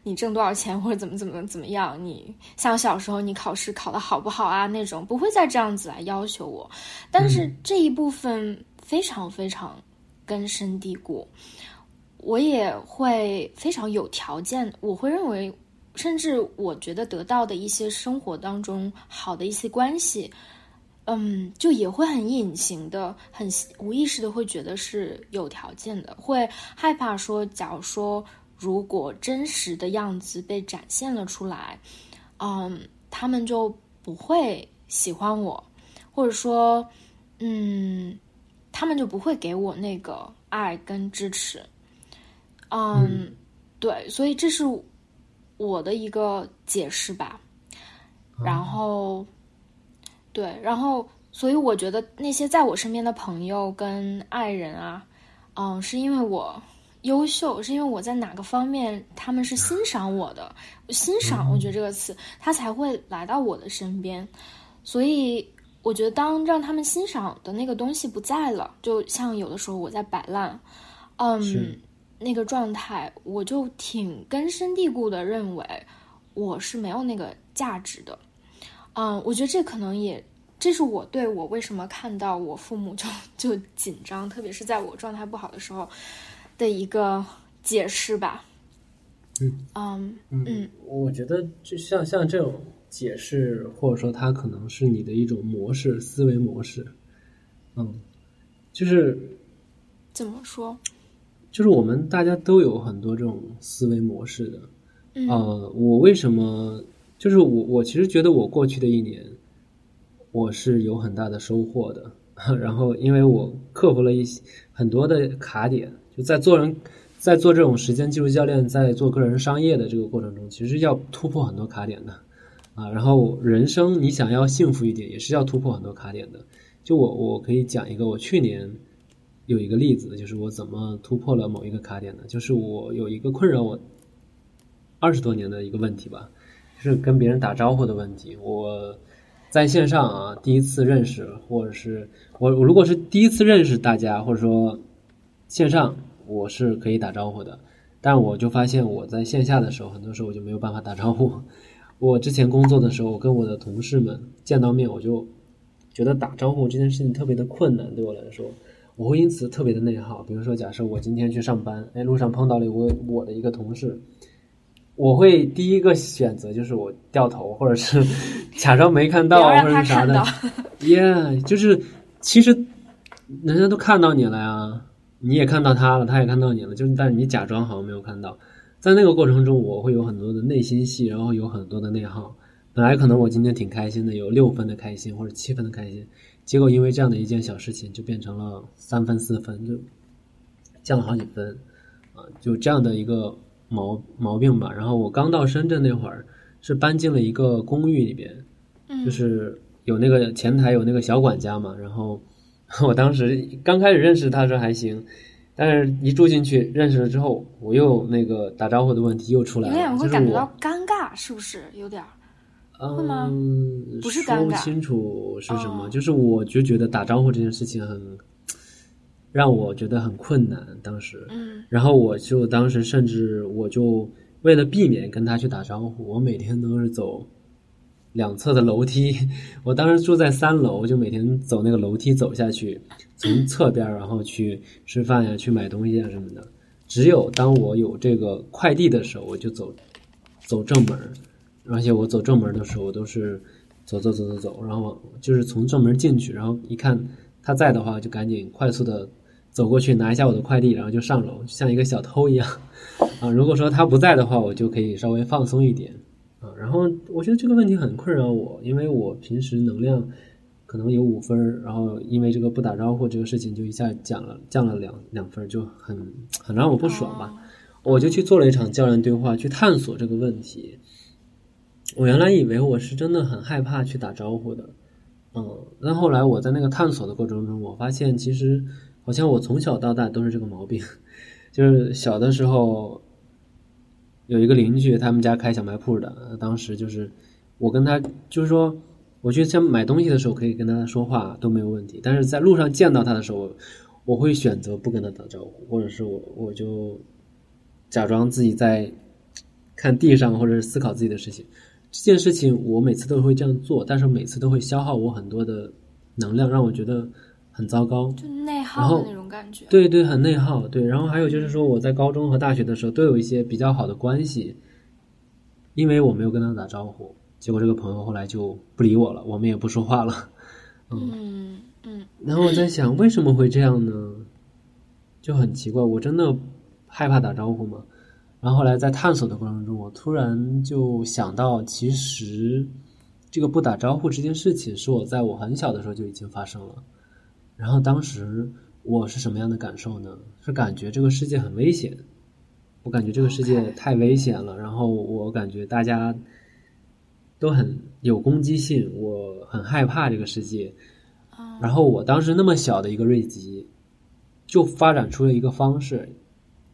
你挣多少钱或者怎么怎么怎么样，你像小时候你考试考的好不好啊那种，不会再这样子来要求我。但是这一部分非常非常根深蒂固，我也会非常有条件，我会认为，甚至我觉得得到的一些生活当中好的一些关系。嗯，就也会很隐形的，很无意识的会觉得是有条件的，会害怕说，假如说如果真实的样子被展现了出来，嗯，他们就不会喜欢我，或者说，嗯，他们就不会给我那个爱跟支持。嗯，对，所以这是我的一个解释吧，然后。对，然后，所以我觉得那些在我身边的朋友跟爱人啊，嗯，是因为我优秀，是因为我在哪个方面他们是欣赏我的，欣赏，我觉得这个词，他才会来到我的身边。所以，我觉得当让他们欣赏的那个东西不在了，就像有的时候我在摆烂，嗯，那个状态，我就挺根深蒂固的认为我是没有那个价值的。嗯，我觉得这可能也，这是我对我为什么看到我父母就就紧张，特别是在我状态不好的时候的一个解释吧。嗯嗯嗯，我觉得就像像这种。解释，或者说它可能是你的一种模式、思维模式，嗯，就是怎么说？就是我们大家都有很多这种思维模式的。呃，我为什么？就是我，我其实觉得我过去的一年，我是有很大的收获的。然后，因为我克服了一些很多的卡点，就在做人，在做这种时间技术教练，在做个人商业的这个过程中，其实要突破很多卡点的。啊，然后人生你想要幸福一点，也是要突破很多卡点的。就我，我可以讲一个我去年有一个例子，就是我怎么突破了某一个卡点的。就是我有一个困扰我二十多年的一个问题吧，是跟别人打招呼的问题。我在线上啊，第一次认识，或者是我我如果是第一次认识大家，或者说线上我是可以打招呼的，但我就发现我在线下的时候，很多时候我就没有办法打招呼。我之前工作的时候，我跟我的同事们见到面，我就觉得打招呼这件事情特别的困难，对我来说，我会因此特别的内耗。比如说，假设我今天去上班，哎，路上碰到了我我的一个同事，我会第一个选择就是我掉头，或者是假装没看到，或者是啥的。耶，就是其实人家都看到你了呀，你也看到他了，他也看到你了，就是但是你假装好像没有看到。在那个过程中，我会有很多的内心戏，然后有很多的内耗。本来可能我今天挺开心的，有六分的开心或者七分的开心，结果因为这样的一件小事情，就变成了三分四分，就降了好几分啊！就这样的一个毛毛病吧。然后我刚到深圳那会儿，是搬进了一个公寓里边，就是有那个前台有那个小管家嘛。然后 我当时刚开始认识他的时候还行。但是，一住进去认识了之后，我又那个打招呼的问题又出来了。有点会感觉到尴尬，是不是有点？会吗？不是说不清楚是什么，就是我就觉得打招呼这件事情很让我觉得很困难。当时，嗯，然后我就当时甚至我就为了避免跟他去打招呼，我每天都是走。两侧的楼梯，我当时住在三楼，就每天走那个楼梯走下去，从侧边然后去吃饭呀，去买东西啊什么的。只有当我有这个快递的时候，我就走走正门，而且我走正门的时候，我都是走走走走走，然后就是从正门进去，然后一看他在的话，就赶紧快速的走过去拿一下我的快递，然后就上楼，像一个小偷一样 啊。如果说他不在的话，我就可以稍微放松一点。啊，然后我觉得这个问题很困扰我，因为我平时能量可能有五分，然后因为这个不打招呼这个事情就一下降了降了两两分，就很 很让我不爽吧。我就去做了一场教练对话，去探索这个问题。我原来以为我是真的很害怕去打招呼的，嗯，但后来我在那个探索的过程中，我发现其实好像我从小到大都是这个毛病，就是小的时候。有一个邻居，他们家开小卖铺的。当时就是我跟他，就是说我去像买东西的时候，可以跟他说话都没有问题。但是在路上见到他的时候，我会选择不跟他打招呼，或者是我我就假装自己在看地上，或者是思考自己的事情。这件事情我每次都会这样做，但是每次都会消耗我很多的能量，让我觉得。很糟糕，就内耗的那种感觉。对对，很内耗。对，然后还有就是说，我在高中和大学的时候都有一些比较好的关系，因为我没有跟他打招呼，结果这个朋友后来就不理我了，我们也不说话了。嗯嗯。然后我在想，为什么会这样呢？就很奇怪，我真的害怕打招呼吗？然后后来在探索的过程中，我突然就想到，其实这个不打招呼这件事情，是我在我很小的时候就已经发生了。然后当时我是什么样的感受呢？是感觉这个世界很危险，我感觉这个世界太危险了。然后我感觉大家都很有攻击性，我很害怕这个世界。然后我当时那么小的一个瑞吉，就发展出了一个方式，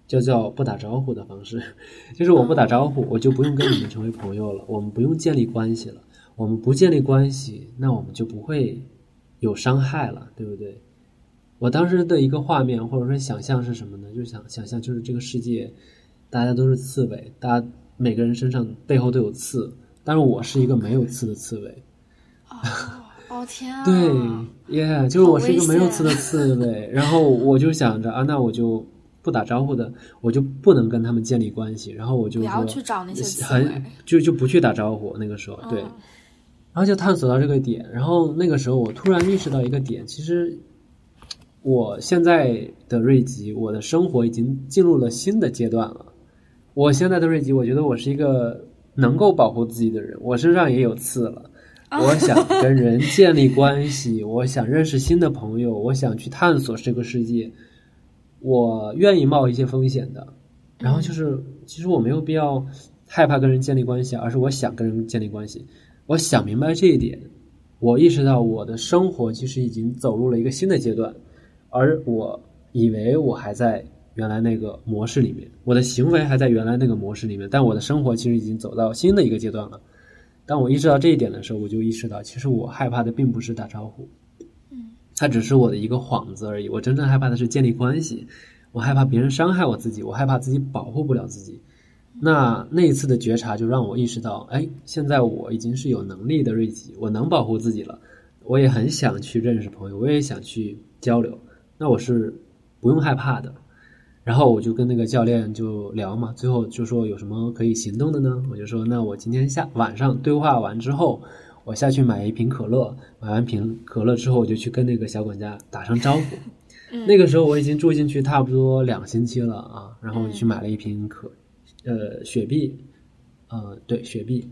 叫叫不打招呼的方式，就是我不打招呼，我就不用跟你们成为朋友了，我们不用建立关系了。我们不建立关系，那我们就不会。有伤害了，对不对？我当时的一个画面或者说想象是什么呢？就想想象就是这个世界，大家都是刺猬，大家每个人身上背后都有刺，但是我是一个没有刺的刺猬。哦，哦天啊！对，耶，就是我是一个没有刺的刺猬，然后我就想着啊，那我就不打招呼的，我就不能跟他们建立关系，然后我就不要去找那些。就就不去打招呼。那个时候，对，嗯然后就探索到这个点，然后那个时候我突然意识到一个点，其实我现在的瑞吉，我的生活已经进入了新的阶段了。我现在的瑞吉，我觉得我是一个能够保护自己的人，我身上也有刺了。我想跟 人建立关系，我想认识新的朋友，我想去探索这个世界，我愿意冒一些风险的。然后就是，其实我没有必要害怕跟人建立关系，而是我想跟人建立关系。我想明白这一点，我意识到我的生活其实已经走入了一个新的阶段，而我以为我还在原来那个模式里面，我的行为还在原来那个模式里面，但我的生活其实已经走到新的一个阶段了。当我意识到这一点的时候，我就意识到，其实我害怕的并不是打招呼，嗯，它只是我的一个幌子而已。我真正害怕的是建立关系，我害怕别人伤害我自己，我害怕自己保护不了自己。那那一次的觉察就让我意识到，哎，现在我已经是有能力的瑞吉，我能保护自己了。我也很想去认识朋友，我也想去交流，那我是不用害怕的。然后我就跟那个教练就聊嘛，最后就说有什么可以行动的呢？我就说，那我今天下晚上对话完之后，我下去买一瓶可乐，买完瓶可乐之后，我就去跟那个小管家打声招呼。嗯那个时候我已经住进去差不多两星期了啊，然后我就去买了一瓶可，呃，雪碧，呃，对，雪碧。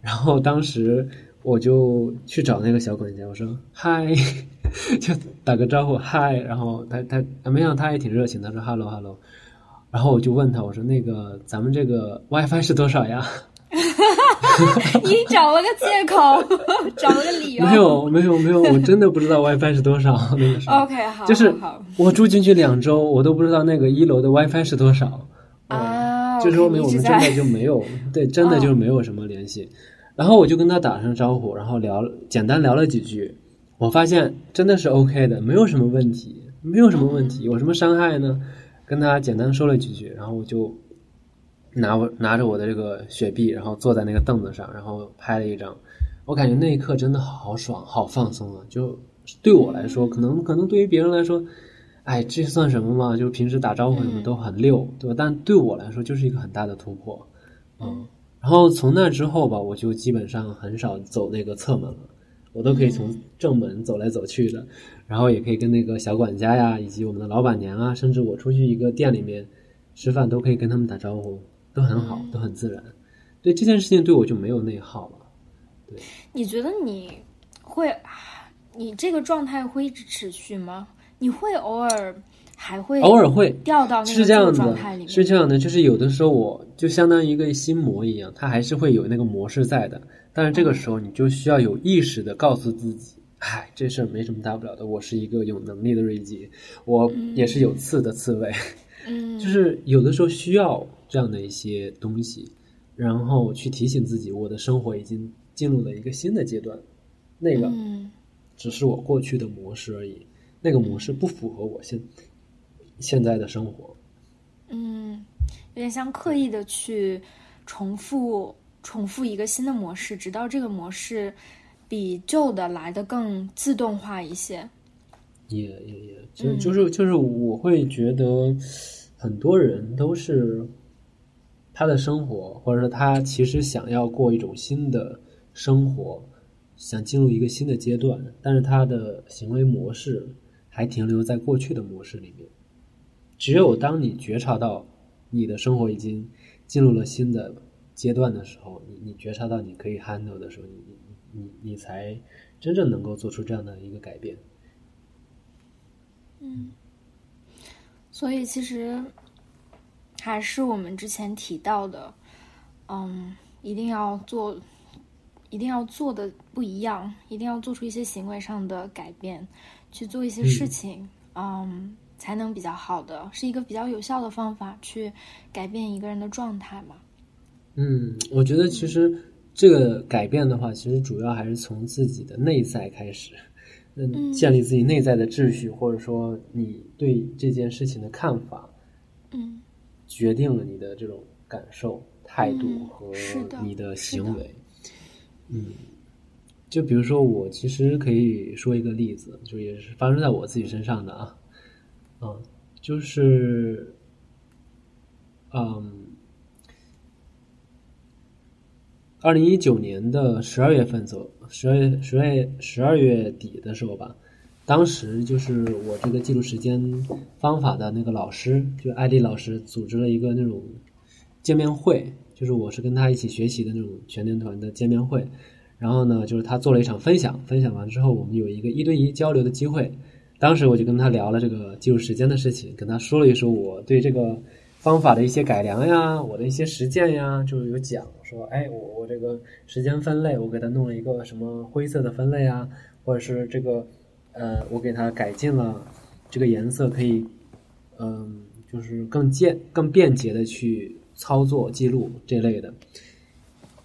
然后当时我就去找那个小管家，我说嗨，就打个招呼嗨，然后他他啊没想到他也挺热情，他说 hello hello，然后我就问他，我说那个咱们这个 WiFi 是多少呀？你找了个借口，找了个理由。没有没有没有，我真的不知道 WiFi 是多少。那个时候 OK，好，就是我住进去两周，我都不知道那个一楼的 WiFi 是多少。啊，就说明我们真的就没有，对，真的就没有什么联系。然后我就跟他打声招呼，然后聊简单聊了几句，我发现真的是 OK 的，没有什么问题，没有什么问题，有什么伤害呢？跟他简单说了几句，然后我就拿我拿着我的这个雪碧，然后坐在那个凳子上，然后拍了一张。我感觉那一刻真的好爽，好放松啊！就对我来说，可能可能对于别人来说，哎，这算什么嘛？就平时打招呼什么都很溜，对吧？但对我来说，就是一个很大的突破。嗯，然后从那之后吧，我就基本上很少走那个侧门了，我都可以从正门走来走去的，然后也可以跟那个小管家呀，以及我们的老板娘啊，甚至我出去一个店里面吃饭，都可以跟他们打招呼，都很好，都很自然。对这件事情，对我就没有内耗了。对你觉得你会，你这个状态会一直持续吗？你会偶尔还会偶尔会。掉到那个是这样旧状态里的，面？是这样的，就是有的时候我就相当于一个心魔一样，它还是会有那个模式在的。但是这个时候你就需要有意识的告诉自己，唉，这事儿没什么大不了的，我是一个有能力的瑞吉，我也是有刺的刺猬，嗯，就是有的时候需要这样的一些东西，然后去提醒自己，我的生活已经进入了一个新的阶段，那个嗯。只是我过去的模式而已，那个模式不符合我现现在的生活。嗯，有点像刻意的去重复重复一个新的模式，直到这个模式比旧的来的更自动化一些。也也也，就就是就是，我会觉得很多人都是他的生活，或者说他其实想要过一种新的生活，想进入一个新的阶段，但是他的行为模式还停留在过去的模式里面。只有当你觉察到你的生活已经进入了新的阶段的时候，你你觉察到你可以 handle 的时候，你你你你才真正能够做出这样的一个改变。嗯所以其实还是我们之前提到的，嗯，一定要做，一定要做的不一样，一定要做出一些行为上的改变，去做一些事情，嗯才能比较好的，是一个比较有效的方法去改变一个人的状态嘛。嗯，我觉得其实这个改变的话，其实主要还是从自己的内在开始。嗯，建立自己内在的秩序，或者说你对这件事情的看法，嗯，决定了你的这种感受、态度和你的行为。嗯，就比如说，我其实可以说一个例子，就也是发生在我自己身上的啊，嗯，就是，嗯。二零一九年的十二月份左，十二月十二月十二月底的时候吧，当时就是我这个记录时间方法的那个老师，就艾丽老师组织了一个那种见面会，就是我是跟他一起学习的那种全年团的见面会。然后呢，就是他做了一场分享，分享完之后，我们有一个一对一交流的机会。当时我就跟他聊了这个记录时间的事情，跟他说了一说我对这个。方法的一些改良呀，我的一些实践呀，就是有讲说，哎，我我这个时间分类，我给他弄了一个什么灰色的分类啊，或者是这个，呃，我给他改进了这个颜色，可以，嗯，就是更简、更便捷的去操作记录这类的。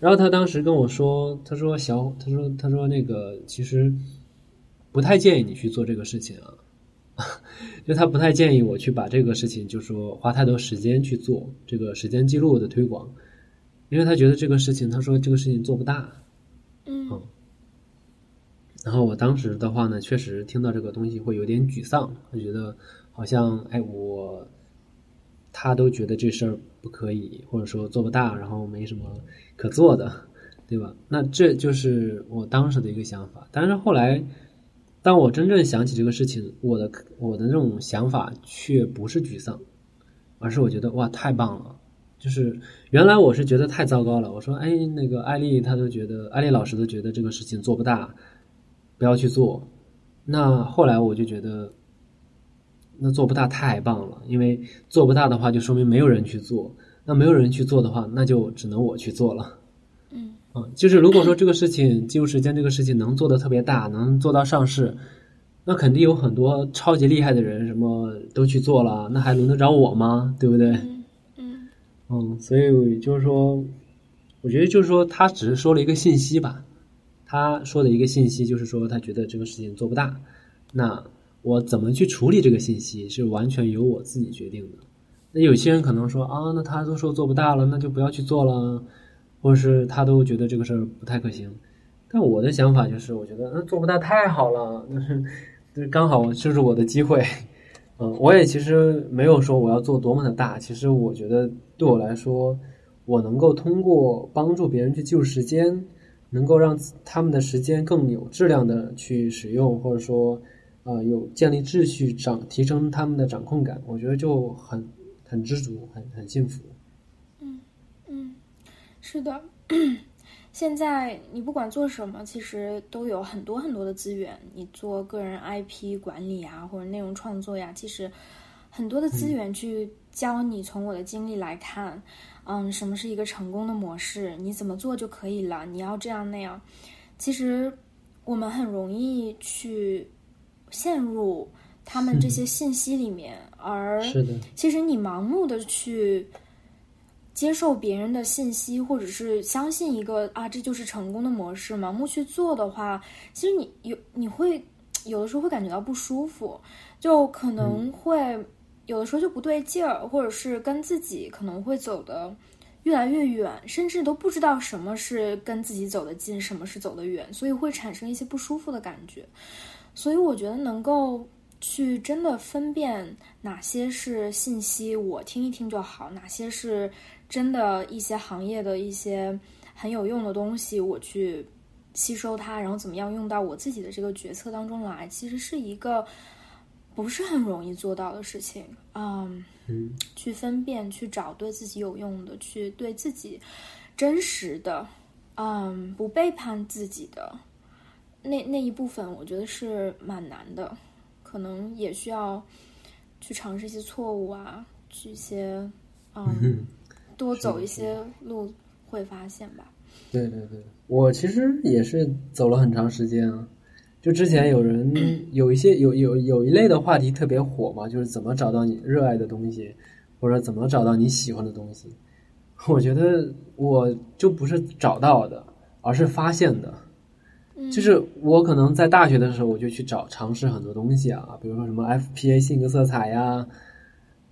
然后他当时跟我说，他说小，他说他说那个其实不太建议你去做这个事情啊。就他不太建议我去把这个事情，就说花太多时间去做这个时间记录的推广，因为他觉得这个事情，他说这个事情做不大。嗯。然后我当时的话呢，确实听到这个东西会有点沮丧，我觉得好像哎，我他都觉得这事儿不可以，或者说做不大，然后没什么可做的，对吧？那这就是我当时的一个想法，但是后来。当我真正想起这个事情，我的我的那种想法却不是沮丧，而是我觉得哇太棒了！就是原来我是觉得太糟糕了。我说哎，那个艾丽她都觉得，艾丽老师都觉得这个事情做不大，不要去做。那后来我就觉得，那做不大太棒了，因为做不大的话，就说明没有人去做。那没有人去做的话，那就只能我去做了。嗯，就是如果说这个事情记录时间这个事情能做的特别大，能做到上市，那肯定有很多超级厉害的人，什么都去做了，那还轮得着我吗？对不对？嗯嗯，所以就是说，我觉得就是说，他只是说了一个信息吧，他说的一个信息就是说，他觉得这个事情做不大，那我怎么去处理这个信息是完全由我自己决定的。那有些人可能说啊，那他都说做不大了，那就不要去做了。或者是他都觉得这个事儿不太可行，但我的想法就是，我觉得那做不大太好了，那是，就是刚好就是我的机会，嗯，我也其实没有说我要做多么的大，其实我觉得对我来说，我能够通过帮助别人去救时间，能够让他们的时间更有质量的去使用，或者说，呃，有建立秩序，掌提升他们的掌控感，我觉得就很很知足，很很幸福。嗯嗯是的，现在你不管做什么，其实都有很多很多的资源。你做个人 IP 管理啊，或者内容创作呀，其实很多的资源去教你。从我的经历来看，嗯，什么是一个成功的模式？你怎么做就可以了？你要这样那样。其实我们很容易去陷入他们这些信息里面，而其实你盲目的去。接受别人的信息，或者是相信一个啊，这就是成功的模式，盲目去做的话，其实你有你会有的时候会感觉到不舒服，就可能会有的时候就不对劲儿，或者是跟自己可能会走的越来越远，甚至都不知道什么是跟自己走得近，什么是走得远，所以会产生一些不舒服的感觉。所以我觉得能够去真的分辨哪些是信息，我听一听就好，哪些是。真的一些行业的一些很有用的东西，我去吸收它，然后怎么样用到我自己的这个决策当中来，其实是一个不是很容易做到的事情。嗯，去分辨，去找对自己有用的，去对自己真实的，嗯，不背叛自己的那那一部分，我觉得是蛮难的，可能也需要去尝试一些错误啊，去一些嗯。多走一些路会发现吧。对对对，我其实也是走了很长时间啊。就之前有人 有一些有有有一类的话题特别火嘛，就是怎么找到你热爱的东西，或者怎么找到你喜欢的东西。我觉得我就不是找到的，而是发现的。就是我可能在大学的时候，我就去找尝试很多东西啊，比如说什么 FPA 性格色彩呀，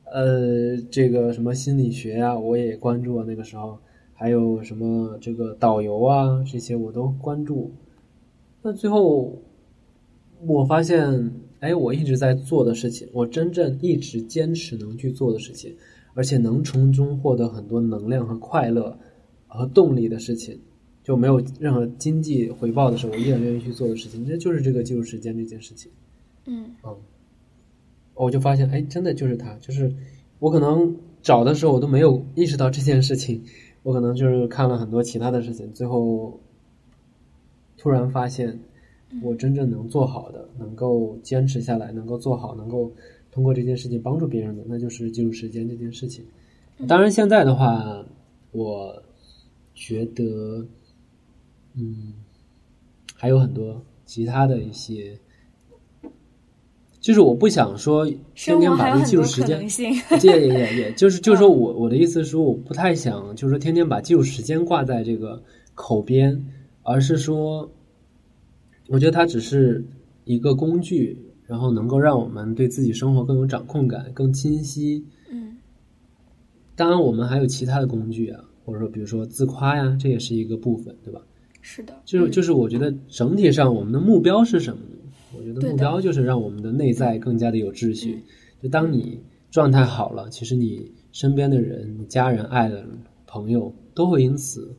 呃，这个什么心理学呀，我也关注啊。那个时候还有什么这个导游啊，这些我都关注。那最后我发现，哎，我一直在做的事情，我真正一直坚持能去做的事情，而且能从中获得很多能量和快乐和动力的事情。就没有任何经济回报的时候，我依然愿意去做的事情，这就是这个记录时间这件事情。嗯嗯，我就发现，哎，真的就是他，就是我可能找的时候我都没有意识到这件事情，我可能就是看了很多其他的事情，最后突然发现，我真正能做好的、能够坚持下来、能够做好、能够通过这件事情帮助别人的，那就是记录时间这件事情。当然，现在的话，我觉得。嗯，还有很多其他的一些，就是我不想说天天把这记录时间，也也也，就是 就是说我我的意思是说，我不太想就是说天天把记录时间挂在这个口边，而是说，我觉得它只是一个工具，然后能够让我们对自己生活更有掌控感、更清晰。嗯，当然，我们还有其他的工具啊，或者说比如说自夸呀，这也是一个部分，对吧？是的，就是就是，我觉得整体上我们的目标是什么呢？我觉得目标就是让我们的内在更加的有秩序。就当你状态好了，其实你身边的人、你家人、爱的人、朋友都会因此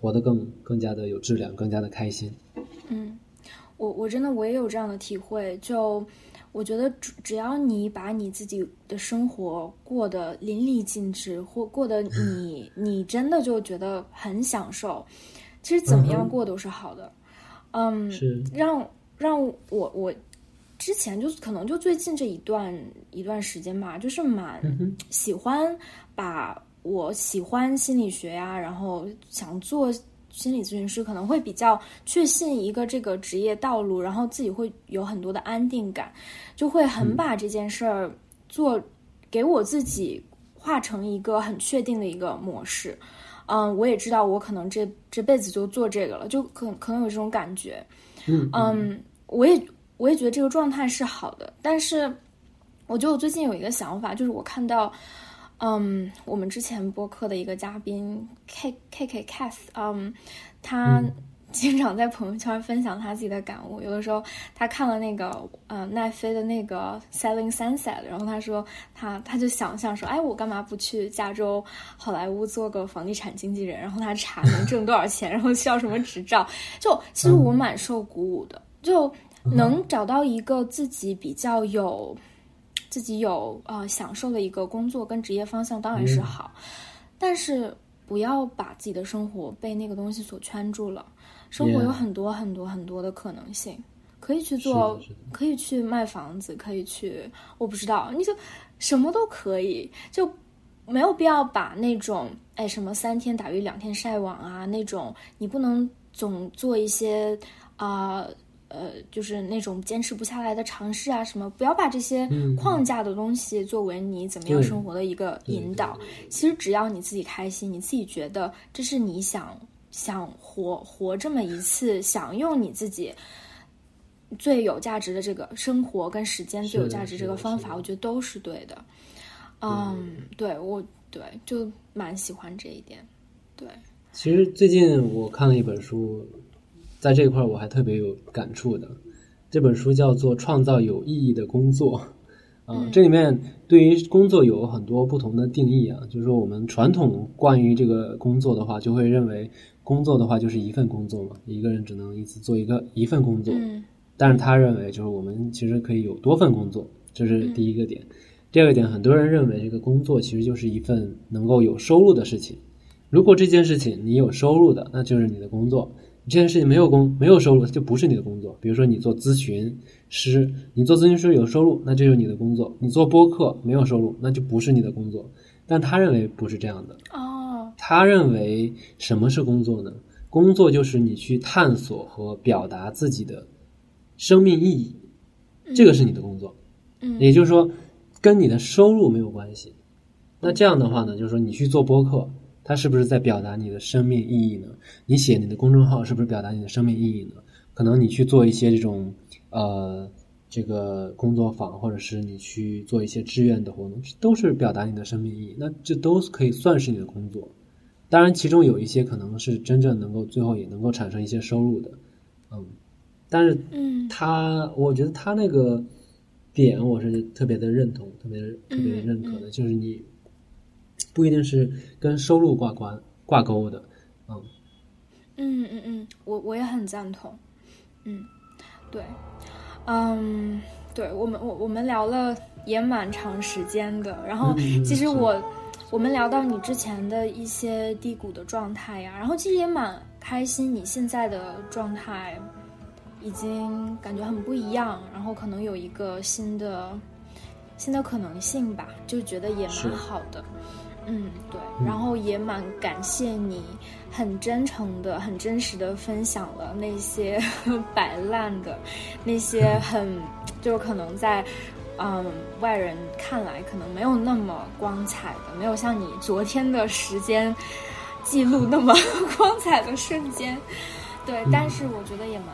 活得更更加的有质量，更加的开心。嗯，我我真的我也有这样的体会。就我觉得，只只要你把你自己的生活过得淋漓尽致，或过得你 你真的就觉得很享受。其实怎么样过都是好的，嗯，是。让让我我之前就可能就最近这一段一段时间吧，就是蛮喜欢把我喜欢心理学呀，然后想做心理咨询师，可能会比较确信一个这个职业道路，然后自己会有很多的安定感，就会很把这件事儿做给我自己化成一个很确定的一个模式。嗯，我也知道，我可能这这辈子就做这个了，就可可能有这种感觉。嗯嗯，我也我也觉得这个状态是好的，但是我觉得我最近有一个想法，就是我看到，嗯，我们之前播客的一个嘉宾 K K K Cass，嗯，他。经常在朋友圈分享他自己的感悟。有的时候他看了那个呃奈飞的那个《Selling Sunset》，然后他说他他就想象说，哎，我干嘛不去加州好莱坞做个房地产经纪人？然后他查能挣多少钱，然后需要什么执照？就其实我蛮受鼓舞的，就能找到一个自己比较有自己有呃享受的一个工作跟职业方向当然是好，但是不要把自己的生活被那个东西所圈住了。生活有很多很多很多的可能性，可以去做，可以去卖房子，可以去，我不知道，你就什么都可以，就没有必要把那种哎什么三天打鱼两天晒网啊那种，你不能总做一些啊呃就是那种坚持不下来的尝试啊什么，不要把这些框架的东西作为你怎么样生活的一个引导。其实只要你自己开心，你自己觉得这是你想。想活活这么一次，想用你自己最有价值的这个生活跟时间最有价值这个方法，我觉得都是对的。嗯，对我对就蛮喜欢这一点。对，其实最近我看了一本书，在这一块我还特别有感触的。这本书叫做《创造有意义的工作》。嗯，这里面对于工作有很多不同的定义啊。就是说，我们传统关于这个工作的话，就会认为。工作的话就是一份工作嘛，一个人只能一次做一个一份工作。嗯，但是他认为就是我们其实可以有多份工作，这是第一个点。第二个点，很多人认为这个工作其实就是一份能够有收入的事情。如果这件事情你有收入的，那就是你的工作；这件事情没有工没有收入，就不是你的工作。比如说你做咨询师，你做咨询师有收入，那这就是你的工作；你做播客没有收入，那就不是你的工作。但他认为不是这样的。哦。他认为什么是工作呢？工作就是你去探索和表达自己的生命意义，这个是你的工作。嗯，也就是说，跟你的收入没有关系。那这样的话呢，就是说你去做播客，它是不是在表达你的生命意义呢？你写你的公众号是不是表达你的生命意义呢？可能你去做一些这种呃这个工作坊，或者是你去做一些志愿的活动，都是表达你的生命意义。那这都可以算是你的工作。当然，其中有一些可能是真正能够最后也能够产生一些收入的，嗯。但是，嗯，他我觉得他那个点我是特别的认同，特别特别认可的，就是你不一定是跟收入挂关挂钩的，嗯。嗯嗯嗯，我我也很赞同。嗯，对，嗯，对我们我我们聊了也蛮长时间的，然后其实我我们聊到你之前的一些低谷的状态呀，然后其实也蛮开心，你现在的状态已经感觉很不一样，然后可能有一个新的新的可能性吧，就觉得也蛮好的。嗯，对，然后也蛮感谢你，很真诚的、很真实的分享了那些 摆烂的，那些很就是可能在嗯外人看来可能没有那么光彩的，没有像你昨天的时间记录那么 光彩的瞬间。对，但是我觉得也蛮